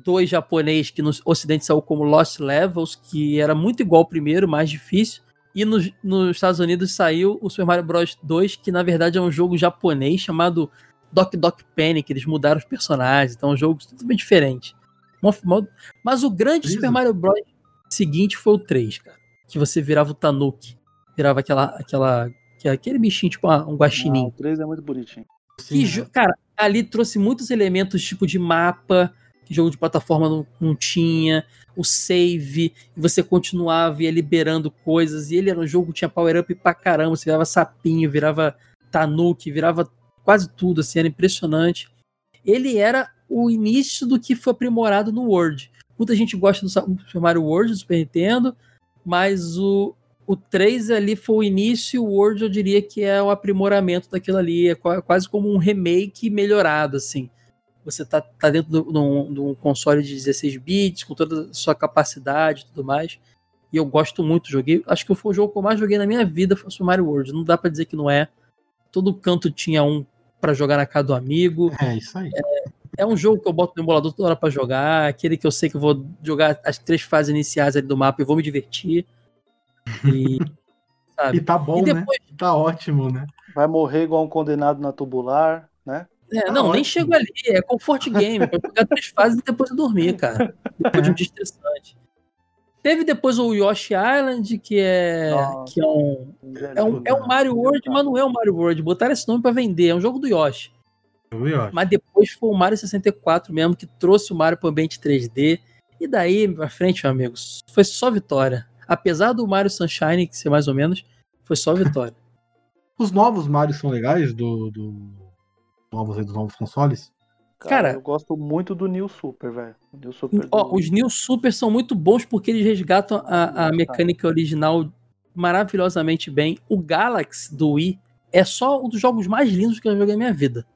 S7: 2 japonês, que no ocidente saiu como Lost Levels, que era muito igual ao primeiro, mais difícil. E nos Estados Unidos saiu o Super Mario Bros. 2, que na verdade é um jogo japonês chamado Doc Doc Panic. Eles mudaram os personagens, então é um jogo totalmente diferente. Mó- mó- Mas o grande
S4: Isso.
S7: Super Mario Bros. seguinte foi o 3, cara. Que você virava o Tanuki. Virava aquela, aquela, que é aquele bichinho, tipo um
S6: Ah,
S7: guaxinim.
S6: o 3 é muito bonitinho.
S4: Sim, né?
S7: jo- cara, ali trouxe muitos elementos, tipo de mapa, que jogo de plataforma não, não tinha, o save, e você continuava ia liberando coisas, e ele era um jogo que tinha power-up pra caramba, você virava sapinho, virava tanuki, virava quase tudo, assim, era impressionante. Ele era o início do que foi aprimorado no World. Muita gente gosta do Super Mario World, do Super Nintendo, mas o, o 3 ali foi o início, o World eu diria que é o aprimoramento daquilo ali, é qua- quase como um remake melhorado, assim. Você tá, tá dentro de um- console de 16 bits, com toda a sua capacidade e tudo mais. E eu gosto muito, joguei. Acho que foi o jogo que eu mais joguei na minha vida foi o Super Mario World. Não dá pra dizer que não é. Todo canto tinha um pra jogar na casa do amigo.
S4: É isso aí.
S7: É um jogo que eu boto no emulador toda hora pra jogar. Aquele que eu sei que eu vou jogar as três fases iniciais ali do mapa e vou me divertir. E, sabe?
S4: E tá bom,
S7: E depois-
S4: né? Tá ótimo, né?
S6: Vai morrer igual um condenado na tubular, né?
S7: É,
S4: Tá
S7: não, nem
S4: ótimo.
S7: chego ali. É comfort game. pra jogar três fases e depois eu dormir, cara. Depois de um dia estressante. Teve depois o Yoshi Island, que é,
S6: Nossa.
S7: que é um. É um, é um Mario World, mas não é um Mario World. Botaram esse nome pra vender. É um jogo do Yoshi. Mas depois foi o Mario 64 mesmo, que trouxe o Mario pro ambiente 3D. E daí pra frente, meu amigo, foi só vitória. Apesar do Mario Sunshine, que ser mais ou menos, foi só vitória.
S4: Os novos Mario são legais do, do- novos aí dos novos consoles.
S7: Cara-
S6: eu gosto muito do New Super, velho. Do-
S7: os New Super são muito bons porque eles resgatam a, a mecânica original maravilhosamente bem. O Galaxy do Wii é só um dos jogos mais lindos que eu joguei na minha vida.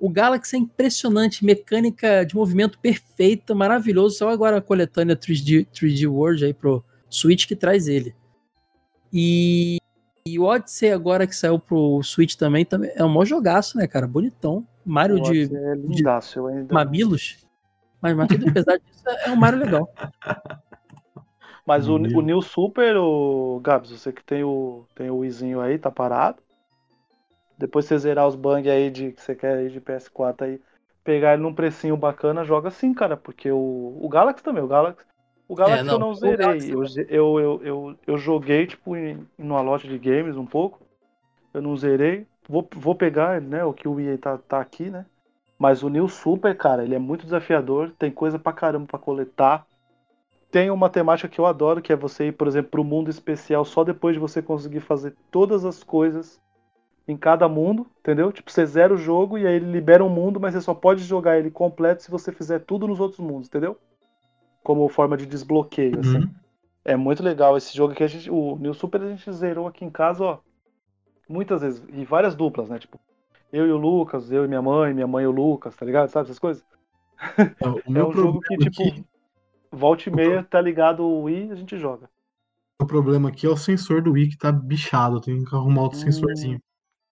S7: O Galaxy é impressionante, mecânica de movimento perfeita, maravilhoso. Só agora a coletânea 3D, 3D World aí pro Switch que traz ele. E, e o Odyssey agora que saiu pro Switch também, também é um maior jogaço, né, cara? Bonitão. Mario de
S6: é lindaço, eu ainda...
S7: mamilos. Mas, mas tudo apesar disso, é um Mario legal.
S6: Mas o, o New Super, o Gabs, você que tem o, tem o Wiizinho aí, tá parado. Depois você zerar os bang aí de que você quer aí de PS4 aí, pegar ele num precinho bacana, joga sim, cara, porque o, o Galaxy também, o Galaxy. O Galaxy
S7: não,
S6: eu não zerei.
S7: Galaxy
S6: Eu, eu, eu, eu, eu joguei, tipo, em, numa loja de games um pouco. Eu não zerei. Vou, vou pegar, né? O que o EA tá, tá aqui, né? Mas o New Super, cara, ele é muito desafiador. Tem coisa pra caramba pra coletar. Tem uma temática que eu adoro, que é você ir, por exemplo, pro mundo especial só depois de você conseguir fazer todas as coisas em cada mundo, entendeu? Tipo, você zera o jogo e aí ele libera um mundo, mas você só pode jogar ele completo se você fizer tudo nos outros mundos, entendeu? Como forma de desbloqueio, assim.
S4: Uhum.
S6: É muito legal esse jogo que a gente. O New Super a gente zerou aqui em casa, ó. Muitas vezes. E várias duplas, né? Tipo, eu e o Lucas, eu e minha mãe, minha mãe e o Lucas, tá ligado? Sabe essas coisas?
S4: O
S6: É um jogo que, tipo,
S4: aqui-
S6: volta e meia, tá ligado o Wii a gente joga.
S4: O problema aqui é o sensor do Wii que tá bichado. Eu tenho que arrumar outro
S6: Hum.
S4: sensorzinho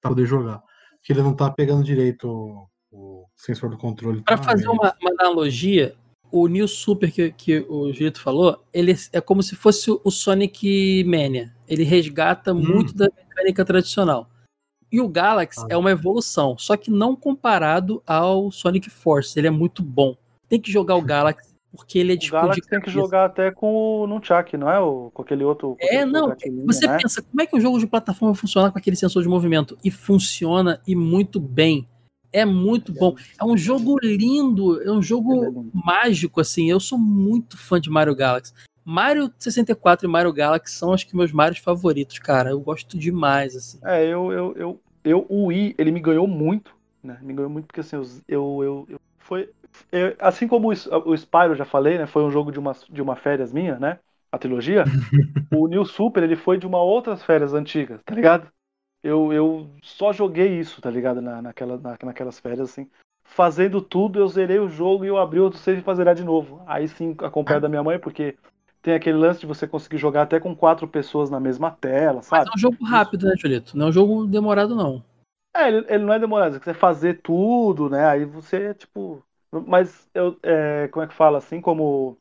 S4: pra poder jogar. Porque ele não tá pegando direito o, o sensor do controle.
S7: Pra
S4: tá
S7: fazer uma, uma analogia, o New Super que, que o Julito falou, ele é como se fosse o Sonic Mania. Ele resgata muito da mecânica tradicional. E o Galaxy
S4: Ah.
S7: é uma evolução, só que não comparado ao Sonic Force. Ele é muito bom. Tem que jogar o Galaxy, porque ele é
S6: O
S7: de
S6: Galaxy tem que jogar até com o Nunchuck, não é? O, com aquele outro. com
S7: É, não. Você
S6: né?
S7: pensa, como é que um jogo de plataforma funciona com aquele sensor de movimento? E funciona e muito bem. É muito bom. É um jogo lindo, é um
S6: é
S7: jogo
S6: lindo.
S7: mágico, assim. Eu sou muito fã de Mario Galaxy. Mario 64 e Mario Galaxy são acho que meus Marios favoritos, cara. Eu gosto demais, assim.
S6: É, eu, eu, eu, eu, o Wii, ele me ganhou muito, né? Me ganhou muito porque assim, eu, eu, eu, eu- foi, eu- assim como o, o Spyro, eu já falei, né? Foi um jogo de uma, de uma férias minha, né? A trilogia. o New Super, ele foi de uma outras férias antigas, tá ligado? Eu, eu só joguei isso, tá ligado? Na, naquela, na, naquelas férias, assim. Fazendo tudo, eu zerei o jogo e eu abri outro save pra zerar de novo. Aí sim, acompanhado da minha mãe, porque tem aquele lance de você conseguir jogar até com quatro pessoas na mesma tela,
S7: Mas
S6: sabe?
S7: é um jogo rápido, né, Julito? Não é um jogo demorado, não.
S6: É, ele, ele não é demorado. Se você fazer tudo, né? Aí você, tipo. Mas eu, é, como é que fala? Assim como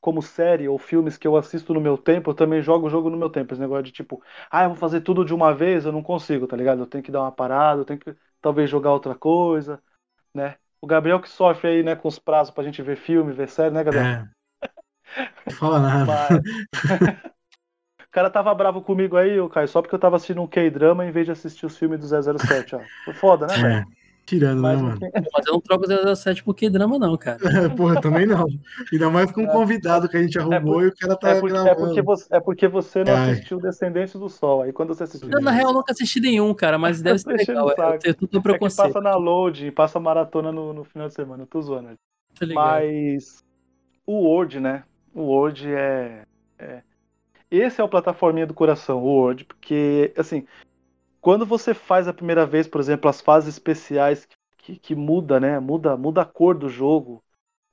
S6: como série ou filmes que eu assisto no meu tempo, eu também jogo o jogo no meu tempo. Esse negócio de tipo, ah, eu vou fazer tudo de uma vez, eu não consigo, tá ligado? Eu tenho que dar uma parada, eu tenho que talvez jogar outra coisa, né? O Gabriel que sofre aí, né, com os prazos pra gente ver filme, ver série, né, Gabriel?
S4: É. Não fala nada.
S6: O cara tava bravo comigo aí, ô Caio, só porque eu tava assistindo um K-drama em vez de assistir os filmes do 007, ó. Foi foda, né, velho?
S4: É. Tirando, né,
S6: Mas
S4: mano?
S7: Mas eu não troco 007 por que drama, não, cara.
S4: Porra, também não. Ainda mais com um convidado que a gente arrumou e o cara tá
S6: É porque, é, porque você, é porque você não
S4: Ai.
S6: assistiu Descendentes do Sol. Aí quando você assistiu.
S7: Eu, na real, eu nunca assisti nenhum, cara, mas deve ser legal.
S6: o
S7: Eu tenho tudo
S6: É que passa na load, passa maratona no, no final de semana. Eu tô zoando.
S7: Tá?
S6: Mas o Word, né? O Word é, é- Esse é o plataforminha do coração, o Word, porque, assim, quando você faz a primeira vez, por exemplo, as fases especiais que, que muda, né? Muda, muda a cor do jogo.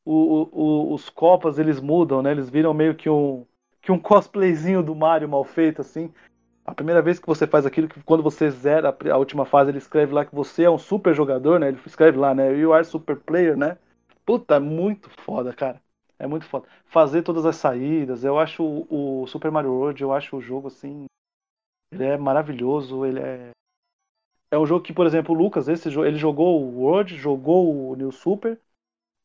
S6: O- o- os copas, eles mudam, né? Eles viram meio que um, que um cosplayzinho do Mario mal feito, assim. A primeira vez que você faz aquilo, que quando você zera a última fase, ele escreve lá que você é um super jogador, né? Ele escreve lá, né? You are super player, né? Puta, é muito foda, cara. É muito foda. Fazer todas as saídas, eu acho o, o Super Mario World, eu acho o jogo assim. Ele é maravilhoso, ele é. É um jogo que, por exemplo, o Lucas, esse jogo, ele jogou o World, jogou o New Super.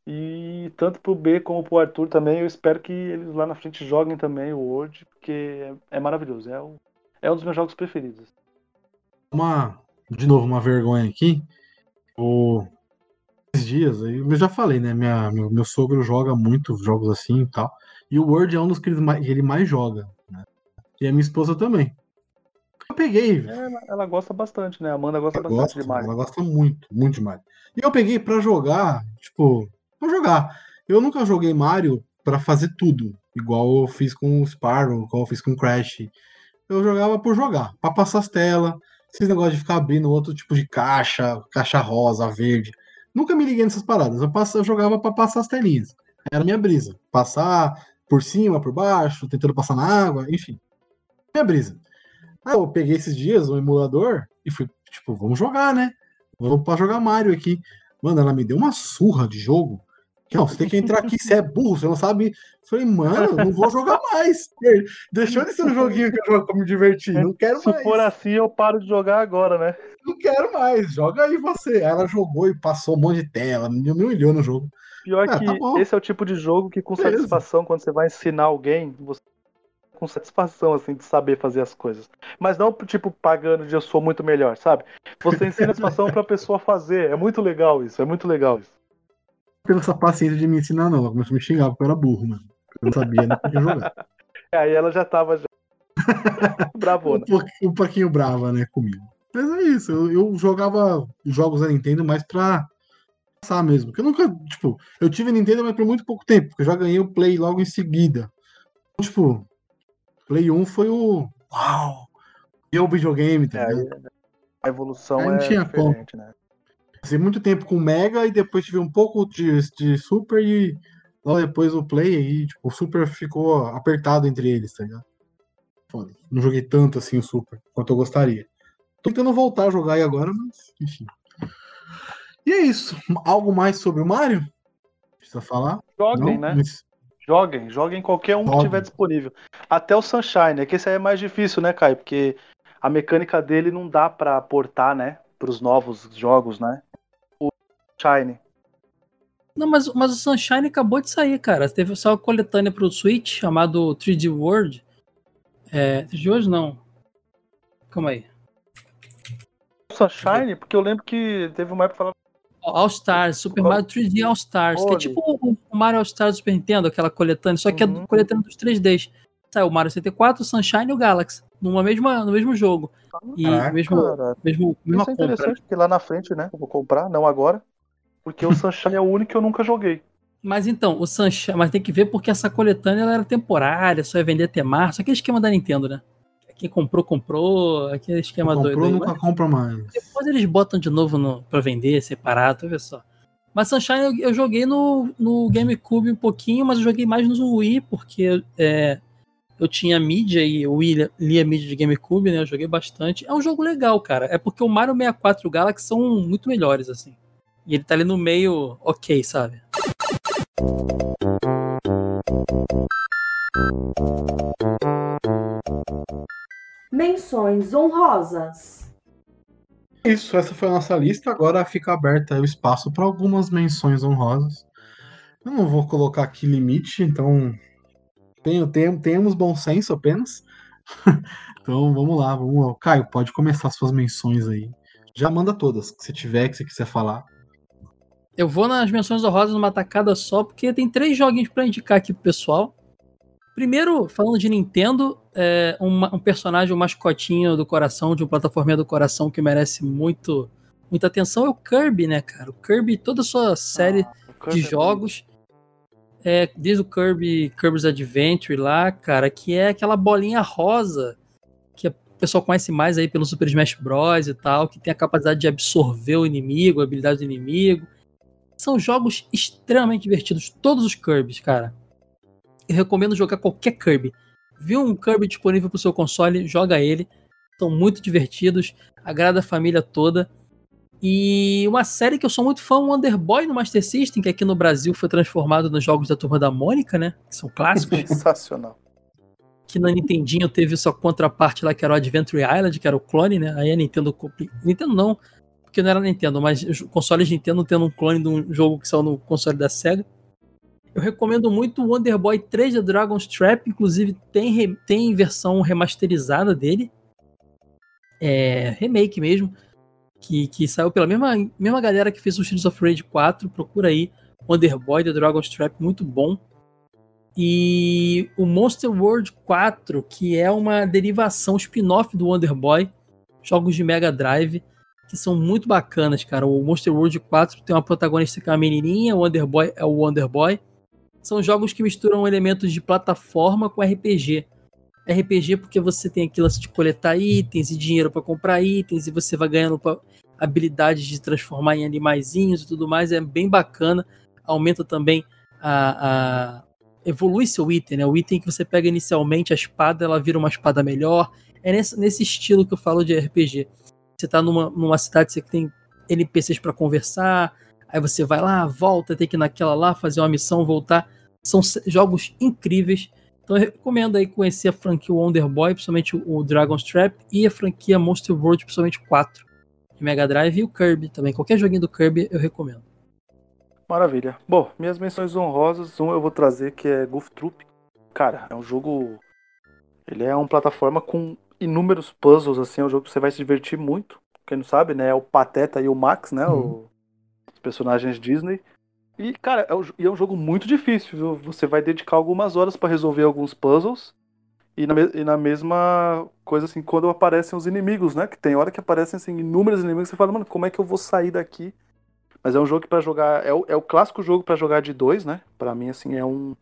S6: E tanto pro B como pro Arthur também, eu espero que eles lá na frente joguem também o World, porque é, é maravilhoso. É, o- é um dos meus jogos preferidos.
S4: uma, de novo, uma vergonha aqui. O, esses dias, eu já falei, né? Minha, meu, meu sogro joga muitos jogos assim e tal. E o Word é um dos que ele mais, ele mais joga. Né? E a minha esposa também. Eu peguei,
S6: Ela, ela gosta bastante, né? A Amanda gosta
S4: Ela
S6: bastante
S4: gosta,
S6: de Mario.
S4: ela gosta muito, muito de Mario. E eu peguei pra jogar, tipo, pra jogar. Eu nunca joguei Mario pra fazer tudo, igual eu fiz com o Sparrow, igual eu fiz com o Crash. Eu jogava por jogar, pra passar as telas, esses negócios de ficar abrindo outro tipo de caixa, caixa rosa, verde. Nunca me liguei nessas paradas. Eu, passo, eu jogava pra passar as telinhas. Era minha brisa. Passar por cima, por baixo, tentando passar na água, enfim. Minha brisa. Aí eu peguei esses dias o emulador e fui, tipo, vamos jogar, né? Vamos pra jogar Mario aqui. Mano, ela me deu uma surra de jogo. Não, você tem que entrar aqui, você é burro, você não sabe. Falei, mano, não vou jogar mais. Deixou de ser um joguinho que eu jogo pra me divertir. Não quero
S6: Se
S4: mais.
S6: for assim, eu paro de jogar agora, né?
S4: Não quero mais. Joga aí você. Aí ela jogou e passou um monte de tela, me humilhou no jogo.
S6: Pior
S4: Ah,
S6: que
S4: tá
S6: esse é o tipo de jogo que, com
S4: Beleza.
S6: satisfação, quando você vai ensinar alguém, você com satisfação, assim, de saber fazer as coisas. Mas não, tipo, pagando de eu sou muito melhor, sabe? Você ensina a satisfação pra pessoa fazer. É muito legal isso, é muito legal isso.
S4: Pela essa paciência de me ensinar, não. Ela começou a me xingar porque eu era burro, mano. Eu não sabia, não podia jogar.
S6: Aí ela já tava já...
S4: Um,
S6: bravona.
S4: pouquinho, um pouquinho brava, né, comigo. Mas é isso, eu, eu jogava jogos da Nintendo mais pra passar mesmo. Porque eu nunca, tipo, eu tive Nintendo, mas por muito pouco tempo, porque eu já ganhei o Play logo em seguida. Então, tipo, Play 1 foi o. Uau! E o videogame, tá
S6: É, a evolução
S4: não
S6: é
S4: tinha como.
S6: diferente, né?
S4: Passei muito tempo com o Mega e depois tive um pouco de, de Super e logo depois o Play e tipo, o Super ficou apertado entre eles, tá ligado? Foda. Não joguei tanto assim o Super quanto eu gostaria. Tô tentando voltar a jogar aí agora, mas enfim. E é isso. Algo mais sobre o Mario? Precisa falar?
S6: Joguem,
S4: Não?
S6: né?
S4: Mas-
S6: Joguem, joguem qualquer um que tiver disponível. Até o Sunshine, é que esse aí é mais difícil, né, Caio? Porque a mecânica dele não dá pra portar, né? Pros novos jogos, né? O Shine.
S7: Não, mas, mas o Sunshine acabou de sair, cara. Teve só uma coletânea pro Switch chamado 3D World. É, 3D World não. Calma aí.
S6: O Sunshine, porque eu lembro que teve uma época falando.
S7: All Stars, Super Mario 3D All Stars, que é tipo o Mario All Stars do Super Nintendo, aquela coletânea, só que é
S6: Uhum.
S7: do- coletânea dos 3Ds. Saiu o Mario 64, o Sunshine e o Galaxy, numa mesma, no mesmo jogo. E
S4: Caraca,
S7: mesmo,
S6: Cara,
S7: mesmo, mesma
S6: isso é
S7: compra.
S6: interessante, porque lá na frente, né? Eu vou comprar, não agora. Porque o Sunshine é o único que eu nunca joguei.
S7: Mas então, o Sunshine, mas tem que ver porque essa coletânea ela era temporária, só ia vender até março, aquele esquema da Nintendo, né? Quem comprou, comprou, aquele esquema doido.
S4: comprou, nunca
S7: Mas
S4: compra mais.
S7: depois eles botam de novo no, pra vender, separado, vê só. Mas Sunshine eu, eu joguei no, no GameCube um pouquinho, mas eu joguei mais no Wii, porque é, eu tinha mídia e o Wii lia mídia de GameCube, né? Eu joguei bastante. É um jogo legal, cara. É porque o Mario 64 e o Galaxy são muito melhores, assim. E ele tá ali no meio, ok, sabe?
S5: Menções honrosas.
S4: Isso, essa foi a nossa lista. Agora fica aberto aí o espaço para algumas menções honrosas. Eu não vou colocar aqui limite, então tenho, tenho, temos bom senso apenas. então vamos lá, vamos lá. Caio, pode começar suas menções aí. Já manda todas, que você tiver, que você quiser falar.
S7: Eu vou nas menções honrosas numa tacada só, porque tem três joguinhos pra indicar aqui pro pessoal. Primeiro, falando de Nintendo, é uma- um personagem, um mascotinho do coração, de um plataforma do coração que merece muito, muita atenção é o Kirby, né, cara? O Kirby, toda a sua série de jogos, é, desde o Kirby, Kirby's Adventure lá, cara, que é aquela bolinha rosa que o pessoal conhece mais aí pelo Super Smash Bros e tal, que tem a capacidade de absorver o inimigo, a habilidade do inimigo. São jogos extremamente divertidos, todos os Kirbys, cara. Eu recomendo jogar qualquer Kirby. Viu um Kirby disponível pro seu console, joga ele. São muito divertidos, agrada a família toda. E uma série que eu sou muito fã, o Wonder Boy no Master System, que aqui no Brasil foi transformado nos jogos da Turma da Mônica, né? Que são clássicos.
S6: Sensacional.
S7: que na Nintendinho teve sua contraparte lá, que era o Adventure Island, que era o clone, né? Aí a Nintendo. Nintendo não, porque não era Nintendo, mas os consoles Nintendo tendo um clone de um jogo que saiu no console da Sega. Eu recomendo muito o Wonder Boy 3 da Dragon's Trap, inclusive tem, tem versão remasterizada dele. É, remake mesmo. Que, que saiu pela mesma, mesma galera que fez o Streets of Rage 4. Procura aí. Wonder Boy da Dragon's Trap, muito bom. E o Monster World 4, que é uma derivação spin-off do Wonder Boy, jogos de Mega Drive, que são muito bacanas, cara. O Monster World 4 tem uma protagonista que é uma menininha, o Wonder Boy é o Wonder Boy. São jogos que misturam elementos de plataforma com RPG. RPG porque você tem aquilo de coletar itens e dinheiro para comprar itens e você vai ganhando habilidades de transformar em animaizinhos e tudo mais. É bem bacana. Aumenta também a, a- evolui seu item, né? O item que você pega inicialmente, a espada, ela vira uma espada melhor. É nesse, nesse estilo que eu falo de RPG. Você tá numa, numa cidade, você tem NPCs para conversar, aí você vai lá, volta, tem que ir naquela lá, fazer uma missão, voltar. São jogos incríveis. Então eu recomendo aí conhecer a franquia Wonder Boy, principalmente o Dragon's Trap, e a franquia Monster World, principalmente o 4 de Mega Drive, e o Kirby também. Qualquer joguinho do Kirby eu recomendo.
S6: Maravilha. Bom, minhas menções honrosas, um eu vou trazer que é Goof Troop. Cara, é um jogo. Ele é uma plataforma com inúmeros puzzles, assim, é um jogo que você vai se divertir muito. Quem não sabe, né? É o Pateta e o Max, né? o- Os personagens Disney. E, cara, é um, é um jogo muito difícil, viu? Você vai dedicar algumas horas pra resolver alguns puzzles. E na, e na mesma coisa, assim, quando aparecem os inimigos, né? Que tem hora que aparecem, assim, inúmeros inimigos, você fala, mano, como é que eu vou sair daqui? Mas é um jogo que pra jogar. É o, é o clássico jogo pra jogar de dois, né? Pra mim, assim, é um.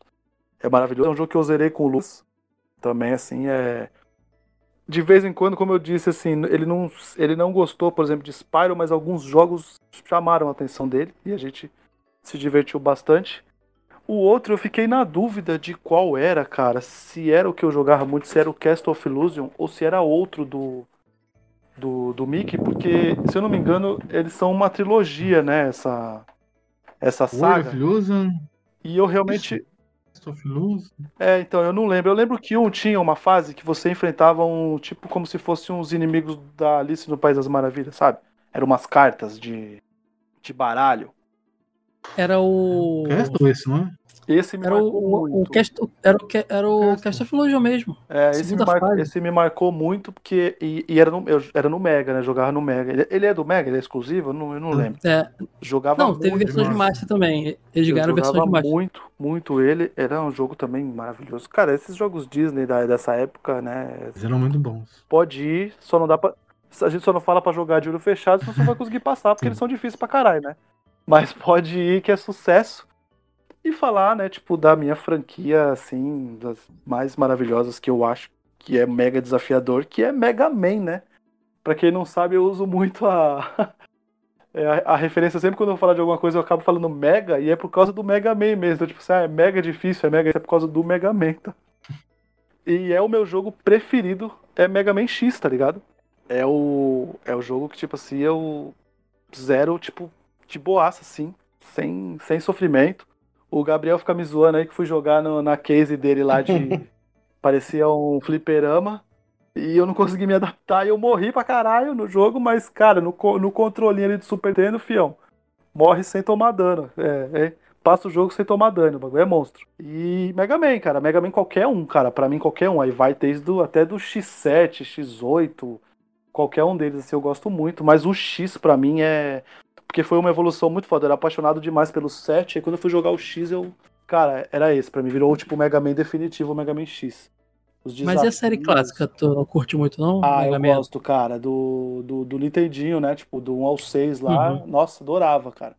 S6: É maravilhoso. É um jogo que eu zerei com o Luz. Também, assim, é. De vez em quando, como eu disse, assim, ele não, ele não gostou, por exemplo, de Spyro, mas alguns jogos chamaram a atenção dele e a gente se divertiu bastante. O outro eu fiquei na dúvida de qual era, cara. Se era o que eu jogava muito, se era o Cast of Illusion ou se era outro do, do, do Mickey, porque, se eu não me engano, eles são uma trilogia, né? Essa, essa
S4: World
S6: saga.
S4: of Illusion,
S6: E eu realmente.
S4: Of Illusion.
S6: É, então, eu não lembro. Eu lembro que um tinha uma fase que você enfrentava um. Tipo, como se fossem uns inimigos da Alice no País das Maravilhas, sabe? Eram umas cartas de, de baralho.
S7: Era o.
S4: Castle esse, não é?
S6: Esse me
S7: Era
S6: marcou
S7: o, o, o
S6: muito.
S7: Cast, era o, era o. Cast of Illusion mesmo.
S6: É, esse me,
S7: segunda
S6: mar-
S7: fase.
S6: esse me marcou muito porque. E, e era, no, eu, era no Mega, né? Jogava no Mega. Ele, ele é do Mega? Ele é exclusivo? Eu não, eu não lembro.
S7: É,
S6: Jogava
S7: não,
S6: muito.
S7: teve versões de. Master também. Eles ganharam versões
S6: jogava
S7: de Master.
S6: muito, muito ele. Era um jogo também maravilhoso. Cara, esses jogos Disney da, dessa época, né?
S4: Eles eram muito bons.
S6: Pode ir, só não dá pra. A gente só não fala pra jogar de olho fechado, senão você não vai conseguir passar, porque eles são difíceis pra caralho, né? Mas pode ir que é sucesso. E falar, né, tipo, da minha franquia, assim, das mais maravilhosas que eu acho que é mega desafiador, que é Mega Man, né? Pra quem não sabe, eu uso muito a. é, a, a referência, sempre quando eu falar de alguma coisa, eu acabo falando Mega, e é por causa do Mega Man mesmo. Tipo assim, ah, é mega difícil, é mega, é por causa do Mega Man. Tá? E é o meu jogo preferido, é Mega Man X, tá ligado? É o, é o jogo que, tipo assim, eu zero, tipo, de boaça, assim, sem, sem sofrimento. O Gabriel fica me zoando aí que fui jogar no- na case dele lá de. parecia um fliperama. E eu não consegui me adaptar e eu morri pra caralho no jogo, mas, cara, no, no controlinho ali do Super Nintendo, fião, morre sem tomar dano. É, é, passa o jogo sem tomar dano, o bagulho é monstro. E Mega Man, cara, Mega Man qualquer um, cara, pra mim qualquer um. Aí vai desde do, até do X7, X8, qualquer um deles, assim, eu gosto muito. Mas o X pra mim é. Porque foi uma evolução muito foda. Eu era apaixonado demais pelo 7. E quando eu fui jogar o X, eu. Cara, era esse. Pra mim virou tipo o Mega Man definitivo, o Mega Man X.
S7: Mas e a série clássica? Tu não curte muito, não?
S6: Ah,
S7: Mega
S6: eu
S7: Man?
S6: gosto, cara, do, do, do Nintendinho, né? Tipo, do 1 ao 6 lá.
S7: Uhum.
S6: Nossa, adorava, cara.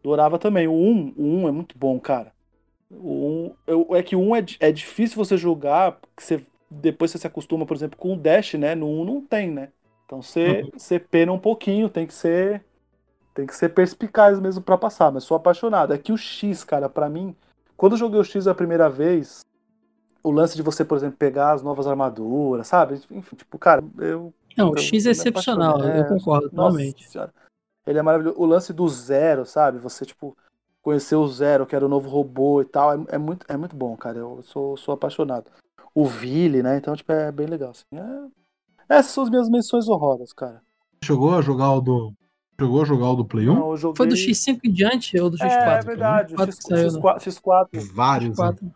S6: Adorava também. O 1, o 1 é muito bom, cara. O 1, eu- é que o 1 é, é difícil você jogar, porque você, depois você se acostuma, por exemplo, com o Dash, né? No 1 não tem, né? Então você, você pena um pouquinho, tem que ser tem que ser perspicaz mesmo pra passar, mas sou apaixonado. É que o X, cara, pra mim, quando eu joguei o X a primeira vez, o lance de você, por exemplo, pegar as novas armaduras, sabe? Enfim, tipo, cara, eu
S7: Não, o
S6: eu
S7: X é excepcional,
S6: apaixonei.
S7: eu concordo totalmente.
S6: Ele é maravilhoso. O lance do Zero, sabe? Você, tipo, conhecer o Zero, que era o novo robô e tal, é, é muito, é muito bom, cara. Eu sou, sou apaixonado. O Vili, né? Então, tipo, é bem legal. Assim. É- Essas são as minhas menções honrosas, cara.
S4: Chegou a jogar o do. Chegou a jogar o do Play 1?
S6: Não, joguei...
S7: Foi do X5 em diante ou do X4?
S6: É, é verdade. O
S7: Quatro
S6: X,
S7: que saiu, né?
S6: X4, X4,
S4: Vários. né?
S7: X4.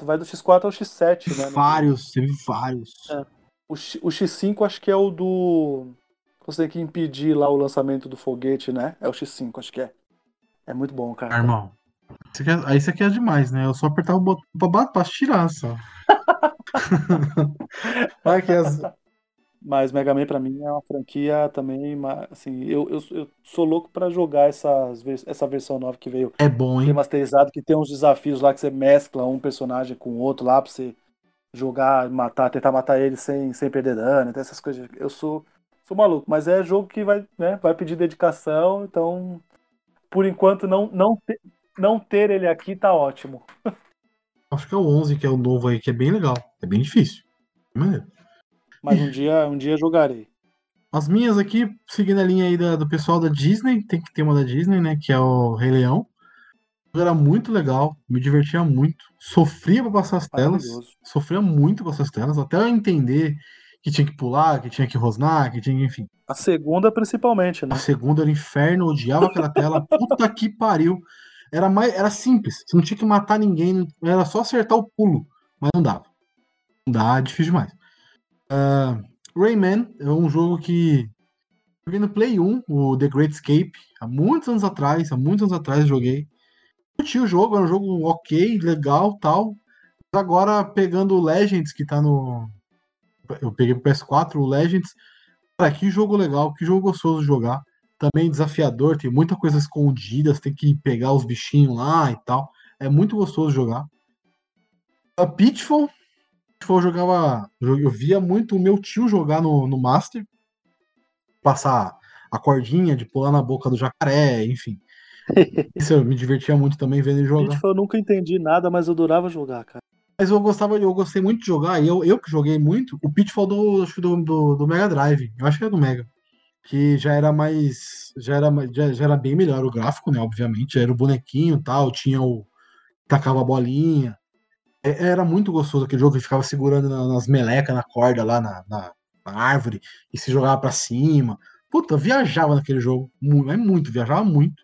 S6: X4, vai do X4 ao X7, né?
S4: Vários, teve vários.
S7: É.
S6: O, X, o X5 acho que é o do. Você tem que impedir lá o lançamento do foguete, né? É o X5, acho que é. É muito bom, cara.
S4: Ah, irmão. Isso aqui é- aí isso aqui é demais, né? Eu só apertava o botão pra, pra tirar só. Olha que as...
S6: Mas Mega Man pra mim é uma franquia também, assim, eu, eu, eu sou louco pra jogar essas, essa versão nova que veio
S4: É bom, hein?
S6: remasterizado, que tem uns desafios lá que você mescla um personagem com o outro lá pra você jogar, matar, tentar matar ele sem, sem perder dano, tem essas coisas. Eu sou, sou maluco, mas é jogo que vai, né, vai pedir dedicação, então por enquanto não, não, ter, não ter ele aqui tá ótimo.
S4: Acho que é o 11, que é o novo aí, que é bem legal. É bem difícil. Maneiro.
S6: Mas um dia, um dia jogarei.
S4: As minhas aqui, seguindo a linha aí da- do pessoal da Disney, tem que ter uma da Disney, né? Que é o Rei Leão. Era muito legal, me divertia muito. Sofria pra passar as telas. Sofria muito pra passar as telas, até eu entender que tinha que pular, que tinha que rosnar, que tinha que, enfim.
S6: A segunda principalmente, né?
S4: A segunda era inferno, odiava aquela tela. Puta que pariu. Era, mais, era simples, você não tinha que matar ninguém, era só acertar o pulo, mas não dava. Não dá, é difícil demais. Ah, Rayman é um jogo que joguei no Play 1, o The Great Escape, há muitos anos atrás, há muitos anos atrás joguei. Curti o jogo, era um jogo ok, legal, tal. Mas agora pegando o Legends que tá no eu peguei pro PS4, o Legends. Cara, que jogo legal, que jogo gostoso de jogar. Também desafiador, tem muita coisa escondida, você tem que pegar os bichinhos lá e tal. É muito gostoso de jogar. A Pitfall, Pitfall eu jogava. Eu via muito o meu tio jogar no, no Master. Passar a cordinha de pular na boca do jacaré, enfim. Isso eu me divertia muito também vendo ele jogar.
S6: Pitfall eu nunca entendi nada, mas eu adorava jogar, cara.
S4: Mas eu gostava, eu gostei muito de jogar, e eu, eu que joguei muito, o Pitfall do, do, do, do Mega Drive. Eu acho que era do Mega. Que já era mais. Já era, já, já era bem melhor o gráfico, né? Obviamente. Já era o bonequinho e tal, tinha o. Tacava a bolinha. É- Era muito gostoso aquele jogo que ficava segurando na- nas melecas, na corda lá na, na, na árvore e se jogava pra cima. Puta, viajava naquele jogo. Mu- É muito, viajava muito.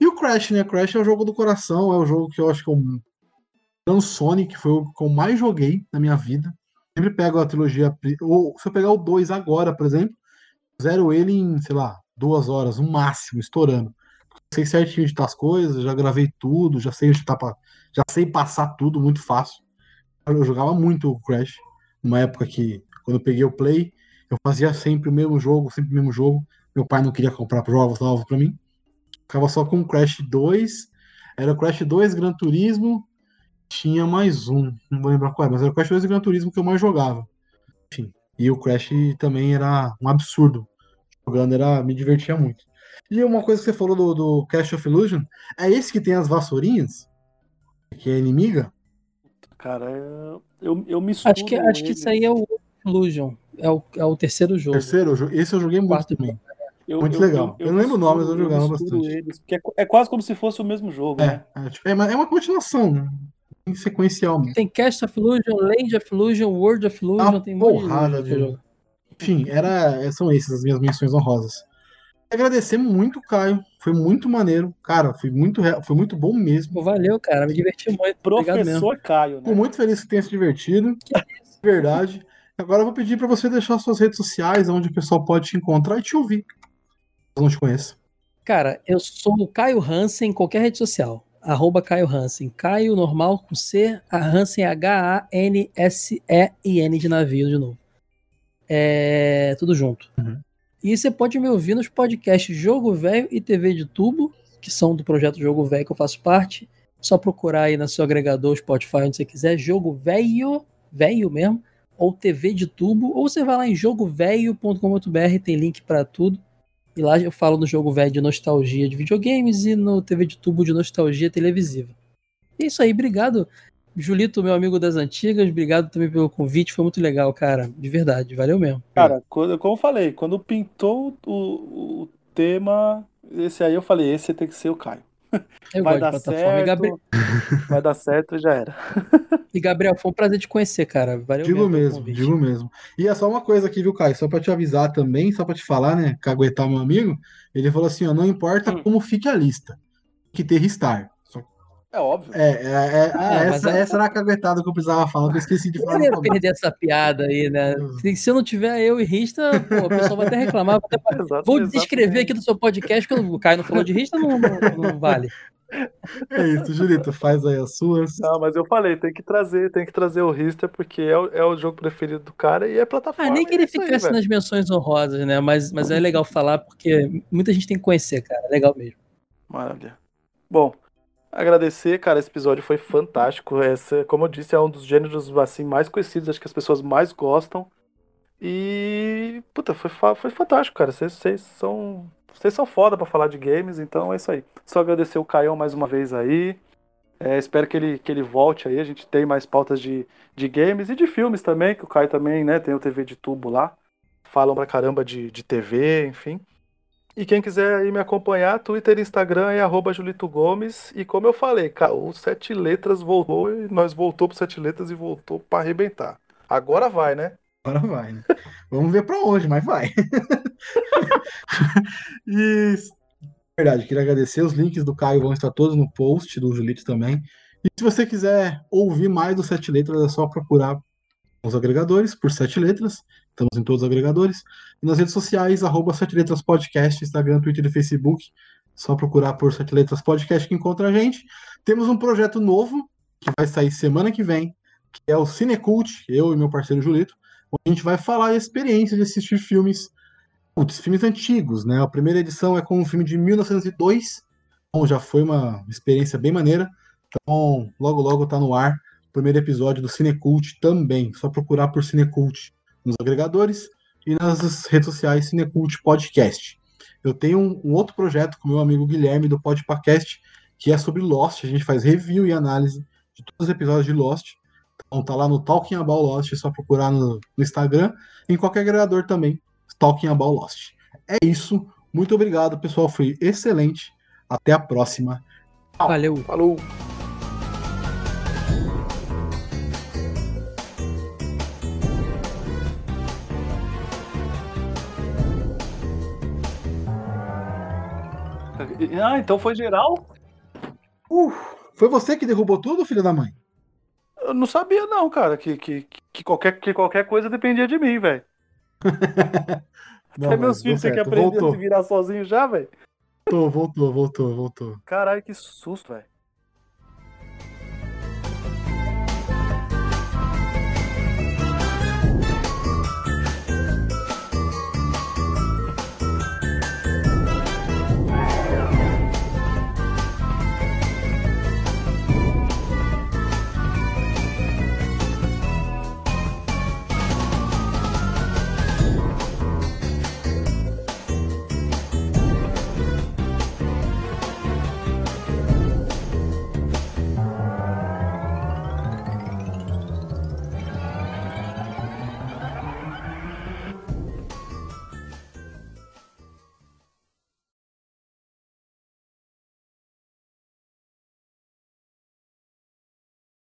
S4: E o Crash, né? Crash é o jogo do coração, é o jogo que eu acho que eu Tirando Sonic, foi o que eu mais joguei na minha vida. Sempre pego a trilogia. Ou se eu pegar o 2 agora, por exemplo, zero ele em, sei lá, duas horas, no máximo, estourando. Sei certinho de tá as coisas, já gravei tudo, já sei onde tá pra- já sei passar tudo muito fácil. Eu jogava muito o Crash, numa época que, quando eu peguei o Play, eu fazia sempre o mesmo jogo, sempre o mesmo jogo. Meu pai não queria comprar jogos novos pra mim. Ficava só com o Crash 2. Era o Crash 2, Gran Turismo, tinha mais um, não vou lembrar qual é, mas era o Crash 2 e Gran Turismo que eu mais jogava. Enfim, e o Crash também era um absurdo. Jogando era, me divertia muito. E uma coisa que você falou do, do Cash of Illusion, é esse que tem as vassourinhas? Que é inimiga?
S6: Cara, eu, eu, eu misturo.
S7: Acho que, acho que isso aí é o Illusion. É o, é o terceiro jogo.
S4: Terceiro, eu jo- esse eu joguei muito
S7: Quarto
S4: também.
S6: Eu-
S4: Muito
S6: eu-
S4: legal. Eu não lembro o nome, mas eu jogava bastante.
S6: Eles, porque é, é quase como se fosse o mesmo jogo, né?
S4: É, é, tipo, é, uma- é uma continuação, né? Em sequencial mesmo.
S7: Tem Cast of Illusion, Land of Illusion, World of Illusion,
S4: Uma
S7: tem
S4: porrada de-
S7: jogar.
S4: Enfim, era, são essas as minhas menções honrosas. Agradecer muito, Caio. Foi muito maneiro. Cara, foi muito, foi muito bom mesmo.
S7: Valeu, cara. Me diverti muito.
S6: Professor Caio, né?
S4: Fico muito feliz que tenha se divertido. Verdade. Agora eu vou pedir para você deixar suas redes sociais, onde o pessoal pode te encontrar e te ouvir. Caso não te conheça.
S7: Cara, eu sou o Caio Hansen em qualquer rede social. Arroba Caio Hansen. Caio normal com C, a Hansen H-A-N-S-E-I-N de navio de novo. É tudo junto.
S4: Uhum.
S7: E você pode me ouvir nos podcasts Jogo Velho e TV de Tubo, que são do projeto Jogo Velho que eu faço parte. Só procurar aí no seu agregador, Spotify, onde você quiser, Jogo Velho, velho mesmo, ou TV de Tubo, ou você vai lá em jogovelho.com.br, tem link para tudo. E lá eu falo no jogo velho de nostalgia de videogames e no TV de tubo de nostalgia televisiva. É isso aí, obrigado, Julito, meu amigo das antigas, obrigado também pelo convite, foi muito legal, cara, de verdade, valeu mesmo.
S6: Cara, quando- como eu falei, quando pintou o, o tema, esse aí eu falei, esse tem que ser o Caio.
S7: Eu
S6: vai dar certo,
S7: Gabriel,
S6: vai dar certo e já era.
S7: e Gabriel, foi um prazer te conhecer, cara, valeu
S4: Digo
S7: mesmo.
S4: mesmo, digo mesmo. E é só uma coisa aqui, viu, Caio? Só pra te avisar também, só pra te falar, né? Caguetar meu amigo. Ele falou assim: ó, não importa
S7: Hum.
S4: como fique a lista, tem que ter restar.
S6: É óbvio.
S4: É, é, é,
S7: Ah, mas
S4: essa, essa era a caguetada que eu precisava falar, que eu esqueci de falar.
S7: Eu ia perder essa piada aí, né? Se, se eu não tiver eu e Rista, pô, o pessoal vai até reclamar. Vou, até-
S6: Exato,
S7: vou descrever aqui do seu podcast, que o Caio não falou de Rista, não, não- não vale.
S4: É isso, Julito, faz aí as suas.
S6: Não, mas eu falei, tem que trazer, tem que trazer o Rister, porque é o, é o jogo preferido do cara e é plataforma.
S7: Ah, nem que
S6: é
S7: ele
S6: aí,
S7: ficasse
S6: velho.
S7: nas menções honrosas, né? Mas, mas é legal falar porque muita gente tem que conhecer, cara. É legal mesmo.
S6: Maravilha. Bom, agradecer, cara, esse episódio foi fantástico. Essa, como eu disse, é um dos gêneros assim mais conhecidos, acho que as pessoas mais gostam. E puta, foi, foi fantástico, cara. Vocês são vocês são foda pra falar de games, então é isso aí. Só agradecer o Caião mais uma vez aí. É, espero que ele, que ele volte aí. A gente tem mais pautas de, de games e de filmes também, que o Caio também, né, tem o TV de tubo lá. Falam pra caramba de, de TV, enfim. E quem quiser me acompanhar, Twitter e Instagram é arroba Julito Gomes. E como eu falei, o Sete Letras voltou e nós voltou pro Sete Letras e voltou pra arrebentar. Agora vai, né?
S4: Agora vai, né? Vamos ver pra onde, mas vai. e, verdade, queria agradecer. Os links do Caio vão estar todos no post, do Julito também. E se você quiser ouvir mais do Sete Letras, é só procurar os agregadores por Sete Letras. Estamos em todos os agregadores. E nas redes sociais, arroba Sete Letras Podcast, Instagram, Twitter e Facebook. Só procurar por Sete Letras Podcast que encontra a gente. Temos um projeto novo que vai sair semana que vem, que é o Cinecult, eu e meu parceiro Julito onde a gente vai falar a experiência de assistir filmes, putz, filmes antigos, né? A primeira edição é com um filme de 1902, então já foi uma experiência bem maneira. Então, logo logo tá no ar o primeiro episódio do Cinecult também. Só procurar por Cinecult nos agregadores e nas redes sociais Cinecult Podcast. Eu tenho um, um outro projeto com meu amigo Guilherme do Podpacast, que é sobre Lost. A gente faz review e análise de todos os episódios de Lost. Então tá lá no Talking About Lost, é só procurar no, no Instagram, em qualquer agregador também, Talking About Lost. É isso, muito obrigado, pessoal, foi excelente. Até a próxima.
S7: Valeu.
S6: Falou! Ah, então foi geral?
S4: Uh, foi você que derrubou tudo, filho da mãe?
S6: Eu não sabia não, cara, que, que, que, qualquer, que qualquer coisa dependia de mim, velho. Até meus filhos têm que aprender
S4: voltou,
S6: a se virar sozinho já, velho.
S4: voltou, voltou, voltou, voltou.
S6: Caralho, que susto, velho.